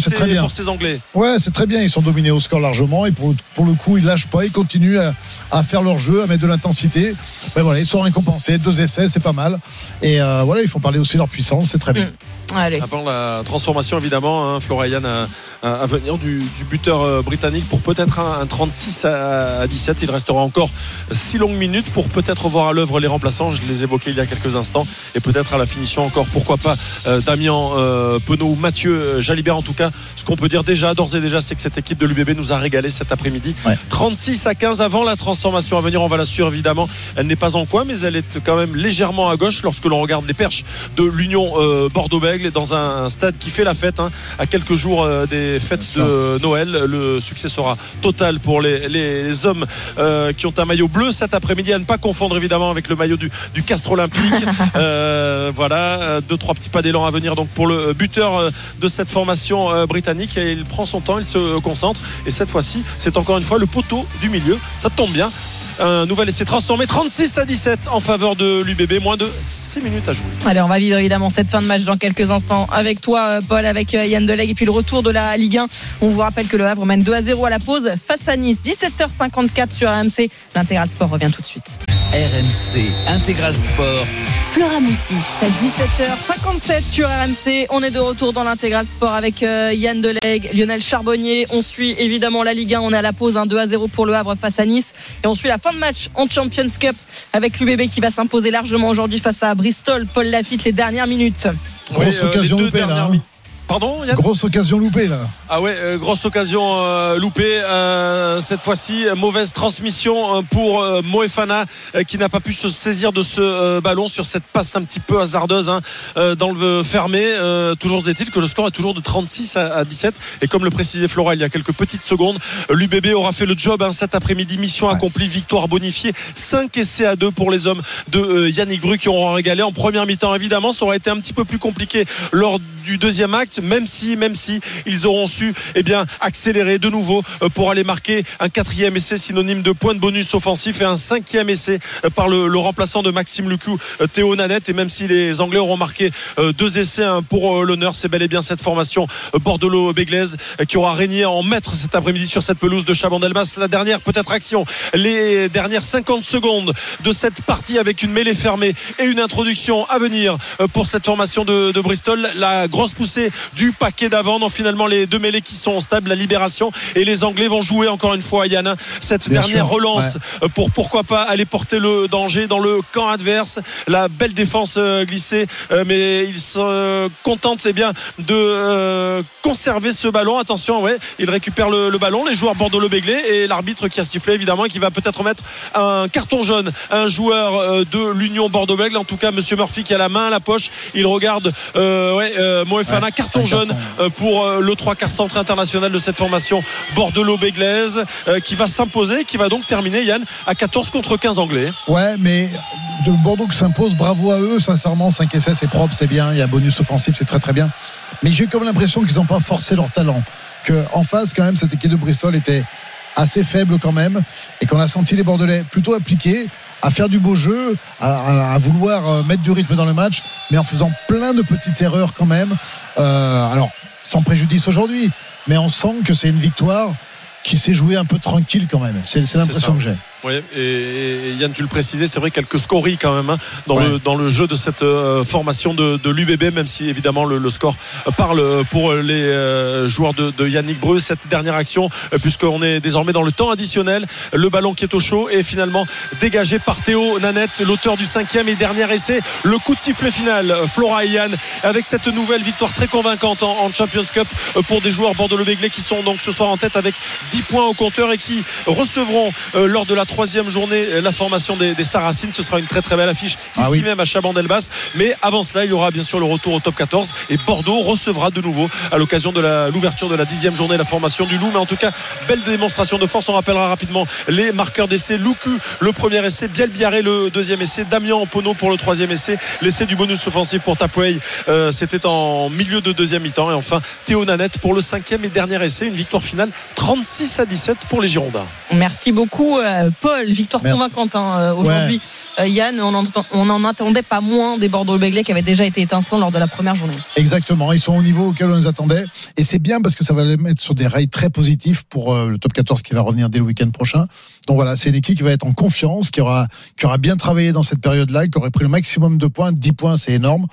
ces, pour ces Anglais. Ouais, c'est très bien. Ils sont dominés au score largement et pour, le coup, ils lâchent pas. Ils continuent à, faire leur jeu, à mettre de l'intensité. Ben voilà, ils sont récompensés. Deux essais, c'est pas mal. Et euh, voilà, ils font parler aussi leur puissance. C'est très bien. Allez. Avant la transformation, évidemment, hein, Flora et Yann, à, venir du, du buteur euh, britannique pour peut-être un, un 36 à, à 17. Il restera encore six longues minutes pour peut-être voir à l'œuvre les remplaçants. Je les évoquais il y a quelques instants. Et peut-être à la finition encore, pourquoi pas, euh, Damien euh, Penaud ou Mathieu euh, Jalibert. En tout cas, ce qu'on peut dire déjà, d'ores et déjà, c'est que cette équipe de l'UBB nous a régalé cet après-midi. Ouais. 36 à 15 avant la transformation à venir. On va la suivre évidemment. Elle n'est pas en coin, mais elle est quand même légèrement à gauche lorsque l'on regarde les perches de l'Union dans un stade qui fait la fête hein, à quelques jours euh, des fêtes de Noël. Le succès sera total pour les, les hommes euh, qui ont un maillot bleu cet après-midi à ne pas confondre évidemment avec le maillot du, du Castre Olympique. <laughs> Euh, voilà, deux trois petits pas d'élan à venir donc pour le buteur de cette formation britannique et il prend son temps, il se concentre et cette fois-ci c'est encore une fois le poteau du milieu. Ça tombe bien. Un nouvel essai transformé 36 à 17 en faveur de l'UBB, moins de 6 minutes à jouer. Allez, on va vivre évidemment cette fin de match dans quelques instants avec toi, Paul, avec euh, Yann Delegue et puis le retour de la Ligue 1. On vous rappelle que le Havre mène 2 à 0 à la pause face à Nice. 17h54 sur RMC. L'intégral sport revient tout de suite. RMC Intégral Sport. Flora Messi. 17h57 sur RMC. On est de retour dans l'intégral sport avec euh, Yann Delegue, Lionel Charbonnier. On suit évidemment la Ligue 1. On est à la pause, un 2 à 0 pour le Havre face à Nice. Et on suit la fin de match en Champions Cup avec l'UBB qui va s'imposer largement aujourd'hui face à Bristol. Paul Lafitte, les dernières minutes. Grosse Oui, euh, les deux là. hein. Pardon Yann Grosse occasion loupée là. Ah ouais, euh, grosse occasion euh, loupée. Euh, cette fois-ci, mauvaise transmission pour Moefana qui n'a pas pu se saisir de ce ballon sur cette passe un petit peu hasardeuse hein, dans le fermé. Toujours est-il que le score est toujours de 36 à, à 17. Et comme le précisait Flora il y a quelques petites secondes, l'UBB aura fait le job hein, cet après-midi. Mission accomplie, victoire bonifiée. 5 essais à 2 pour les hommes de Yannick Bru qui auront régalé en première mi-temps. Évidemment, ça aurait été un petit peu plus compliqué lors du deuxième acte, même si, même si ils auront su eh bien, accélérer de nouveau euh, pour aller marquer un quatrième essai synonyme de point de bonus offensif et un cinquième essai euh, par le, remplaçant de Maxime Lucu, euh, Théo Nanette. Et même si les Anglais auront marqué deux essais hein, pour l'honneur, c'est bel et bien cette formation Bordelot-Béglaise qui aura régné en maître cet après-midi sur cette pelouse de Chabandelmas. La dernière peut-être action, les dernières 50 secondes de cette partie avec une mêlée fermée et une introduction à venir pour cette formation de, Bristol. Grosse poussée du paquet d'avant. Non, finalement, les deux mêlées qui sont stables, la libération et les Anglais vont jouer encore une fois, Yann, hein, cette Bien dernière sûr, relance pour pourquoi pas aller porter le danger dans le camp adverse. La belle défense euh, glissée, euh, mais ils se contentent eh bien, de euh, conserver ce ballon. Attention, ouais, ils récupèrent le, le ballon, les joueurs Bordeaux-le-Béglé et l'arbitre qui a sifflé évidemment et qui va peut-être mettre un carton jaune à un joueur de l'Union Bordeaux-Bègles. En tout cas, Monsieur Murphy qui a la main à la poche, il regarde euh, ouais, euh, Moefana, Ouais, carton un jaune carton. euh, pour euh, le 3 quarts centre international de cette formation Bordeaux-Béglaise euh, qui va s'imposer, qui va donc terminer Yann à 14 contre 15 anglais. Ouais, mais de Bordeaux qui s'impose, bravo à eux, sincèrement, 5 essais, c'est propre, c'est bien, il y a bonus offensif, c'est très très bien. Mais j'ai comme l'impression qu'ils n'ont pas forcé leur talent. Que en face, quand même, cette équipe de Bristol était assez faible quand même, et qu'on a senti les Bordelais plutôt appliqués à faire du beau jeu, à, à- à vouloir euh, mettre du rythme dans le match, mais en faisant plein de petites erreurs quand même. Euh, alors, sans préjudice aujourd'hui, mais on sent que c'est une victoire qui s'est jouée un peu tranquille quand même. C'est l'impression que j'ai. Oui, et, et Yann, tu le précisais, c'est vrai quelques scories quand même hein, dans, Ouais. le, dans le jeu de cette euh, formation de, de l'UBB, même si évidemment le, le score parle pour les euh, joueurs de, de Yannick Breu. Cette dernière action, euh, puisqu'on est désormais dans le temps additionnel, le ballon qui est au chaud est finalement dégagé par Théo Nanette, l'auteur du cinquième et dernier essai. Le coup de sifflet final, euh, Flora et Yann, avec cette nouvelle victoire très convaincante en, en Champions Cup euh, pour des joueurs bordeaux-le-béglé qui sont donc ce soir en tête avec 10 points au compteur et qui recevront euh, lors de la troisième journée euh, la formation des, des Saracines. Ce sera une très très belle affiche ici Ah oui. même à Chabandelbas. Mais avant cela, il y aura bien sûr le retour au top 14 et Bordeaux recevra de nouveau à l'occasion de l'ouverture de la dixième journée la formation du Loup. Mais en tout cas, belle démonstration de force. On rappellera rapidement les marqueurs d'essai. Louku, le premier essai, Biel Biarré, le deuxième essai, Damien Pono pour le troisième essai. L'essai du bonus offensif pour Tapway, euh, c'était en milieu de deuxième mi-temps. Et enfin, Théo Nanette pour le cinquième et dernier essai. Une victoire finale 36 à 17 pour les Girondins. Merci beaucoup, euh, Paul. Victoire Merci. convaincante hein, euh, aujourd'hui. Euh, Yann, on en, on en attendait pas moins des Bordeaux-Béglés qui avaient déjà été étincelants lors de la première journée. Exactement, ils sont au niveau auquel on les attendait. Et c'est bien parce que ça va les mettre sur des rails très positifs pour euh, le top 14 qui va revenir dès le week-end prochain. Donc voilà, c'est une équipe qui va être en confiance, qui aura, qui aura bien travaillé dans cette période-là, qui aurait pris le maximum de points. 10 points, c'est énorme.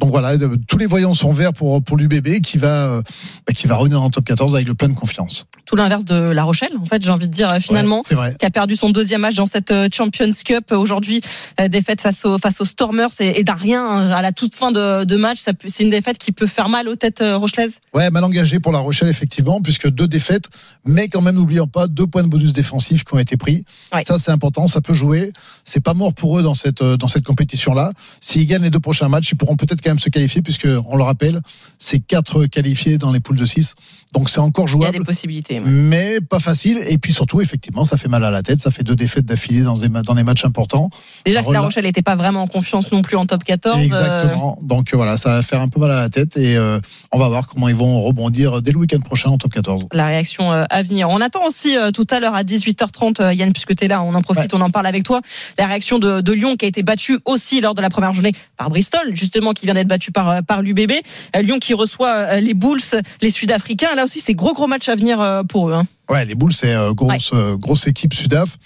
Donc voilà, de- tous les voyants sont verts pour, pour l'UBB qui va, euh, bah, qui va revenir le top 14 avec le plein de confiance. Tout l'inverse de La Rochelle, en fait, j'ai envie de dire euh, finalement. Ouais, qui a perdu son deuxième match dans cette euh, Champions Cup aujourd'hui euh, défaite face aux face aux Stormers et, et d'un rien hein, à la toute fin de, de match c'est une défaite qui peut faire mal aux têtes euh, rochelaises Ouais, mal engagé pour La Rochelle, effectivement, puisque deux défaites, mais quand même, n'oublions pas, deux points de bonus défensifs qui ont été pris. Ouais. Ça, c'est important, ça peut jouer. C'est pas mort pour eux dans cette, euh, dans cette compétition-là. S'ils gagnent les deux prochains matchs, ils pourront peut-être se qualifier, puisque, on le rappelle, c'est quatre qualifiés dans les poules de 6. Donc c'est encore il y a des jouable. possibilités ouais. Mais pas facile. Et puis surtout, effectivement, ça fait mal à la tête. Ça fait deux défaites d'affilée dans des, dans des matchs importants. déjà que La. Rochelle n'était pas vraiment en confiance non plus en top 14 euh, Exactement. Donc euh, voilà, ça va faire un peu mal à la tête. Et euh, on va voir comment ils vont rebondir dès le week-end prochain en top 14. la réaction à venir. On attend aussi euh, tout à l'heure à 18h30, euh, Yann, puisque tu es là, on en profite, on en parle avec toi. La réaction de, de Lyon qui a été battu aussi lors de la première journée par Bristol, justement, qui vient d'être battu par, par l'UBB. Lyon qui reçoit les Bulls, les Sud-Africains. Là aussi, c'est gros, gros match à venir euh, pour eux. hein. Ouais, les Boules, c'est euh, grosse, euh, grosse équipe Sudaf.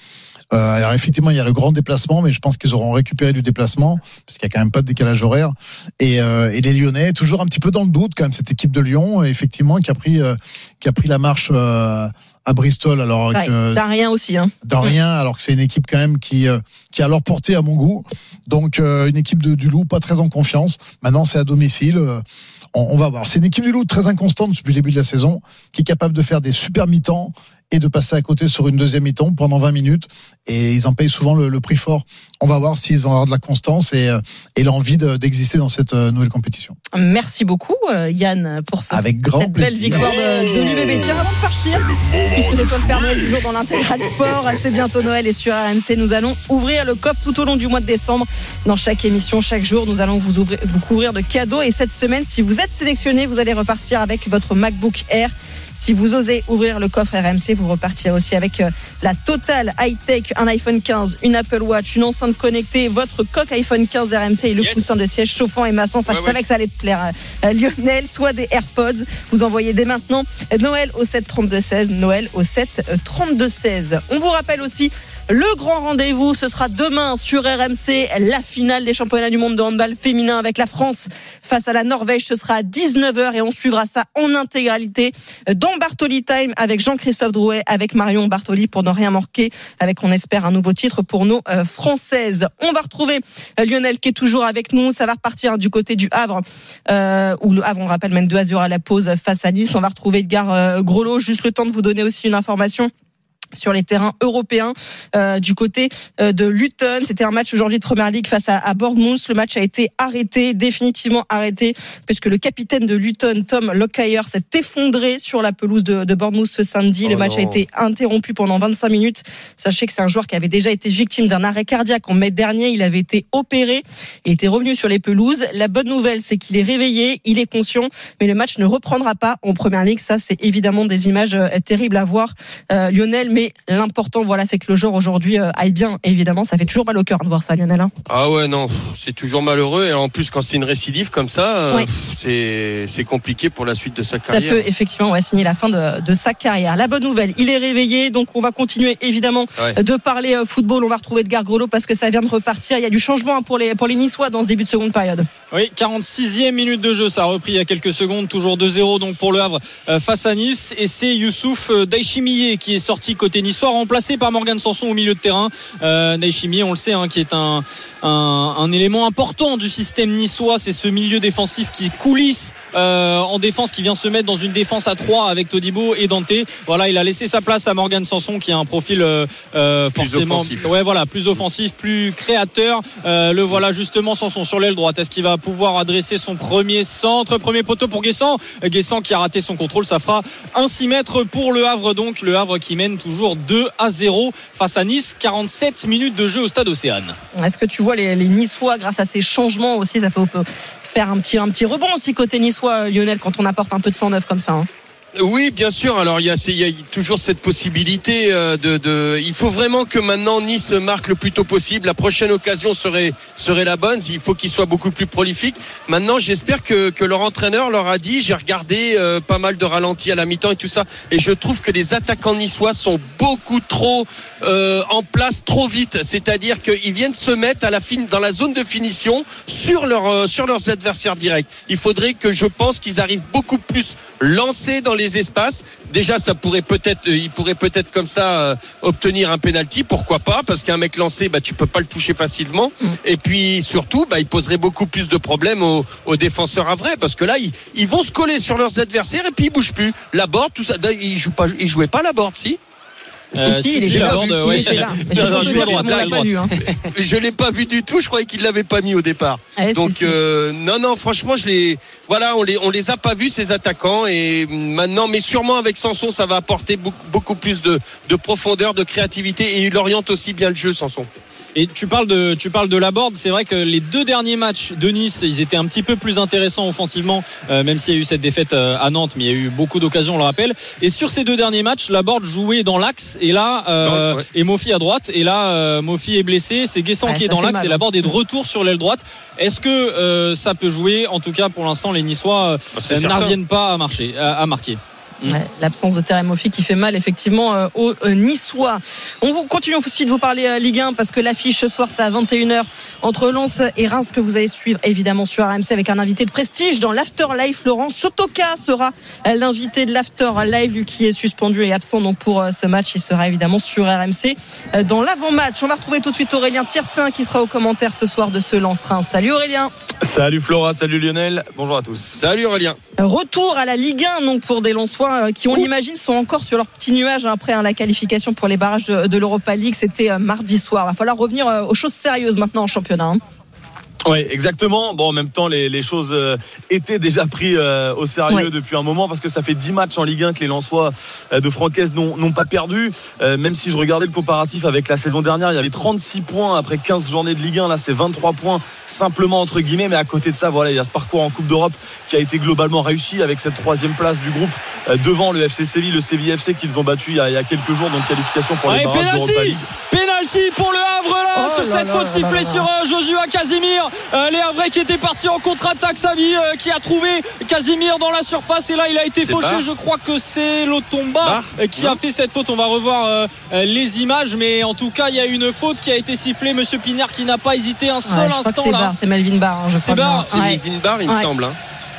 Euh, alors effectivement, il y a le grand déplacement, mais je pense qu'ils auront récupéré du déplacement, parce qu'il y a quand même pas de décalage horaire. Et, euh, et les Lyonnais, toujours un petit peu dans le doute, quand même, cette équipe de Lyon, effectivement, qui a pris, euh, qui a pris la marche à Bristol, alors Ouais, rien aussi. Hein. dans rien, alors que c'est une équipe quand même qui, qui a leur portée à mon goût. Donc une équipe de, du Loup pas très en confiance. Maintenant c'est à domicile. On, on va voir. C'est une équipe du Loup très inconstante depuis le début de la saison, qui est capable de faire des super mi-temps et de passer à côté sur une deuxième mi-temps pendant 20 minutes. Et ils en payent souvent le, le prix fort. On va voir s'ils vont avoir de la constance et, euh, et l'envie de- d'exister dans cette euh, nouvelle compétition. Merci beaucoup, euh, Yann, pour ce, Avec grand cette belle plaisir. victoire de, de l'UBB. Tiens, avant de partir, puisque c'est toi le Père Noël du jour dans l'intégral sport, c'est bientôt Noël et sur RMC, nous allons ouvrir le coffre tout au long du mois de décembre. Dans chaque émission, chaque jour, nous allons vous, ouvrir, vous couvrir de cadeaux. Et cette semaine, si vous êtes sélectionné, vous allez repartir avec votre MacBook Air. Si vous osez ouvrir le coffre RMC, vous repartirez aussi avec euh, la totale high-tech, un iPhone 15, une Apple Watch, une enceinte connectée, votre coque iPhone 15 RMC et le Yes. coussin de siège chauffant et massant. Ça, Ouais, je ouais. savais que ça allait te plaire, euh, Lionel. Soit des AirPods. Vous envoyez dès maintenant Noël au 7 32 16. Noël au 7 32 16. On vous rappelle aussi le grand rendez-vous, ce sera demain sur RMC, la finale des championnats du monde de handball féminin avec la France face à la Norvège. Ce sera à 19h et on suivra ça en intégralité dans Bartoli Time avec Jean-Christophe Drouet, avec Marion Bartoli pour ne rien manquer, avec on espère un nouveau titre pour nos euh, Françaises. On va retrouver euh, Lionel qui est toujours avec nous. Ça va repartir du côté du Havre, euh, où le Havre, on rappelle, mène 2 à 0 à la pause face à Nice. On va retrouver Edgar euh, Groslo. Juste le temps de vous donner aussi une information sur les terrains européens euh, du côté euh, de Luton. C'était un match aujourd'hui de Première Ligue face à, à Bournemouth. Le match a été arrêté, définitivement arrêté, puisque le capitaine de Luton, Tom Lockyer, s'est effondré sur la pelouse de, de Bournemouth ce samedi. le Oh match a été interrompu pendant 25 minutes. Sachez que c'est un joueur qui avait déjà été victime d'un arrêt cardiaque en mai dernier. Il avait été opéré. Il était revenu sur les pelouses. La bonne nouvelle, c'est qu'il est réveillé, il est conscient, mais le match ne reprendra pas en Première Ligue. Ça, c'est évidemment des images euh, terribles à voir, Lionel. Mais mais l'important, voilà, c'est que le joueur aujourd'hui euh, aille bien, évidemment. Ça fait toujours mal au cœur de voir ça, Lionel. hein. Ah ouais, non, c'est toujours malheureux. Et en plus, quand c'est une récidive comme ça, euh, Ouais. c'est compliqué pour la suite de sa Ça carrière. peut effectivement ouais, signer la fin de, de sa carrière. La bonne nouvelle, il est réveillé, donc on va continuer évidemment Ouais. de parler euh, football. On va retrouver Edgar Grelot parce que ça vient de repartir. Il y a du changement hein, pour les, pour les Niçois dans ce début de seconde période. Oui, 46e minute de jeu, ça a repris il y a quelques secondes, toujours 2-0 donc pour le Havre face à Nice et c'est Youssouf Daishimiye qui est sorti côté niçois remplacé par Morgan Sanson au milieu de terrain. Euh, Daishimiye, on le sait, hein, qui est un, un, un élément important du système niçois, c'est ce milieu défensif qui coulisse euh, en défense, qui vient se mettre dans une défense à 3 avec Todibo et Dante. Voilà, il a laissé sa place à Morgan Sanson qui a un profil euh, euh, Plus forcément offensif. ouais voilà plus offensif plus créateur le voilà justement Sanson sur l'aile droite est-ce qu'il va pouvoir adresser son premier centre premier poteau pour Guessant? Guessant qui a raté son contrôle ça fera un 6 mètres pour le Havre donc le Havre qui mène toujours 2 à 0 face à Nice 47 minutes de jeu au stade Océane Est-ce que tu vois les, Niçois, grâce à ces changements aussi, ça peut faire un petit, un petit rebond aussi côté Niçois, Lionel, quand on apporte un peu de sang neuf comme ça. hein? Oui, bien sûr. Alors il y a, il y a toujours cette possibilité euh, de, de. Il faut vraiment que maintenant Nice marque le plus tôt possible. La prochaine occasion serait serait la bonne. Il faut qu'il soit beaucoup plus prolifique. Maintenant, j'espère que, que leur entraîneur leur a dit. J'ai regardé euh, pas mal de ralentis à la mi-temps et tout ça, et je trouve que les attaquants niçois sont beaucoup trop euh, en place trop vite. C'est-à-dire qu'ils viennent se mettre à la fin, dans la zone de finition sur leur euh, sur leurs adversaires directs. Il faudrait que je pense qu'ils arrivent beaucoup plus lancés dans les espaces. Déjà, ça pourrait peut-être, euh, ils pourraient peut-être comme ça euh, obtenir un penalty. Pourquoi pas Parce qu'un mec lancé, bah tu peux pas le toucher facilement. Et puis surtout, bah il poserait beaucoup plus de problèmes aux, aux défenseurs à vrai, parce que là, ils, ils vont se coller sur leurs adversaires et puis ils bougent plus. La board, tout ça, ils jouent pas, ils jouaient pas la board, si? Euh, Si, si, il la là. <laughs> Non, non, je hein. <laughs> Je l'ai pas vu du tout. Je croyais qu'ils l'avaient pas mis au départ. Si, Donc euh, non non franchement je les voilà on les on les a pas vus ces attaquants et maintenant mais sûrement avec Sanson ça va apporter beaucoup, beaucoup plus de, de profondeur de créativité et il oriente aussi bien le jeu Sanson. Et tu parles de, tu parles de la board. C'est vrai que les deux derniers matchs de Nice, ils étaient un petit peu plus intéressants offensivement, euh, même s'il y a eu cette défaite euh, à Nantes, mais il y a eu beaucoup d'occasions, on le rappelle. Et sur ces deux derniers matchs, la board jouait dans l'axe, et là, euh, Ouais, ouais. et Mofi à droite, et là, euh, Mofi est blessé, c'est Guessant Ouais, qui est dans l'axe, et la hein. board est de retour sur l'aile droite. Est-ce que euh, ça peut jouer? En tout cas, pour l'instant, les Niçois n'arriviennent pas à marcher, à, à marquer. Mm. Ouais, L'absence de Terem Moffi qui fait mal effectivement euh, aux euh, Niçois. On vous continue aussi de vous parler euh, Ligue 1 parce que l'affiche ce soir c'est à 21h entre Lens et Reims que vous allez suivre évidemment sur RMC avec un invité de prestige dans l'After Life. Laurent Sotoka sera euh, l'invité de l'After Live lui qui est suspendu et absent donc pour euh, ce match. Il sera évidemment sur RMC euh, dans l'avant-match. On va retrouver tout de suite Aurélien Tiersin qui sera au commentaire ce soir de ce Lens Reims. Salut Aurélien. Salut Flora, salut Lionel, bonjour à tous. Salut Aurélien. Retour à la Ligue 1 donc pour des Lensois euh, qui on l'imagine sont encore sur leur petit nuage hein, après hein, la qualification pour les barrages de, de l'Europa League c'était euh, mardi soir. Va falloir revenir euh, aux choses sérieuses maintenant en championnat. Oui, exactement. Bon, en même temps, les, les choses euh, étaient déjà prises euh, au sérieux Ouais. depuis un moment parce que ça fait 10 matchs en Ligue 1 que les Lensois euh, de Francaise n'ont n'ont pas perdu. Euh, même si je regardais le comparatif avec la saison dernière, il y avait 36 points après 15 journées de Ligue 1. Là, c'est 23 points simplement entre guillemets. Mais à côté de ça, voilà, il y a ce parcours en Coupe d'Europe qui a été globalement réussi avec cette troisième place du groupe euh, devant le FC Séville, le CVFC qu'ils ont battu il y, a, il y a quelques jours, donc qualification pour les Ouais, barrages penalty pour le Havre là Oh sur là cette là faute là sifflée là sur euh, Joshua Casimir. Euh, les Havrais qui étaient partis en contre-attaque, Samy euh, qui a trouvé Casimir dans la surface et là il a été fauché. Je crois que c'est Lotomba euh, qui a fait cette faute. On va revoir euh, les images, mais en tout cas il y a une faute qui a été sifflée. Monsieur Pignard qui n'a pas hésité un Ouais, seul je crois que instant là. C'est Melvin Barr. hein, je C'est crois bien. Barr, C'est Ouais. Melvin Barr il me semble. hein.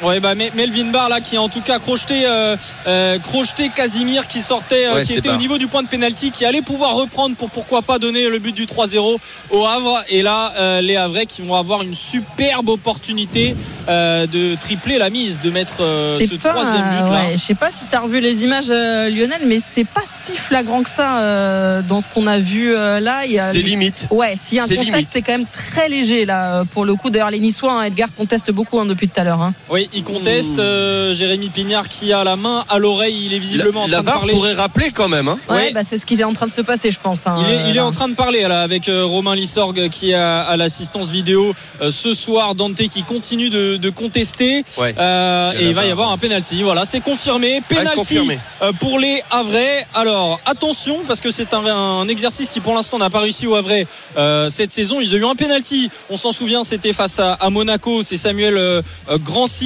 Ouais, bah, Mais- Melvin Barr là qui a en tout cas crocheté, euh, euh, crocheté Casimir qui sortait, euh, Ouais, qui était au niveau du point de pénalty, qui allait pouvoir reprendre pour pourquoi pas donner le but du 3-0 au Havre. Et là, euh, les Havrais qui vont avoir une superbe opportunité euh, de tripler la mise, de mettre euh, ce pas, troisième but là. ouais, je sais pas si tu as revu les images, euh, Lionel, mais c'est pas si flagrant que ça euh, dans ce qu'on a vu euh, là. C'est limite. Ouais, s'il y a un c'est contact, c'est quand même très léger là pour le coup. D'ailleurs, les Niçois, hein, Edgar conteste beaucoup hein, depuis tout à l'heure. hein. Oui, Il conteste euh, Jérémy Pignard qui a la main à l'oreille. Il est visiblement en La train de parler. pourrait rappeler quand même. Hein. Ouais, Ouais. bah, c'est ce qui est en train de se passer, je pense. hein, Il est, il est là. en train de parler là avec euh, Romain Lissorg qui est à, à l'assistance vidéo euh, ce soir. Dante qui continue de, de contester Ouais. Euh, et a il va y avoir un penalty. Voilà, c'est confirmé. Penalty confirmé. pour les Havrais. Alors attention parce que c'est un, un exercice qui pour l'instant n'a pas réussi au Havrais euh, cette saison. Ils ont eu un penalty. On s'en souvient, c'était face à, à Monaco. C'est Samuel euh,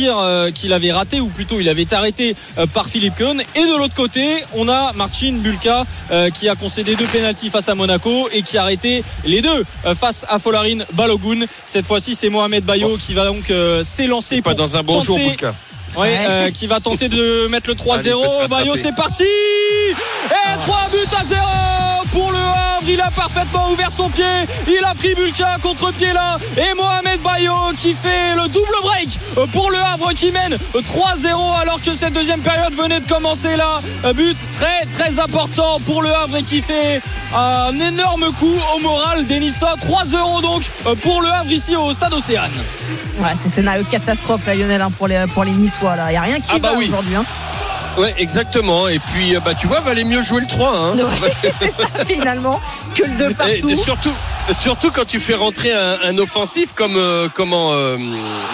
euh, Grandcir euh, qui l'avait raté ou plutôt il avait été arrêté euh, par Philippe Cohn. Et de l'autre côté, on a Marcin Bulka euh, qui a concédé deux penalties face à Monaco et qui a arrêté les deux face à Folarin Balogun. Cette fois-ci, c'est Mohamed Bayo qui va donc s'élancer Pas pour dans un bon jour. Ouais, Ouais. euh, qui va tenter de mettre le Allez, il peut se 3-0. rattraper. Bayo, c'est parti Et 3 buts à 0 pour le Havre. Il a parfaitement ouvert son pied. Il a pris Bulka contre-pied là. Et Mohamed Bayo qui fait le double break pour le Havre qui mène 3-0 alors que cette deuxième période venait de commencer là. Un but très très important pour le Havre et qui fait un énorme coup au moral des Niçois. 3-0 donc pour le Havre ici au stade Océane. Ouais, c'est scénario catastrophe, là, Lionel, hein, pour les, pour les Niçois. Il n'y a rien qui Ah bah va oui. aujourd'hui. Hein. Ouais, exactement. Et puis, euh, bah, tu vois, valait mieux jouer le 3. Hein. Ouais, <laughs> ça, finalement, que le 2 Et partout. surtout, surtout quand tu fais rentrer un, un offensif comme euh, comment euh,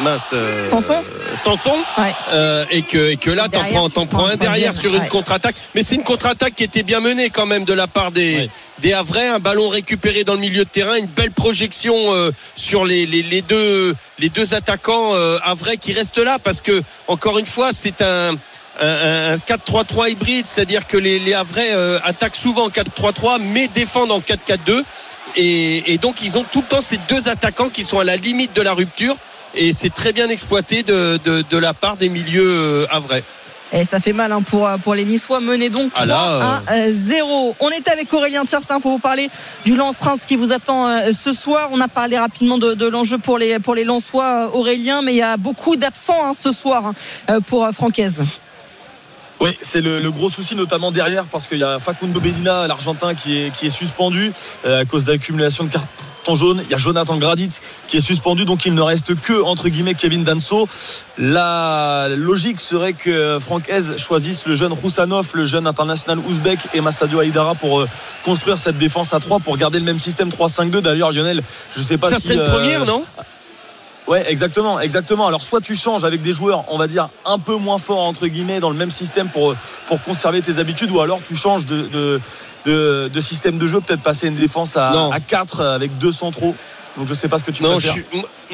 mince euh, Sanson Sanson Ouais. euh, et que et que là t'en prends prends prends un derrière sur une ouais. contre-attaque mais c'est une contre-attaque qui était bien menée quand même de la part des Ouais. des Havrais un ballon récupéré dans le milieu de terrain une belle projection euh, sur les, les, les deux les deux attaquants euh, Havrais qui restent là parce que encore une fois c'est un un, un 4-3-3 hybride, c'est-à-dire que les, les Havrais euh, attaquent souvent en 4-3-3, mais défendent en 4-4-2. Et, et donc, ils ont tout le temps ces deux attaquants qui sont à la limite de la rupture. Et c'est très bien exploité de, de, de la part des milieux euh, havrais. Et ça fait mal hein, pour, pour les Niçois, menés donc 3 Ah là, à euh, 0. On est avec Aurélien Tiersin pour vous parler du Lance-Reims qui vous attend euh, ce soir. On a parlé rapidement de, de l'enjeu pour les, pour les Lensois, euh, Aurélien, mais il y a beaucoup d'absents hein, ce soir hein, euh, pour euh, Francaise. Oui, c'est le, le gros souci, notamment derrière, parce qu'il y a Facundo Medina, l'Argentin, qui est, qui est suspendu euh, à cause d'accumulation de cartons jaunes. Il y a Jonathan Gradit qui est suspendu, donc il ne reste que, entre guillemets, Kevin Danso. La logique serait que Franck Hez choisisse le jeune Roussanov, le jeune international ouzbek et Massadio Haïdara pour euh, construire cette défense à 3 pour garder le même système 3-5-2. D'ailleurs, Lionel, je sais pas Ça si. serait une euh, première, non? Ouais, exactement, exactement. Alors soit tu changes avec des joueurs, on va dire un peu moins forts entre guillemets dans le même système pour pour conserver tes habitudes, ou alors tu changes de de, de, de système de jeu, peut-être passer une défense à, Non. à 4 avec deux centraux. Donc je sais pas ce que tu non, préfères. suis-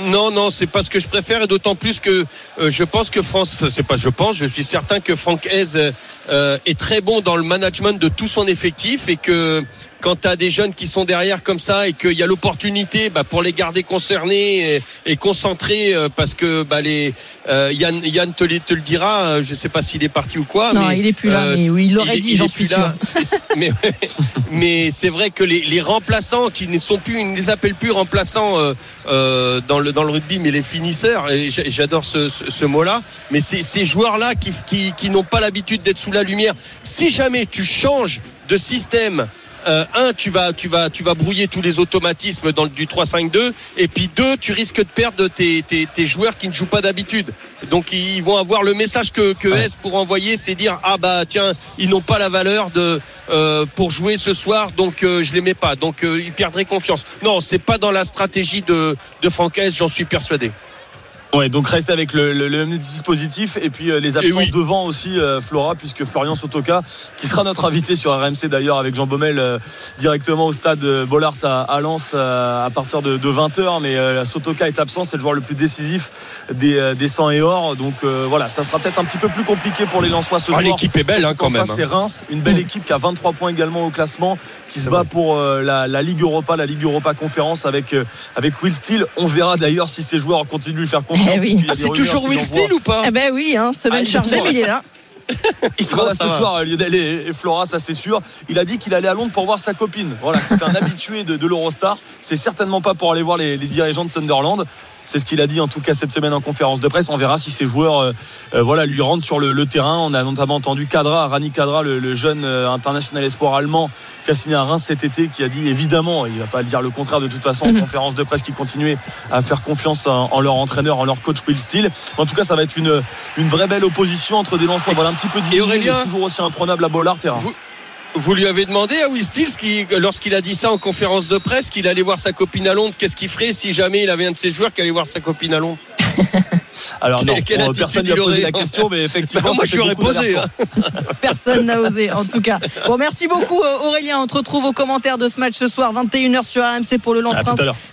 non, non, c'est pas ce que je préfère, et d'autant plus que euh, je pense que France, enfin, c'est pas je pense, je suis certain que Franck Hez euh, est très bon dans le management de tout son effectif et que quand tu as des jeunes qui sont derrière comme ça et qu'il y a l'opportunité bah, pour les garder concernés et, et concentrés euh, parce que bah, les euh, Yann, Yann te, le- te le dira, euh, je sais pas s'il est parti ou quoi. non, mais, il est plus là, euh, mais oui, il l'aurait dit, j'en suis plus sûr. là. mais <laughs> mais c'est vrai que les, les remplaçants qui ne sont plus, ils ne les appellent plus remplaçants euh, euh, dans le dans le rugby, mais les finisseurs. J'adore ce, ce, ce mot-là. Mais c'est ces joueurs-là qui qui, qui n'ont pas l'habitude d'être sous la lumière. Si jamais tu changes de système. Euh, un, tu vas, tu vas, tu vas brouiller tous les automatismes dans le, du 3-5-2, et puis deux, tu risques de perdre tes, tes, tes joueurs qui ne jouent pas d'habitude. Donc ils vont avoir le message que, que S pour envoyer, c'est dire ah bah tiens, ils n'ont pas la valeur de euh, pour jouer ce soir, donc euh, je les mets pas. Donc euh, ils perdraient confiance. Non, c'est pas dans la stratégie de de Franck S, j'en suis persuadé. Ouais, donc reste avec le, le- le même dispositif et puis euh, les absents oui. devant aussi euh, Flora puisque Florian Sotoka qui sera notre invité sur RMC d'ailleurs avec Jean Baumel euh, directement au stade Bollard à, à Lens euh, à partir de, 20h mais euh, Sotoka est absent c'est le joueur le plus décisif des, euh, des 100 et or donc euh, voilà ça sera peut-être un petit peu plus compliqué pour les Lensois ce Ah, soir l'équipe est belle hein, quand même. c'est Reims, une belle équipe qui a 23 points également au classement, qui se bat pour euh, la, la Ligue Europa, la Ligue Europa Conférence avec, euh, avec Will Steele. On verra d'ailleurs si ces joueurs continuent de lui faire confiance. Eh oui. Ah, c'est toujours Will ou pas Eh ben oui, hein, semaine Ah, chargée, mais il est là. <laughs> Il sera là ça ce soir, Lionel et et Flora, ça c'est sûr. Il a dit qu'il allait à Londres pour voir sa copine. Voilà, c'est un <laughs> habitué de, de l'Eurostar. C'est certainement pas pour aller voir les, les dirigeants de Sunderland. C'est ce qu'il a dit en tout cas cette semaine en conférence de presse. On verra si ces joueurs euh, euh, voilà, lui rentrent sur le, le terrain. On a notamment entendu Kadra, Rani Kadra, le, le jeune euh, international espoir allemand qui a signé à Reims cet été, qui a dit évidemment, il va pas dire le contraire de toute façon en conférence de presse, qui continuait à faire confiance en, en leur entraîneur, en leur coach Will Steele. En tout cas, ça va être une, une vraie belle opposition entre des lanceurs voilà, un petit peu mais toujours aussi imprenable à Bollard et Reims. Vous- Vous lui avez demandé à Will lorsqu'il a dit ça en conférence de presse, qu'il allait voir sa copine à Londres, qu'est-ce qu'il ferait si jamais il avait un de ses joueurs qui allait voir sa copine à Londres? <laughs> Alors non, Quelle- quelle personne n'a posé la question, mais effectivement, Bah, moi, je fait lui aurais beaucoup posé, d'allers-retours. <laughs> Personne n'a osé, en tout cas. Bon, merci beaucoup, euh, Aurélien. On te retrouve aux commentaires de ce match ce soir, 21h sur RMC pour le lance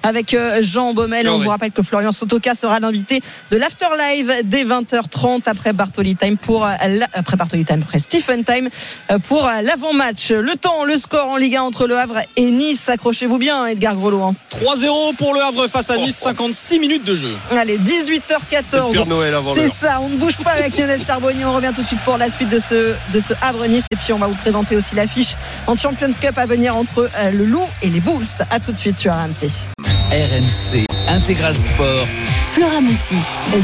avec euh, Jean Baumel. On vous rappelle que Florian Sotoka sera l'invité de l'After Live dès 20h30 après Bartoli Time pour euh, la- après Bartoli Time, après Stephen Time pour l'avant-match. Le temps, le score en Ligue 1 entre Le Havre et Nice. Accrochez-vous bien, Edgar Grelot. hein. 3-0 pour le Havre face à Nice, 56 minutes de jeu. Allez, C'est le 18h14. Père Noël avant C'est ça, on ne bouge pas avec Lionel Charbonnier. On revient tout de suite pour la suite de ce, de ce Havre-Nice. Et puis, on va vous présenter aussi l'affiche en Champions Cup à venir entre euh, le Loup et les Bulls. À tout de suite sur RMC. RMC Intégral Sport. Flora Messi.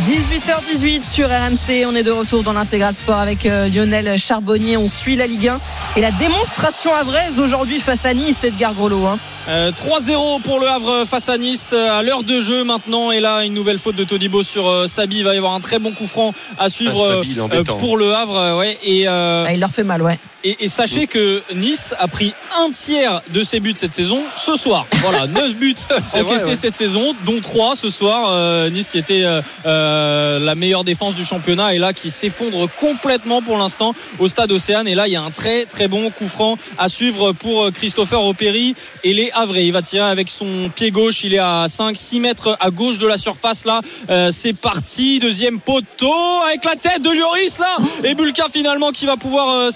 18h18 sur RMC. On est de retour dans l'intégral sport avec euh, Lionel Charbonnier. On suit la Ligue 1 et la démonstration havraise aujourd'hui face à Nice. Hein. Euh, 3-0 pour le Havre face à Nice euh, à l'heure de jeu maintenant et là une nouvelle faute de Todibo sur euh, Sabi il va y avoir un très bon coup franc à suivre Ah, Sabi, euh, pour le Havre ouais et, euh, Ah, il leur fait mal, ouais. Et, et sachez que Nice a pris un tiers de ses buts cette saison ce soir. Voilà <laughs> 9 buts encaissés vrai, ouais. cette saison dont 3 ce soir Euh, Nice qui était euh, euh, la meilleure défense du championnat et là qui s'effondre complètement pour l'instant au stade Océane. Et là il y a un très très bon coup franc à suivre pour euh, Christopher Opéry et les Havrais. Il va tirer avec son pied gauche. Il est à 5-6 mètres à gauche de la surface là. Euh, c'est parti. Deuxième poteau avec la tête de Lloris là. Et Bulka finalement qui va pouvoir euh,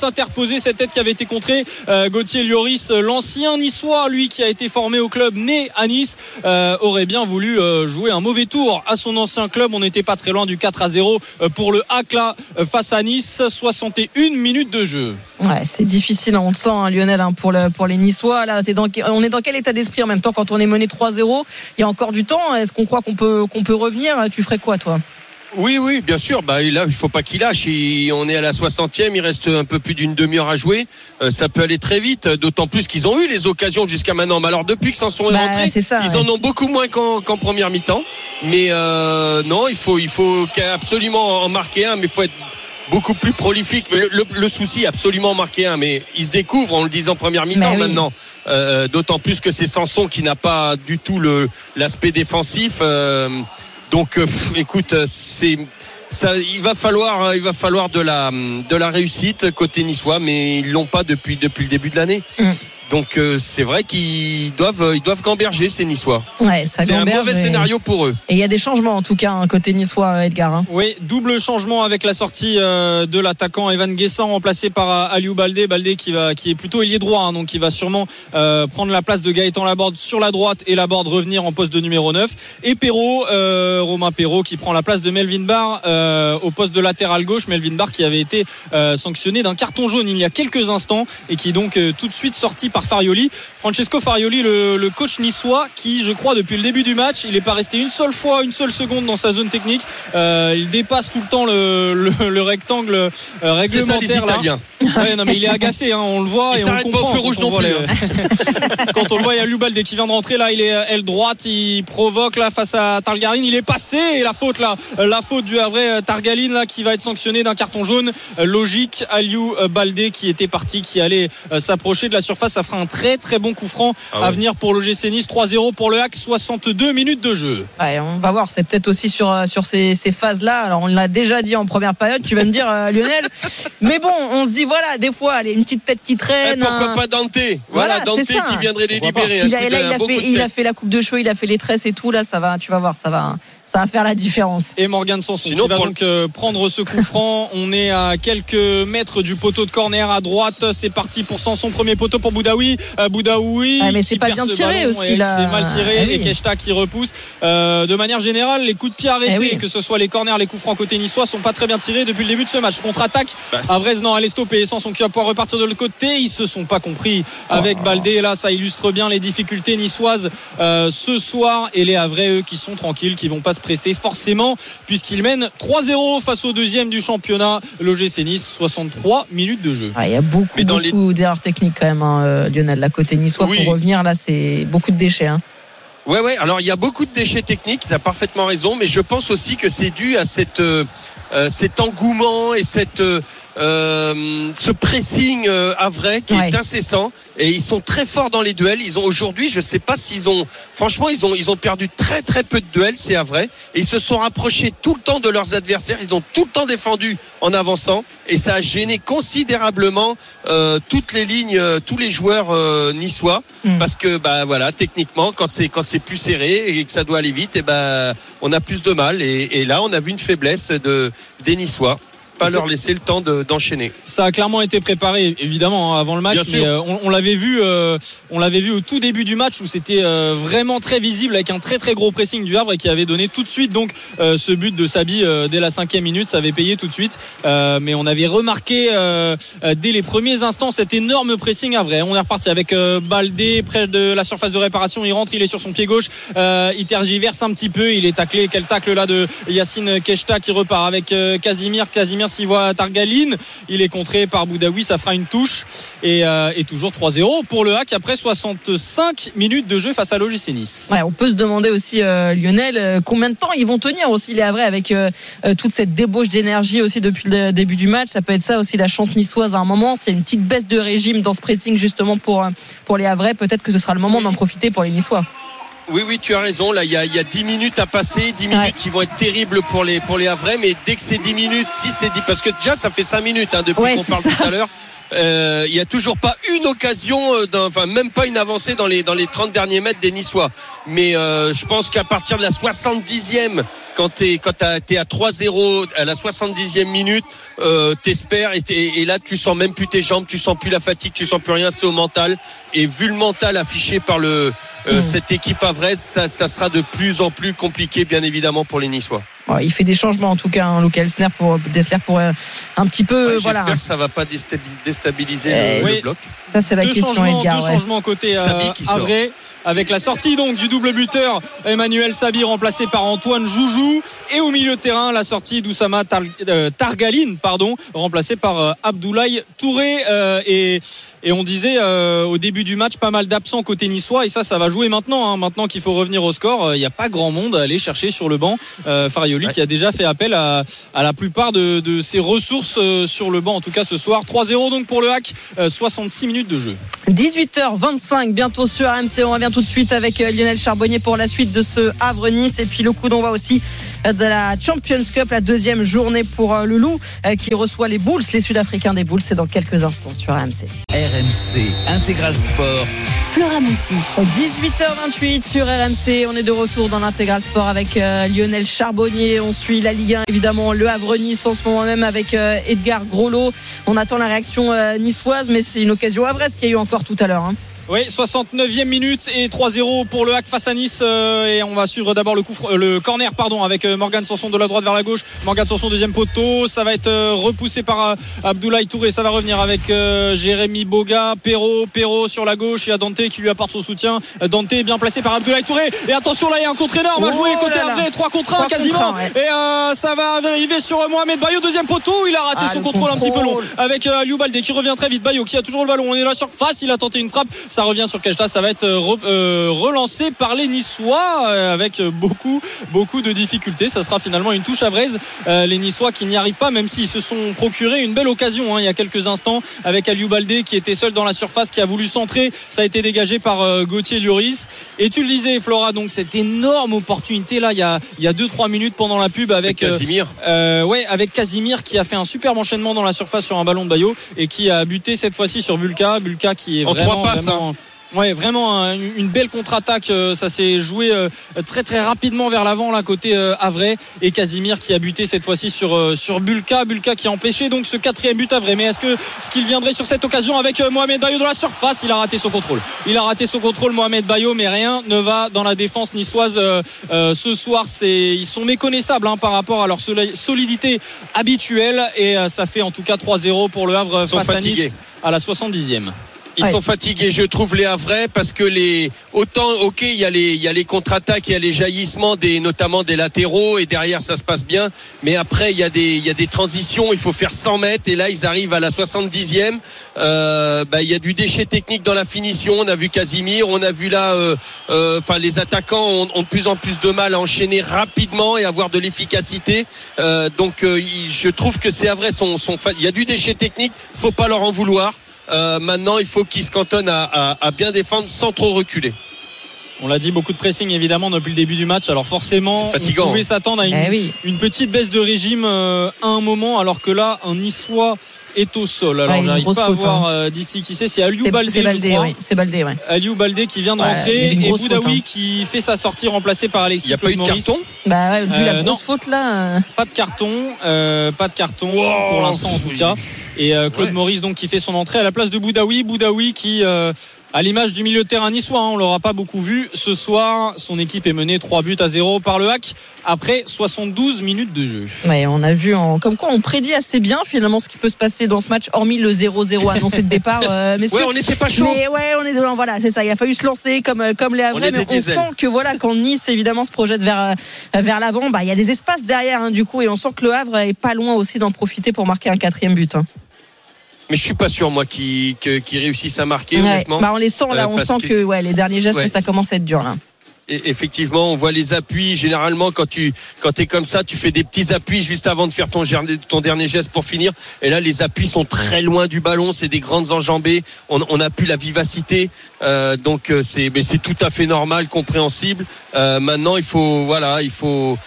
cette tête qui avait été contrée euh, Gauthier Lloris euh, l'ancien niçois lui qui a été formé au club né à Nice euh, aurait bien voulu jouer un mauvais tour à son ancien club. On n'était pas très loin du 4 à 0 euh, pour le HAC face à Nice. 61 minutes de jeu. Ouais, c'est difficile, hein, on le sent, hein, Lionel, hein, pour, le, les Niçois. Là, on est dans quel état d'esprit en même temps quand on est mené 3-0 Il y a encore du temps. Est-ce qu'on croit qu'on peut, qu'on peut revenir? Tu ferais quoi, toi? Oui, oui, bien sûr. Bah, là, il faut pas qu'il lâche. Il- on est à la 60e, il reste un peu plus d'une demi-heure à jouer. Euh, ça peut aller très vite, d'autant plus qu'ils ont eu les occasions jusqu'à maintenant. Mais alors, depuis que s'en sont Bah, rentrés, ça, ils ouais. en ont beaucoup moins qu'en première mi-temps. Mais euh, non, il faut, il faut absolument en marquer un, mais il faut être beaucoup plus prolifique. Mais le, le- le souci, absolument en marquer un, mais ils se découvrent, on le disait en première mi-temps oui. maintenant. Euh, D'autant plus que c'est Sanson qui n'a pas du tout l'aspect défensif. Euh, donc, euh, écoute, euh, c'est ça, il va falloir, euh, il va falloir de la de la réussite côté niçois, mais ils l'ont pas depuis depuis le début de l'année. Mm. Donc euh, c'est vrai qu'ils doivent euh, ils doivent gamberger ces niçois. Ouais, C'est un mauvais et- scénario pour eux. Et il y a des changements, en tout cas, hein, côté niçois, Edgar. hein. Oui, double changement avec la sortie euh, de l'attaquant Evan Guessant remplacé par euh, Aliou Baldé. Baldé qui va qui est plutôt ailier droit, hein, donc qui va sûrement euh, prendre la place de Gaëtan Laborde sur la droite et Laborde revenir en poste de numéro 9. Et Perrault, euh, Romain Perrault qui prend la place de Melvin Barr euh, au poste de latéral gauche. Melvin Barr qui avait été euh, sanctionné d'un carton jaune il y a quelques instants et qui est donc euh, tout de suite sorti par Farioli. Francesco Farioli, le, le coach niçois, qui je crois depuis le début du match, il n'est pas resté une seule fois, une seule seconde dans sa zone technique. Euh, il dépasse tout le temps le, le- le rectangle euh, C'est ça les réglementaire. là. Ouais, non, mais il est agacé, hein, on le voit Il et on pas au feu rouge non plus, les- <laughs> quand on le voit, il y a Lubalde qui vient de rentrer là, il est euh, aile droite, il provoque là face à Targarine, il est passé et la faute là, euh, la faute du Havre Targaline là qui va être sanctionné d'un carton jaune Euh, logique. Aliou euh, Baldé qui était parti, qui allait euh, s'approcher de la surface, ça un très très bon coup franc Ah à venir pour l'OGC Nice 3-0 pour le Hack, 62 minutes de jeu. Ouais, on va voir, c'est peut-être aussi sur, euh, sur ces, ces phases-là. Alors, on l'a déjà dit en première période, tu vas me dire, euh, Lionel. <laughs> Mais bon, on se dit, voilà, des fois, allez, une petite tête qui Eh, traîne. pourquoi un- pas Dante? Voilà, Voilà, Dante qui viendrait les Pourquoi libérer. il a, là, il a, fait, il a fait la coupe de cheveux, il a fait les tresses et tout. Là, ça va, tu vas voir, ça va, ça va faire la différence. et Morgan Sanson Sinon, qui va pour donc euh, prendre ce coup franc. On est à quelques mètres du poteau de corner à droite. C'est parti pour Sanson, premier poteau pour Boudaoui. Boudaoui. Boudaoui. Ouais, mais c'est pas bien tiré aussi, et là. C'est mal tiré Ah oui. et Keshta qui repousse. Euh, de manière générale, les coups de pied arrêtés, Eh oui. que ce soit les corners, les coups francs côté niçois, sont pas très bien tirés depuis le début de ce match. Contre-attaque, Bah, Avrez, non, elle est stoppée. Sans son qui va pouvoir repartir de l'autre côté. Ils se sont pas compris avec Baldé. Et Là, ça illustre bien les difficultés niçoises euh, ce soir. Et les Havrais, eux, qui sont tranquilles, qui vont pas se presser forcément, puisqu'ils mènent 3-0 face au deuxième du championnat, l'OGC Nice. 63 minutes de jeu. Ah, Il y a les- beaucoup d'erreurs techniques quand même, hein, euh, Lionel. La côté niçois, Oui. pour revenir, là, c'est beaucoup de déchets. hein. Ouais, ouais. Alors, il y a beaucoup de déchets techniques. Tu as parfaitement raison. Mais je pense aussi que c'est dû à cette, euh, euh, cet engouement et cette, euh, euh, ce pressing euh, à vrai qui Ouais. est incessant. Et ils sont très forts dans les duels. Ils ont aujourd'hui, je sais pas s'ils ont, franchement, ils ont, ils ont perdu très, très peu de duels, c'est à vrai. Et ils se sont rapprochés tout le temps de leurs adversaires. Ils ont tout le temps défendu en avançant. Et ça a gêné considérablement euh, toutes les lignes, euh, tous les joueurs euh, niçois Mm. parce que bah voilà techniquement quand c'est quand c'est plus serré et que ça doit aller vite et ben on a plus de mal et, et là on a vu une faiblesse de des Niçois pas leur laisser le temps de- d'enchaîner Ça a clairement été préparé, évidemment, hein, avant le match. Mais euh, on, on l'avait vu, euh, on l'avait vu au tout début du match où c'était euh, vraiment très visible avec un très très gros pressing du Havre et qui avait donné tout de suite donc euh, ce but de Sabi dès la cinquième minute. Ça avait payé tout de suite. Mais on avait remarqué dès les premiers instants cet énorme pressing à vrai. On est reparti avec Baldé près de la surface de réparation. Il rentre, il est sur son pied gauche. Il tergiverse un petit peu. Il est taclé. Quel tacle là de Yacine Keshta qui repart avec Casimir. Casimir s'y voit Targaline. Il est contré par Boudaoui. Ça fera une touche. Et, euh, toujours 3-0 pour le hack après 65 minutes de jeu face à l'OGC Nice. On peut se demander aussi, euh, Lionel, euh, combien de temps ils vont tenir aussi les Havrais avec euh, euh, toute cette débauche d'énergie aussi depuis le début du match. Ça peut être ça aussi la chance niçoise à un moment. S'il y a une petite baisse de régime dans ce pressing justement pour, pour les Havrais, peut-être que ce sera le moment d'en profiter pour les Niçois. Oui oui tu as raison là il y a, y a 10 minutes à passer 10 minutes Ouais. qui vont être terribles pour les pour les Havrais mais dès que c'est 10 minutes si c'est 10 parce que déjà ça fait 5 minutes hein, depuis Ouais, qu'on parle ça. tout à l'heure Euh, il y a toujours pas une occasion, euh, enfin même pas une avancée dans les dans les 30 derniers mètres des Niçois. Mais euh, je pense qu'à partir de la 70e, quand t'es quand t'as- t'es à 3-0 à la 70e minute, euh, t'espères et, et là tu sens même plus tes jambes, tu sens plus la fatigue, tu sens plus rien, c'est au mental. Et vu le mental affiché par le euh, Mm. cette équipe avraise, ça, ça sera de plus en plus compliqué, bien évidemment, pour les Niçois. Ouais, il fait des changements en tout cas, hein, Luca Elsner pour Dessler pour euh, un petit peu, Ouais, voilà. J'espère que ça va pas déstabi- déstabiliser Eh, le, le bloc. Ça c'est la deux question, changements, Edgar. deux ouais. changements côté euh, avec la sortie donc du double buteur Emmanuel Sabi remplacé par Antoine Joujou et au milieu de terrain la sortie d'Oussama Tar- euh, Targaline pardon remplacé par euh, Abdoulaye Touré euh, et, et on disait euh, au début du match pas mal d'absents côté niçois et ça ça va jouer maintenant hein. maintenant qu'il faut revenir au score euh, il n'y a pas grand monde à aller chercher sur le banc euh, Farioli Ouais. qui a déjà fait appel à, à la plupart de, de ses ressources euh, sur le banc en tout cas ce soir 3-0 donc pour le hack euh, 66 minutes de jeu 18h25, bientôt sur RMC. On revient tout de suite avec euh, Lionel Charbonnier pour la suite de ce Havre-Nice. Et puis le coup d'envoi aussi euh, de la Champions Cup, la deuxième journée pour euh, le Loup euh, qui reçoit les Bulls, les Sud-Africains des Bulls. C'est dans quelques instants sur RMC. RMC Intégral Sport. Flora Moussi. 18h28 sur RMC. On est de retour dans l'intégral sport avec euh, Lionel Charbonnier. On suit la Ligue 1, évidemment, le Havre-Nice en ce moment même avec Edgar Groslo. On attend la réaction niçoise, mais c'est une occasion havraise qu'il y a eu encore tout à l'heure. hein. Oui, 69e minute et 3-0 pour le Hack face à Nice. euh, et on va suivre d'abord le, coup, euh, le corner pardon, avec euh, Morgan Sanson de la droite vers la gauche. Morgan Sanson deuxième poteau. Ça va être repoussé par Abdoulaye Touré. Ça va revenir avec Jérémy Boga, Perrault, Perrault sur la gauche. Il y a Dante qui lui apporte son soutien. Dante est bien placé par Abdoulaye Touré. Et attention là, il y a un contre énorme à Oh jouer côté. Havre. 3 contre 1 Trois contre quasiment. un, ouais. Et euh, ça va arriver sur Mohamed Bayo, deuxième poteau. Il a raté Ah, son le contrôle, un petit peu long avec euh, Aliou Baldé qui revient très vite. Bayo qui a toujours le ballon. On est là sur face. Il a tenté une frappe. Ça revient sur Keshta. Ça va être euh, re- euh, relancé par les Niçois euh, avec beaucoup, beaucoup de difficultés. Ça sera finalement une touche à Vraise. Euh, les Niçois qui n'y arrivent pas, même s'ils se sont procuré une belle occasion hein, il y a quelques instants avec Aliou Baldé qui était seul dans la surface, qui a voulu centrer. Ça a été dégagé par euh, Gauthier Lloris. Et tu le disais, Flora, donc cette énorme opportunité là, il y a, il y a 2-3 minutes pendant la pub avec. Casimir. ouais, avec Casimir qui a fait un superbe enchaînement dans la surface sur un ballon de Bayo et qui a buté cette fois-ci sur Bulka. Bulka qui est En vraiment, trois passes, vraiment- Ouais, vraiment un- une belle contre-attaque. euh, Ça s'est joué euh, très très rapidement vers l'avant, là côté euh, Havrais et Casimir qui a buté cette fois-ci sur sur Bulka. Bulka qui a empêché donc ce quatrième but Havrais. Mais est-ce que ce qu'il viendrait sur cette occasion avec Mohamed Bayo dans la surface? Il a raté son contrôle. Il a raté son contrôle Mohamed Bayo, mais rien ne va dans la défense niçoise ce soir. C'est ils sont méconnaissables hein, par rapport à leur soli- solidité habituelle et ça fait en tout cas 3-0 pour le Havre face à fatigués. Nice à la 70e. Ils Ouais. sont fatigués, je trouve les Havrais, parce que les autant ok, il y a les il y a les contre-attaques, il y a les jaillissements des notamment des latéraux et derrière ça se passe bien, mais après il y a des il y a des transitions, il faut faire 100 mètres et là ils arrivent à la 70e. Euh, bah, il y a du déchet technique dans la finition. On a vu Casimir, on a vu là, euh, euh, enfin les attaquants ont, ont de plus en plus de mal à enchaîner rapidement et avoir de l'efficacité. Donc je trouve que ces Havrais sont, il y a du déchet technique, faut pas leur en vouloir. Euh, maintenant, il faut qu'ils se cantonnent à, à- à bien défendre sans trop reculer. On l'a dit, beaucoup de pressing évidemment depuis le début du match. Alors forcément, fatigant, on pouvait hein. s'attendre à une, Eh oui. une petite baisse de régime euh, à un moment, alors que là, un Niçois est au sol. Alors Ouais, une j'arrive grosse pas à faute, voir hein. euh, d'ici qui c'est. C'est Aliou Baldé, c'est Baldé, oui. C'est Baldé, ouais. Aliou Baldé qui vient de rentrer et Boudaoui hein. qui fait sa sortie remplacée par Alexis Il n'y a pas eu de Claude Maurice. carton Bah ouais, vu Euh, la non. grosse faute là. euh, Pas de carton, euh, pas de carton pour l'instant en tout cas. Et euh, Claude Ouais. Maurice donc qui fait son entrée à la place de Boudaoui. Boudaoui qui, euh, à l'image du milieu de terrain niçois, hein, on l'aura pas beaucoup vu. Ce soir, son équipe est menée 3 buts à 0 par le hack après 72 minutes de jeu. Ouais, on a vu en, comme quoi on prédit assez bien finalement ce qui peut se passer dans ce match, hormis le 0-0 <laughs> annoncé de départ. euh. Ouais, on n'était pas chaud. Mais ouais, on est dedans. Voilà, c'est ça. Il a fallu se lancer comme euh, comme les Havrais, mais on sent que voilà, quand Nice évidemment se projette vers euh, vers l'avant, bah il y a des espaces derrière hein, du coup, et on sent que le Havre est pas loin aussi d'en profiter pour marquer un quatrième but. hein. Mais je suis pas sûr moi qu'ils que- qu'ils réussissent à marquer Ouais. honnêtement. Bah on les sent là, Euh, on sent que- que ouais, les derniers gestes, Ouais. ça commence à être dur là. Effectivement, on voit les appuis. Généralement, quand tu quand es comme ça, tu fais des petits appuis juste avant de faire ton, ton dernier geste pour finir. Et là, les appuis sont très loin du ballon. C'est des grandes enjambées. On on n'a plus la vivacité. Euh, donc euh, c'est mais c'est tout à fait normal, compréhensible. Euh, maintenant, il faut voilà, il faut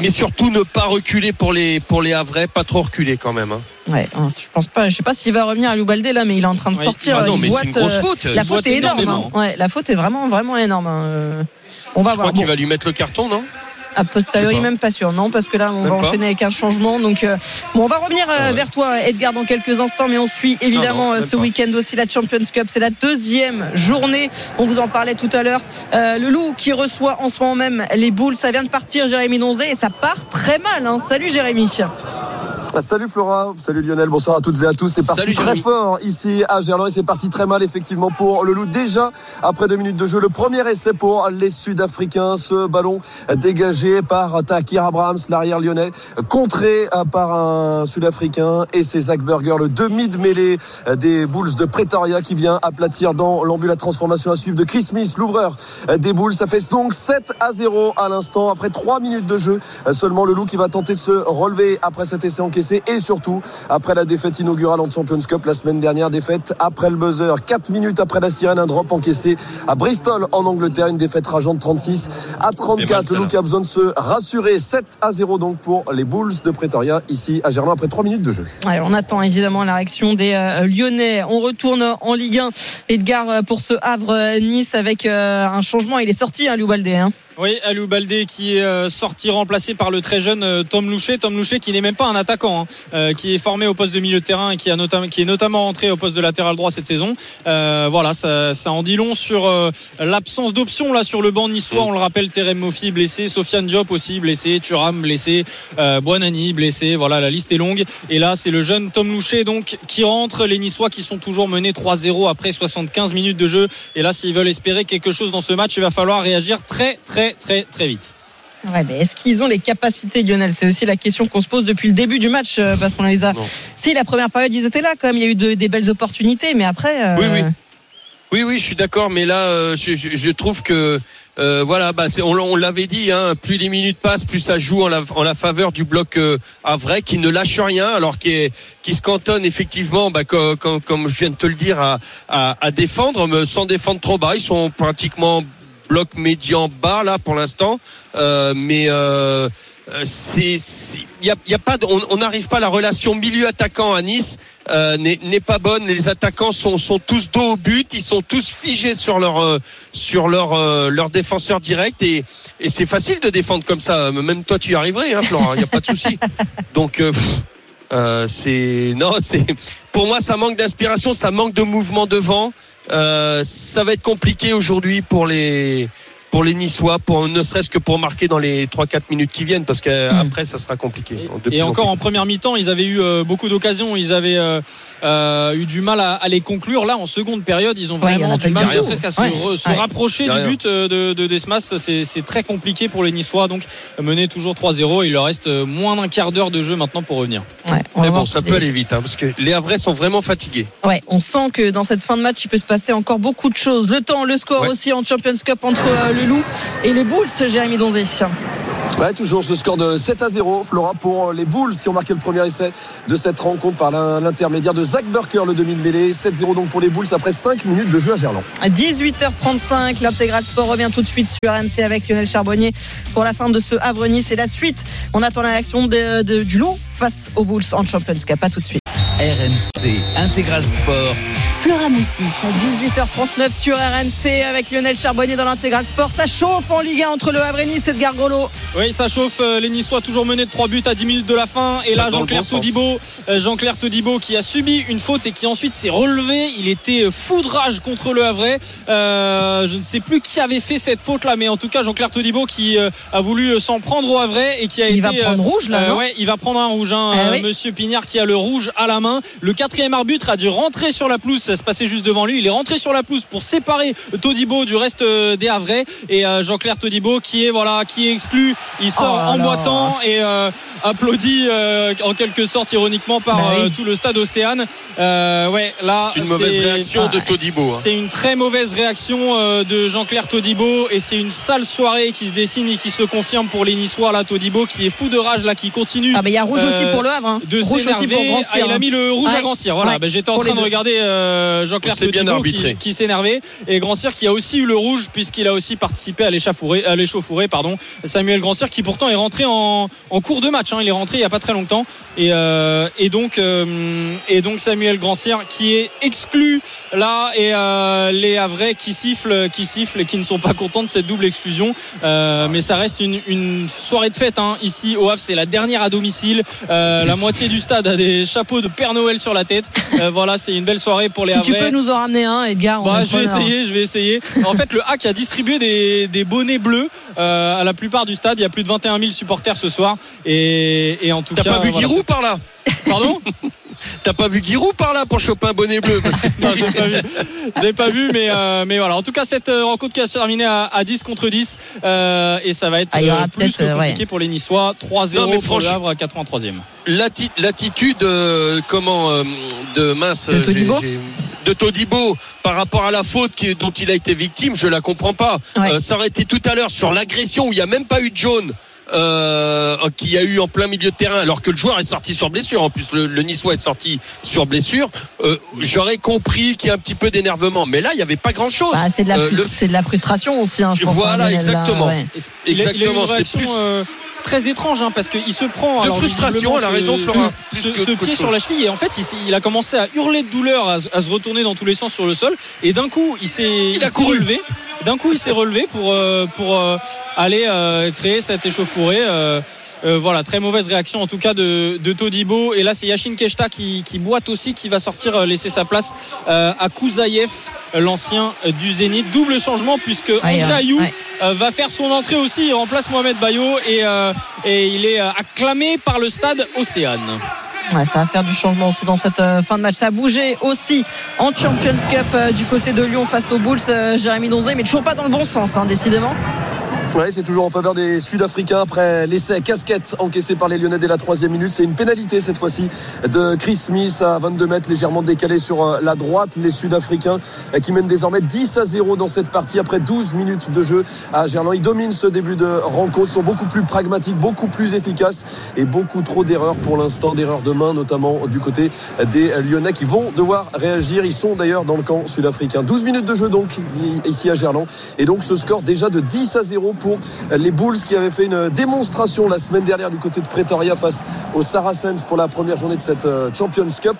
mais surtout ne pas reculer pour les pour les Havrais, pas trop reculer quand même. hein. Ouais, hein, je pense pas, je sais pas s'il va revenir à Loubaldé là, mais il est en train de Ouais. sortir. Ah non, il mais c'est une boite, grosse faute. La faute est énorme. hein. Ouais, la faute est vraiment vraiment énorme. hein. Euh, On va Je voir. crois qu'il va lui mettre le carton, non? A posteriori, même pas sûr, non, parce que là, on Même va pas. enchaîner avec un changement. Donc, euh, bon, on va revenir euh, Ah vers toi, Edgar, dans quelques instants, mais on suit évidemment Non, non, euh, ce week-end aussi la Champions Cup. C'est la deuxième journée. On vous en parlait tout à l'heure. Euh, le Loup qui reçoit en ce moment même les boules. Ça vient de partir, Jérémy Donzé, et ça part très mal. hein. Salut, Jérémy. Ah, Salut Flora, salut Lionel, bonsoir à toutes et à tous. C'est parti Salut, très Jérémy. fort ici à Gerland et c'est parti très mal effectivement pour le Loup. Déjà après deux minutes de jeu, le premier essai pour les Sud-Africains. Ce ballon dégagé par Takir Abrahams, l'arrière lyonnais, contré par un Sud-Africain et c'est Zach Berger, le demi de mêlée des Bulls de Pretoria qui vient aplatir dans l'embut la transformation à suivre de Chris Smith, l'ouvreur des Bulls. Ça fait donc 7 à 0 à l'instant après trois minutes de jeu. Seulement le Loup qui va tenter de se relever après cet essai encaissé et surtout après la défaite inaugurale en Champions Cup la semaine dernière. Défaite après le buzzer, 4 minutes après la sirène, un drop encaissé à Bristol en Angleterre. Une défaite rageante 36 à 34. Le Loup qui a besoin de se rassurer. 7 à 0 donc pour les Bulls de Pretoria ici à Gerland après 3 minutes de jeu. On attend évidemment la réaction des euh, Lyonnais. On retourne en Ligue 1. Edgar euh, pour ce Havre-Nice avec euh, un changement. Il est sorti, hein, Loubaldé. Hein. Oui, Alou Baldé qui est euh, sorti remplacé par le très jeune euh, Tom Louchet. Tom Louchet qui n'est même pas un attaquant, hein, euh, qui est formé au poste de milieu de terrain et qui, a notamment, qui est notamment rentré au poste de latéral droit cette saison. Euh, voilà, ça, ça en dit long sur euh, l'absence d'options là sur le banc niçois. On le rappelle, Terem Mofi blessé, Sofiane Diop aussi blessé, Thuram blessé, euh, Buonani blessé. Voilà, la liste est longue. Et là, c'est le jeune Tom Louchet donc qui rentre. Les Niçois qui sont toujours menés 3-0 après 75 minutes de jeu. Et là, s'ils veulent espérer quelque chose dans ce match, il va falloir réagir très, très, très, très vite. Ouais, mais est-ce qu'ils ont les capacités, Lionel? C'est aussi la question qu'on se pose depuis le début du match, euh, parce qu'on les a. Non. Si la première période, ils étaient là, quand même. Il y a eu de- des belles opportunités, mais après. euh, Oui, oui. Oui, oui, je suis d'accord, mais là, euh, je, je- je trouve que euh, voilà, bah, on, on l'avait dit, hein, plus les minutes passent, plus ça joue en la, en la faveur du bloc euh, Havrais qui ne lâche rien, alors qui, est, qui se cantonne effectivement, bah, co- com- comme je viens de te le dire, à, à, à défendre, mais sans défendre trop bas. Ils sont pratiquement bloc médian bas là pour l'instant, Euh, mais euh, euh, c'est il y a, pas on n'arrive pas la relation milieu attaquant à Nice n'est pas bonne. Les attaquants sont sont tous dos au but. Ils sont tous figés sur leur sur leur leur défenseur direct. Et et c'est facile de défendre comme ça. Même toi tu y arriverais hein Florent. Il y a pas de souci. Donc c'est non c'est pour moi ça manque d'inspiration. Ça manque de mouvement devant ça va être compliqué aujourd'hui pour les pour les Niçois, pour ne serait-ce que pour marquer dans les 3-4 minutes qui viennent, parce qu'après ça sera compliqué. Et en encore en première mi-temps, ils avaient eu euh, beaucoup d'occasions, ils avaient euh, euh, eu du mal à, à les conclure. Là, en seconde période, ils ont vraiment a du mal, ne serait-ce qu'à se, Ouais. re- se Ouais. rapprocher du but euh, de, de Desmas. C'est très compliqué pour les Niçois. Donc, mener toujours 3-0. Il leur reste moins d'un quart d'heure de jeu maintenant pour revenir. Mais bon, ça peut aller vite, hein, parce que les Havrais sont vraiment fatigués. Ouais, on sent que dans cette fin de match, il peut se passer encore beaucoup de choses. Le temps, le score Ouais. aussi en Champions Cup entre euh, le Loup et les Bulls, Jérémy Donzé. Ouais, toujours ce score de 7 à 0, Flora, pour les Bulls qui ont marqué le premier essai de cette rencontre par l'in- l'intermédiaire de Zach Burker, le demi-mêlée. 7-0 donc pour les Bulls après 5 minutes de jeu à Gerland. À 18h35, l'intégral sport revient tout de suite sur RMC avec Lionel Charbonnier pour la fin de ce Havre-Nice. Et la suite, on attend la réaction de- de- du Loup face aux Bulls en Champions Cup. À tout de suite. RMC Intégral Sport. Flora Moussi. 18h39 sur RMC avec Lionel Charbonnier dans l'intégral sport. Ça chauffe en Ligue 1 entre le Havre et Nice et Edgar Grolo. Oui, ça chauffe. euh, Les Niçois toujours menés de 3 buts à 10 minutes de la fin. Et là, Jean-Claire bon. Todibo, euh, Jean-Claire Todibo qui a subi une faute et qui ensuite s'est relevé. Il était euh, foudrage contre le Havre. Euh, je ne sais plus qui avait fait cette faute là, mais en tout cas, Jean-Claire Todibo qui a voulu s'en prendre au Havre et qui a Il été. va prendre euh, rouge là, euh, ouais, il va prendre un rouge. hein, Ah oui. Monsieur Pignard qui a le rouge à la main. Le quatrième arbitre a dû rentrer sur la pelouse. Ça se passait juste devant lui. Il est rentré sur la pelouse pour séparer Todibo du reste euh, des Havrais. Et euh, Jean-Claire Todibo qui est voilà qui est exclu. Il sort Oh en boitant et euh, applaudi euh, en quelque sorte ironiquement par Bah oui. euh, tout le stade Océane. Euh, ouais, là C'est une mauvaise réaction de Todibo. hein. c'est une très mauvaise réaction euh, de Jean-Claire Todibo et c'est une sale soirée qui se dessine et qui se confirme pour les Niçois là Todibo qui est fou de rage là qui continue Ah, mais il y a rouge aussi Euh, pour le Havre. hein. de rouge aussi s'énerver. pour Grand Ah, il a mis le rouge à Grand Cyr. Voilà, Ouais. Ben, j'étais en Pour train de regarder euh, Jean-Claire On s'est bien Todibo qui, qui s'énervait et Grand Cyr qui a aussi eu le rouge puisqu'il a aussi participé à l'échauffourée, à l'échauffourée, pardon. Samuel Grand Cyr qui pourtant est rentré en, en cours de match. Hein. Il est rentré il y a pas très longtemps et, euh, et donc euh, et donc Samuel Grand Cyr qui est exclu là et euh, les Havrais qui sifflent, qui sifflent et qui ne sont pas contents de cette double exclusion. Mais ça reste une, une soirée de fête hein. ici au Havre. C'est la dernière à domicile. La moitié du stade a des chapeaux de Père Noël sur la tête. Voilà, c'est une belle soirée pour les Si tu Havrais. peux nous en ramener un, Edgar. Bah, je vais essayer, je vais essayer. En fait, le hack a distribué des, des bonnets bleus à la plupart du stade. Il y a plus de 21 000 supporters ce soir. Et, et en tout T'as cas. pas vu voilà, Giroud par là? Pardon? <laughs> T'as pas vu Giroud par là pour choper un bonnet bleu? Parce que... Non, j'ai pas vu. Je l'ai pas vu, mais, euh, mais voilà. En tout cas, cette euh, rencontre qui a se terminé à, à 10 contre 10. euh, et ça va être Ah, plus que compliqué pour les Niçois. 3-0 Non, mais pour le franchement- Havre à 83e. L'atti- l'attitude euh, comment euh, de mince De Todibo j'ai- j'ai- de Todibo par rapport à la faute qui- dont il a été victime je la comprends pas Ouais. Euh, ça aurait été tout à l'heure sur l'agression où il n'y a même pas eu de jaune euh, qu'il y a eu en plein milieu de terrain alors que le joueur est sorti sur blessure en plus le, le Niçois est sorti sur blessure Euh, j'aurais compris qu'il y a un petit peu d'énervement mais là il n'y avait pas grand chose Bah, c'est de, la Euh, le- c'est de la frustration aussi, hein, je pense. Voilà, Lionel, là, exactement. ouais. Il a- il a Exactement, une c'est plus- euh, très étrange hein, parce qu'il se prend De alors, frustration, a ce- raison, Flora, <clears throat> ce, ce qu'autre pied sur la cheville et en fait il, il a commencé à hurler de douleur à, se- à se retourner dans tous les sens sur le sol et d'un coup il s'est Il a s'est couru. relevé d'un coup il s'est relevé pour euh, pour euh, aller euh, créer cette échauffourée euh, euh, voilà très mauvaise réaction en tout cas de, de Todibo et là c'est Yachin Keshta qui, qui boite aussi qui va sortir euh, laisser sa place euh, à Kouzaïev l'ancien du Zénith double changement puisque André euh, va faire son entrée aussi. Il remplace Mohamed Bayo et, euh, et il est acclamé par le stade Océane. Ça va faire du changement aussi dans cette euh, fin de match. Ça a bougé aussi en Champions Cup euh, du côté de Lyon face aux Bulls, euh, Jérémy Donzé, mais toujours pas dans le bon sens, hein, décidément. Ouais, c'est toujours en faveur des Sud-Africains après l'essai casquette encaissé par les Lyonnais dès la troisième minute. C'est une pénalité cette fois-ci de Chris Smith à 22 mètres, légèrement décalé sur la droite. Les Sud-Africains qui mènent désormais 10 à 0 dans cette partie après 12 minutes de jeu à Gerland. Ils dominent ce début de rencontre, sont beaucoup plus pragmatiques, beaucoup plus efficaces et beaucoup trop d'erreurs pour l'instant, d'erreurs de notamment du côté des Lyonnais qui vont devoir réagir. Ils sont d'ailleurs dans le camp sud-africain. 12 minutes de jeu donc ici à Gerland et donc ce score déjà de 10 à 0 pour les Bulls qui avaient fait une démonstration la semaine dernière du côté de Pretoria face aux Saracens pour la première journée de cette euh, Champions Cup.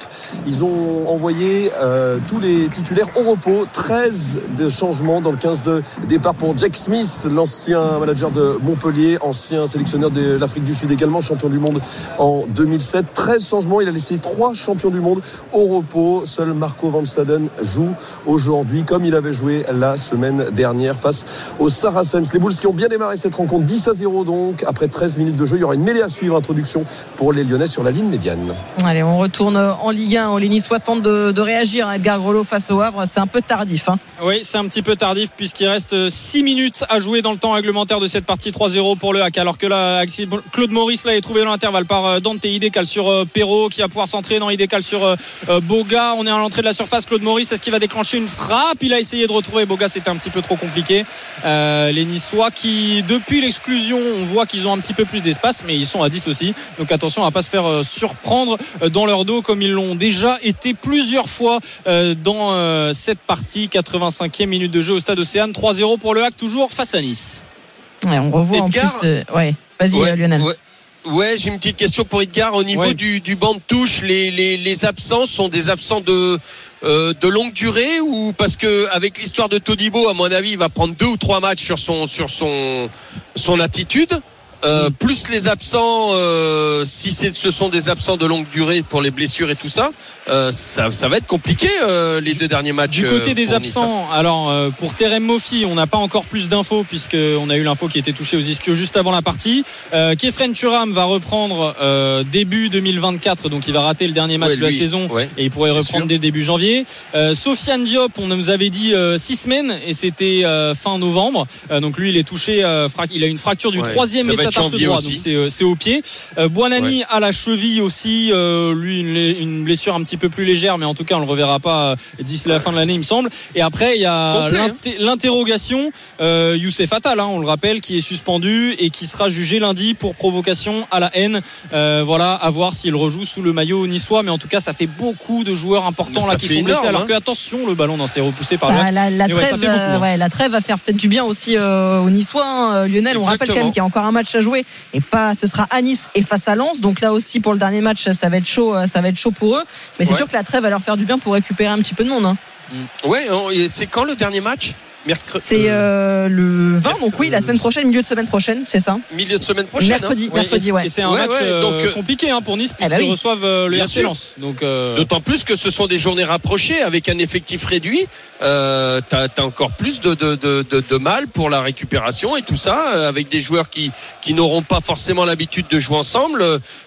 Ils ont envoyé euh, tous les titulaires au repos. 13 de changements dans le 15 de départ pour Jack Smith, l'ancien manager de Montpellier, ancien sélectionneur de l'Afrique du Sud également, champion du monde en 2007. 13 changements. Il a laissé trois champions du monde au repos. Seul Marco Van Staden joue aujourd'hui comme il avait joué la semaine dernière face aux Saracens. Les Bulls qui ont bien démarré cette rencontre 10 à 0 donc après 13 minutes de jeu il y aura une mêlée à suivre introduction pour les Lyonnais sur la ligne médiane allez on retourne en Ligue 1 les Niçois tentent de, de réagir hein, Edgar Grelot face au Havre c'est un peu tardif hein. oui c'est un petit peu tardif puisqu'il reste 6 minutes à jouer dans le temps réglementaire de cette partie 3-0 pour le HAC alors que là Claude Maurice là est trouvé dans l'intervalle par euh, Dante Idécal sur euh, Perrault qui va pouvoir s'entrer dans Idécal sur euh, Boga. On est à l'entrée de la surface Claude Maurice. Est-ce qu'il va déclencher une frappe? Il a essayé de retrouver. Boga c'était un petit peu trop compliqué. Les Niçois qui depuis l'exclusion on voit qu'ils ont un petit peu plus d'espace mais ils sont à 10 aussi. Donc attention à pas se faire euh, surprendre euh, dans leur dos comme ils l'ont déjà été plusieurs fois euh, dans cette partie. 85e minute de jeu au stade Océane. 3-0 pour le Hack toujours face à Nice. Ouais, on revoit Edgar, en plus ouais. Vas-y ouais, Lionel. ouais. Ouais, j'ai une petite question pour Edgar. Au niveau Ouais. du, du banc de touche, les, les, les absents sont des absents de, euh, de longue durée ou parce que avec l'histoire de Todibo, à mon avis, il va prendre deux ou trois matchs sur son sur son son attitude? Euh, plus les absents, euh, si ce sont des absents de longue durée pour les blessures et tout ça, euh, ça, va être compliqué les deux derniers matchs. Du côté des absents, hein. alors pour Terem Moffi, on n'a pas encore plus d'infos puisqu'on a eu l'info qui était touchée aux ischios juste avant la partie. Kefren Turam va reprendre début 2024, donc il va rater le dernier match de la saison et il pourrait reprendre dès début janvier. Sofiane Diop, on nous avait dit six semaines et c'était fin novembre. donc lui, il est touché, il a une fracture du troisième étage. Euh, c'est au pied. Euh, Buonani ouais. à la cheville aussi. Euh, lui, une, une, blessure un petit peu plus légère, mais en tout cas, on le reverra pas euh, d'ici la fin de l'année, il me semble. Et après, il y a l'interrogation. Euh, Youssef Attal, hein, on le rappelle, qui est suspendu et qui sera jugé lundi pour provocation à la haine. Euh, voilà, à voir s'il rejoue sous le maillot niçois. Mais en tout cas, ça fait beaucoup de joueurs importants là qui sont blessés. Alors que, attention, le ballon s'est repoussé par bah, la, la, trêve, ça fait beaucoup, euh, hein. ouais, la trêve va faire peut-être du bien aussi aux niçois. Hein, Lionel, Exactement. on rappelle quand même qu'il y a encore un match à jouer et pas, ce sera à Nice et face à Lens. Donc là aussi pour le dernier match, ça va être chaud, euh, ça va être chaud pour eux. Mais c'est Ouais. sûr que la trêve va leur faire du bien pour récupérer un petit peu de monde. hein. Ouais, on- et c'est quand le dernier match? Mercredi. C'est euh, le 20, donc oui, la semaine prochaine, milieu de semaine prochaine, c'est ça. milieu de semaine prochaine. Mercredi, Ouais, mercredi, et, ouais. et c'est un Ouais, match ouais, euh, donc, euh, compliqué hein, pour Nice Eh bah puisqu'ils oui. reçoivent euh, le Bien RC sûr. Lens. Donc euh, D'autant plus que ce sont des journées rapprochées avec un effectif réduit. Euh, T'as as encore plus de, de, de, de, de mal pour la récupération et tout ça, euh, avec des joueurs qui, qui n'auront pas forcément l'habitude de jouer ensemble.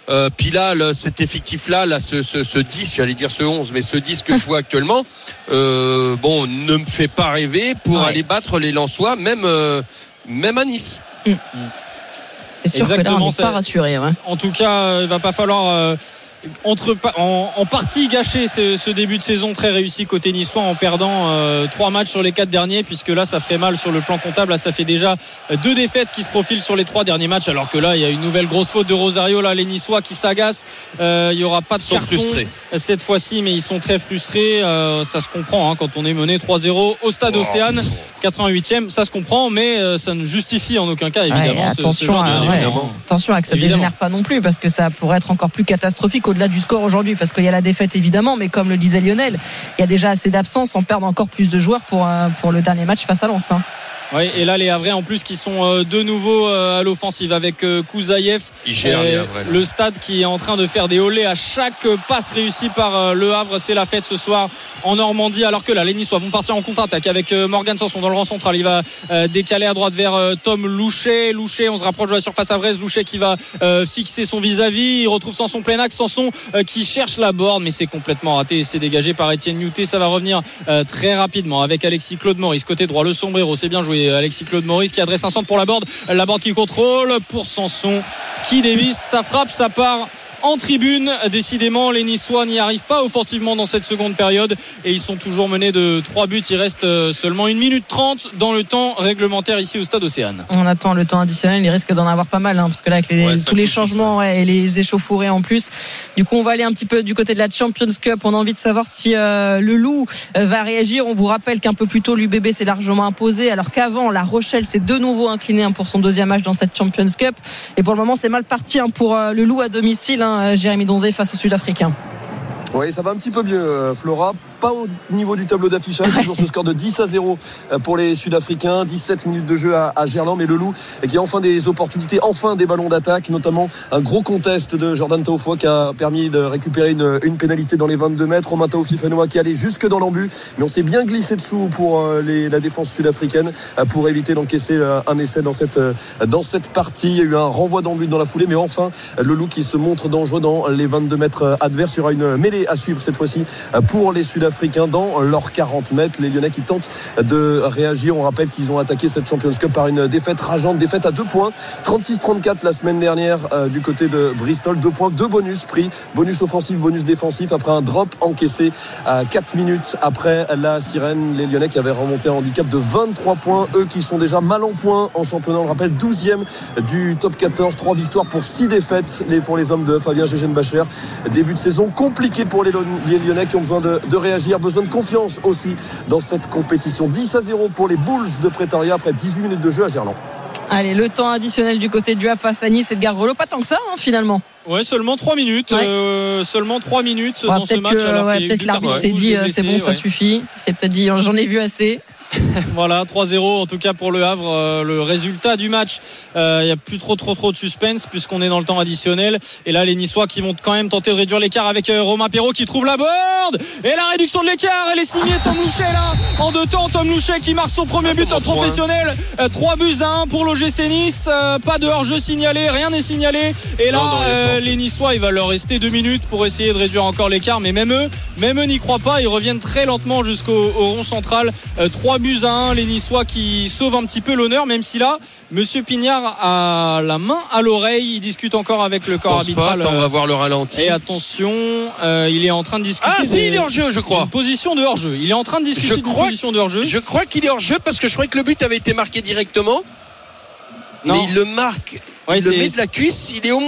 Euh, puis là, le- cet effectif-là, là, ce, ce, ce 10, j'allais dire ce 11, mais ce 10 que je vois actuellement, euh, bon, ne me fait pas rêver pour Ouais. aller battre les Lensois, même, euh, même à Nice. C'est sûr que là, on Exactement, n'est ça- pas rassuré. Ouais. En tout cas, il va pas falloir euh, entre, en, en partie gâcher ce, ce début de saison très réussi côté niçois en perdant euh, trois matchs sur les quatre derniers, puisque là, ça ferait mal sur le plan comptable. Là, ça fait déjà deux défaites qui se profilent sur les trois derniers matchs, alors que là, il y a une nouvelle grosse faute de Rosario. Là, les Niçois qui s'agacent. Euh, il y aura pas de Ils sont carton frustrés. cette fois-ci, mais ils sont très frustrés. Euh, ça se comprend hein, quand on est mené 3-0 au stade Oh. Océane, 88e, ça se comprend, mais euh, ça ne justifie en aucun cas évidemment Ouais, ce- ce, attention, genre de à, ouais, attention à que ça Évidemment. dégénère pas non plus parce que ça pourrait être encore plus catastrophique au-delà du score aujourd'hui parce qu'il y a la défaite évidemment mais comme le disait Lionel il y a déjà assez d'absence en perdre encore plus de joueurs pour, pour le dernier match face à Lens hein. Oui, et là les Havrais en plus qui sont euh, de nouveau euh, à l'offensive avec euh, Kouzaïev. Ils gèrent les Havrais, là. le stade qui est en train de faire des olés à chaque passe réussie par le Havre. C'est la fête ce soir en Normandie. Alors que là, les Niçois vont partir en contre-attaque avec Morgan Sanson dans le rang central. Il va décaler à droite vers Tom Louchet. Louchet, on se rapproche de la surface avraise. Louchet qui va fixer son vis-à-vis. Il retrouve Sanson plein axe. Sanson qui cherche la borne, mais c'est complètement raté. Et c'est dégagé par Étienne Newté. Ça va revenir très rapidement avec Alexis Claude Maurice. Côté droit, le sombrero, c'est bien joué. C'est Alexis Claude Maurice qui adresse un centre pour la borde. La borde qui contrôle pour Sanson qui dévisse. Ça frappe, ça part en tribune. Décidément, les Niçois n'y arrivent pas offensivement dans cette seconde période et ils sont toujours menés de 3 buts. Il reste euh, seulement 1 minute 30 dans le temps réglementaire ici au stade Océane. On attend le temps additionnel, il risque d'en avoir pas mal hein, parce que là avec les- Ouais, ça tous les changements ouais, et les échauffourées en plus. Du coup, on va aller un petit peu du côté de la Champions Cup. On a envie de savoir si euh, le Loup euh, va réagir. On vous rappelle qu'un peu plus tôt l'UBB s'est largement imposé alors qu'avant La Rochelle s'est de nouveau incliné hein, pour son deuxième match dans cette Champions Cup. Et pour le moment, c'est mal parti hein, pour euh, le Loup à domicile. Hein, Jérémy Donzé face aux Sud-Africains. Oui, ça va un petit peu mieux, euh, Flora. Pas au niveau du tableau d'affichage. Toujours ce score de 10 à 0 euh, pour les Sud-Africains. 17 minutes de jeu à, à Gerland. Mais le Loup euh, qui a enfin des opportunités, enfin des ballons d'attaque, notamment un gros contest de Jordan Taofoa qui a permis de récupérer une, une pénalité dans les 22 mètres. Romain Taofi-Fenoa qui allait jusque dans l'embut. Mais on s'est bien glissé dessous pour euh, les- la défense sud-africaine euh, pour éviter d'encaisser un essai dans cette, dans cette partie. Il y a eu un renvoi d'embut dans la foulée. Mais enfin, le Loup qui se montre dangereux dans les 22 mètres adverses. Il y aura une mêlée à suivre cette fois-ci pour les Sud-Africains dans leurs 40 mètres. Les Lyonnais qui tentent de réagir. On rappelle qu'ils ont attaqué cette Champions Cup par une défaite rageante, défaite à deux points. 36-34 la semaine dernière euh, du côté de Bristol. Deux points, deux bonus pris. Bonus offensif, bonus défensif après un drop encaissé à 4 minutes après la sirène. Les Lyonnais qui avaient remonté un handicap de 23 points. Eux qui sont déjà mal en point en championnat. On le rappelle, 12e du top 14. 3 victoires pour 6 défaites pour les hommes de Fabien Gégenbacher. Début de saison compliqué pour les, Lyonnais qui ont besoin de réagir, besoin de confiance aussi dans cette compétition. 10 à 0 pour les Bulls de Pretoria après 18 minutes de jeu à Gerland. Allez, le temps additionnel du côté du A face à Nice et de Grelo. Pas tant que ça, hein, finalement. Ouais, seulement 3 minutes. Ouais. euh, seulement 3 minutes Ouais, dans ce peut-être match. que, alors ouais, peut-être l'arbitre s'est dit euh, c'est bon, ça suffit. C'est peut-être dit j'en ai vu assez. <laughs> Voilà, 3-0 en tout cas pour le Havre. euh, le résultat du match, euh, il n'y a plus trop trop trop de suspense puisqu'on est dans le temps additionnel. Et là, les Niçois qui vont quand même tenter de réduire l'écart avec euh, Romain Perrault qui trouve la board. Et la réduction de l'écart, elle est signée Tom Louchet là. En deux temps, Tom Louchet qui marque son premier but en professionnel. 3 buts à 1 pour l'OGC Nice. Euh, pas de hors-jeu signalé, rien n'est signalé. Et là, Non, non, euh, les Niçois, il va leur rester deux minutes pour essayer de réduire encore l'écart. Mais même eux, même eux n'y croient pas. Ils reviennent très lentement jusqu'au au rond central. 3 buts à 1. Les Niçois qui sauvent un petit peu l'honneur, même si là, Monsieur Pignard a la main à l'oreille. Il discute encore avec le corps pas, arbitral. attends, on va voir le ralenti. Et attention, euh, il est en train de discuter. Ah si, il est hors jeu, je crois. position de hors-jeu. Il est en train de discuter Je crois- position de hors-jeu. Je crois qu'il est hors jeu parce que je croyais que le but avait été marqué directement. Non. Mais il le marque. Ouais, il le met de la cuisse. Il est au,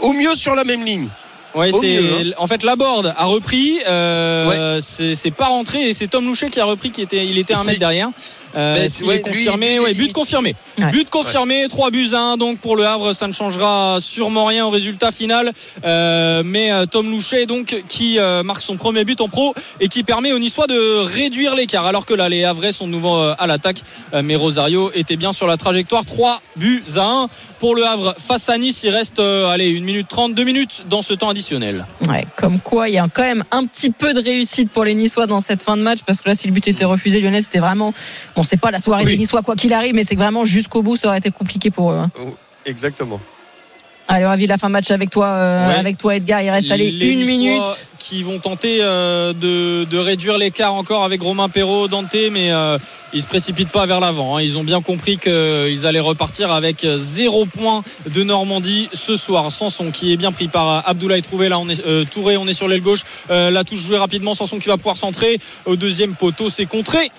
au mieux sur la même ligne. Ouais, Au c'est mieux, hein. en fait la board a repris. euh, c'est c'est pas rentré et c'est Tom Louchet qui a repris qui était il était un C'est- mètre derrière. Euh, Ben, ouais, est confirmé lui, ouais, but confirmé. Ouais. But confirmé, 3 buts à 1 donc pour le Havre, ça ne changera sûrement rien au résultat final. Euh, mais euh, Tom Louchet donc qui euh, marque son premier but en pro et qui permet aux Niçois de réduire l'écart alors que là les Havrais sont de nouveau à l'attaque. Euh, mais Rosario était bien sur la trajectoire. 3 buts à 1 pour le Havre face à Nice. Il reste euh, allez 1 minute 30, 2 minutes dans ce temps additionnel. Ouais, comme quoi, il y a quand même un petit peu de réussite pour les Niçois dans cette fin de match, parce que là, si le but était refusé, Lionel, c'était vraiment, bon, c'est pas la soirée Oui. des Niçois quoi qu'il arrive, mais c'est que vraiment jusqu'au bout, ça aurait été compliqué pour eux. hein. Exactement. Allez, ravi de la fin de match avec toi, euh, Ouais. avec toi, Edgar. Il reste allez Les une Niçois minute. qui vont tenter euh, de, de réduire l'écart encore avec Romain Perrault, Dante, mais euh, ils se précipitent pas vers l'avant. hein. Ils ont bien compris qu'ils allaient repartir avec zéro point de Normandie ce soir. Sanson qui est bien pris par Abdoulaye Trouvé. Là, on est euh, Touré, on est sur l'aile gauche. Euh, la touche jouée rapidement. Sanson qui va pouvoir centrer au deuxième poteau. C'est contré.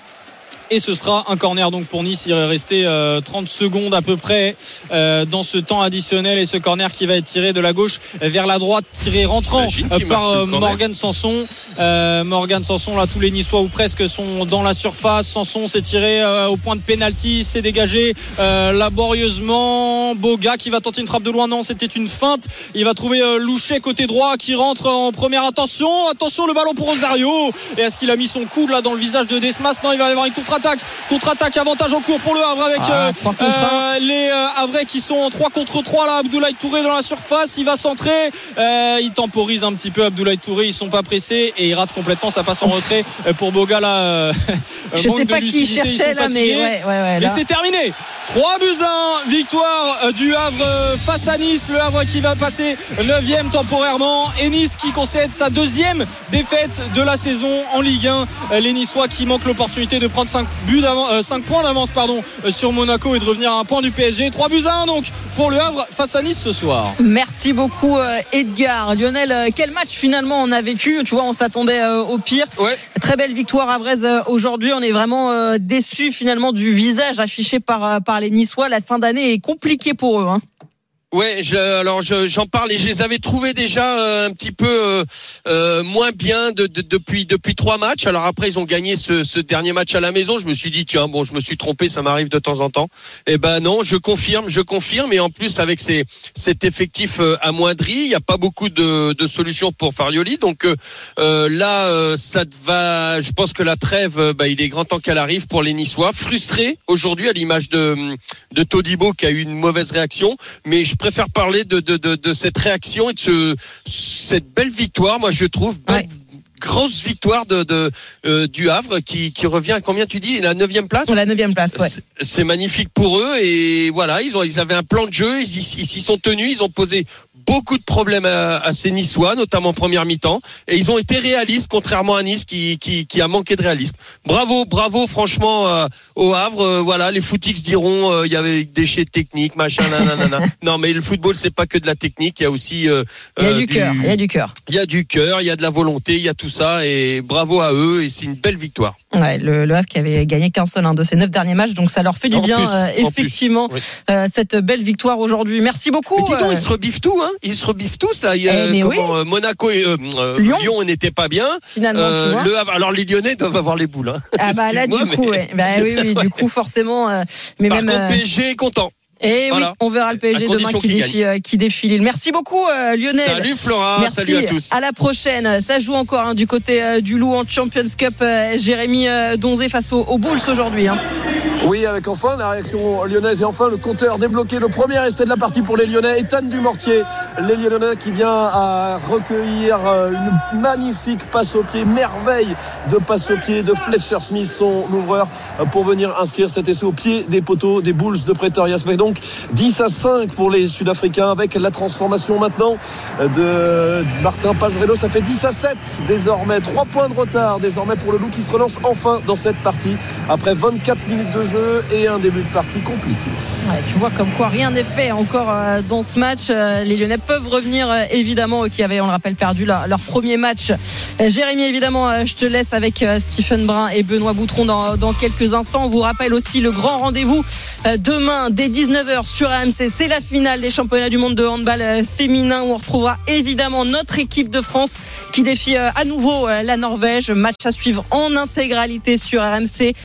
Et ce sera un corner donc pour Nice. Il est resté euh, 30 secondes à peu près euh, dans ce temps additionnel. Et ce corner qui va être tiré de la gauche vers la droite, tiré rentrant euh, par. Morgan Sanson. Morgan Sanson, là, tous les Niçois ou presque sont dans la surface. Sanson s'est tiré au point de pénalty, s'est dégagé laborieusement. Boga qui va tenter une frappe de loin. Non, c'était une feinte. Il va trouver Louchet côté droit qui rentre en première. Attention, attention, le ballon pour Rosario. Et est-ce qu'il a mis son coude là dans le visage de Desmas? Non, il va y avoir une contre-attaque. Contre-attaque, avantage en cours pour le Havre avec Ah, euh, euh, les euh, Havrais qui sont en 3 contre 3 là. Abdoulaye Touré dans la surface. Il va centrer. Euh, il temporise un petit peu Abdoulaye Touré. Ils sont pas pressés et il rate complètement. Ça passe en retrait pour Boga là. euh, <laughs> Je sais pas qui cherchait là, mais ouais, ouais, ouais, c'est terminé. 3 buts 1, victoire euh, du Havre euh, face à Nice. Le Havre qui va passer 9 temporairement et Nice qui concède sa deuxième défaite de la saison en Ligue 1. Euh, Les Niçois qui manquent l'opportunité de prendre 5, buts 5 points d'avance pardon, sur Monaco et de revenir à un point du PSG. 3 buts 1 donc pour le Havre face à Nice ce soir. Merci beaucoup Edgar. Lionel, quel match finalement on a vécu? Tu vois, on s'attendait au pire. Ouais. Très belle victoire à Brest aujourd'hui. On est vraiment déçu finalement du visage affiché par, par les Niçois. La fin d'année est compliquée pour eux. Hein. Ouais, je, alors je- j'en parle et je les avais trouvés déjà euh, un petit peu euh, euh, moins bien de, de- depuis depuis trois matchs. Alors après ils ont gagné ce, ce dernier match à la maison. Je me suis dit tiens bon je me suis trompé, ça m'arrive de temps en temps. Eh ben non, je confirme, je confirme et en plus avec ces, cet effectif euh, amoindri, il n'y a pas beaucoup de, de solutions pour Farioli. Donc euh, euh, là ça va. Je pense que la trêve, bah, il est grand temps qu'elle arrive pour les Niçois, frustrés aujourd'hui à l'image de de Todibo qui a eu une mauvaise réaction, mais je préfère parler de, de, de, de cette réaction et de ce, cette belle victoire, moi je trouve, belle, grosse victoire de, de euh, du Havre qui, qui revient à combien tu dis la neuvième place? La neuvième place, ouais. C'est- magnifique pour eux et voilà ils ont ils avaient un plan de jeu, ils s'y sont tenus, ils ont posé beaucoup de problèmes à, à ces Niçois, notamment en première mi-temps, et ils ont été réalistes, contrairement à Nice qui, qui, qui a manqué de réalisme. Bravo, bravo, franchement, euh, au Havre. euh, voilà, les footix diront euh, il y avait des déchets techniques, machin, nanana. non, mais le football c'est pas que de la technique, il y a aussi euh, Il y a du cœur, il y a du cœur. il y a du cœur, il y a de la volonté, il y a tout ça, et bravo à eux, et c'est une belle victoire. Ouais, le, le Havre qui avait gagné qu'un seul hein, de ses neuf derniers matchs, donc ça leur fait du En bien, plus, euh, plus, effectivement, oui. euh, cette belle victoire aujourd'hui. Merci beaucoup. Mais dis donc, euh, ils se rebiffent tout, hein Ils se rebiffent tous là. Il y a, Eh, comment, oui. Monaco et Lyon. Lyon n'était pas bien. Finalement, tu vois. le Havre- alors les Lyonnais doivent avoir les boules. Hein. Ah bah là du coup, mais- ouais. bah, oui, oui, du coup forcément, mais Par même. contre, PSG est content. Et Voilà. oui, on verra le PSG demain qui défie, euh, qui défie Lille. Merci beaucoup euh, Lionel. Salut Flora, Merci. salut à tous. À la prochaine. Ça joue encore hein, du côté euh, du Loup en Champions Cup. euh, Jérémy euh, Donzé face aux, aux Bulls aujourd'hui. hein. Oui, avec enfin la réaction lyonnaise et enfin le compteur débloqué. Le premier essai de la partie pour les Lyonnais. Ethan Dumortier, les Lyonnais qui vient à recueillir une magnifique passe au pied, merveille de passe au pied de Fletcher Smith, son ouvreur, pour venir inscrire cet essai au pied des poteaux des Bulls de Pretoria. Ça fait donc 10 à 5 pour les Sud-Africains avec la transformation maintenant de Martin Pajrelo. Ça fait 10 à 7 désormais. 3 points de retard désormais pour le Loup qui se relance enfin dans cette partie après 24 minutes de jeu et un début de partie compliqué. Tu vois comme quoi rien n'est fait encore euh, dans ce match. Euh, Les Lyonnais peuvent revenir euh, évidemment, qui avaient, on le rappelle, perdu leur, premier match. Jérémy, évidemment, je te laisse avec Stephen Brun et Benoît Boutron dans, dans quelques instants. On vous rappelle aussi le grand rendez-vous demain dès 19h sur AMC. C'est la finale des championnats du monde de handball euh, féminin où on retrouvera évidemment notre équipe de France qui défie euh, à nouveau euh, la Norvège. Match à suivre en intégralité sur RMC.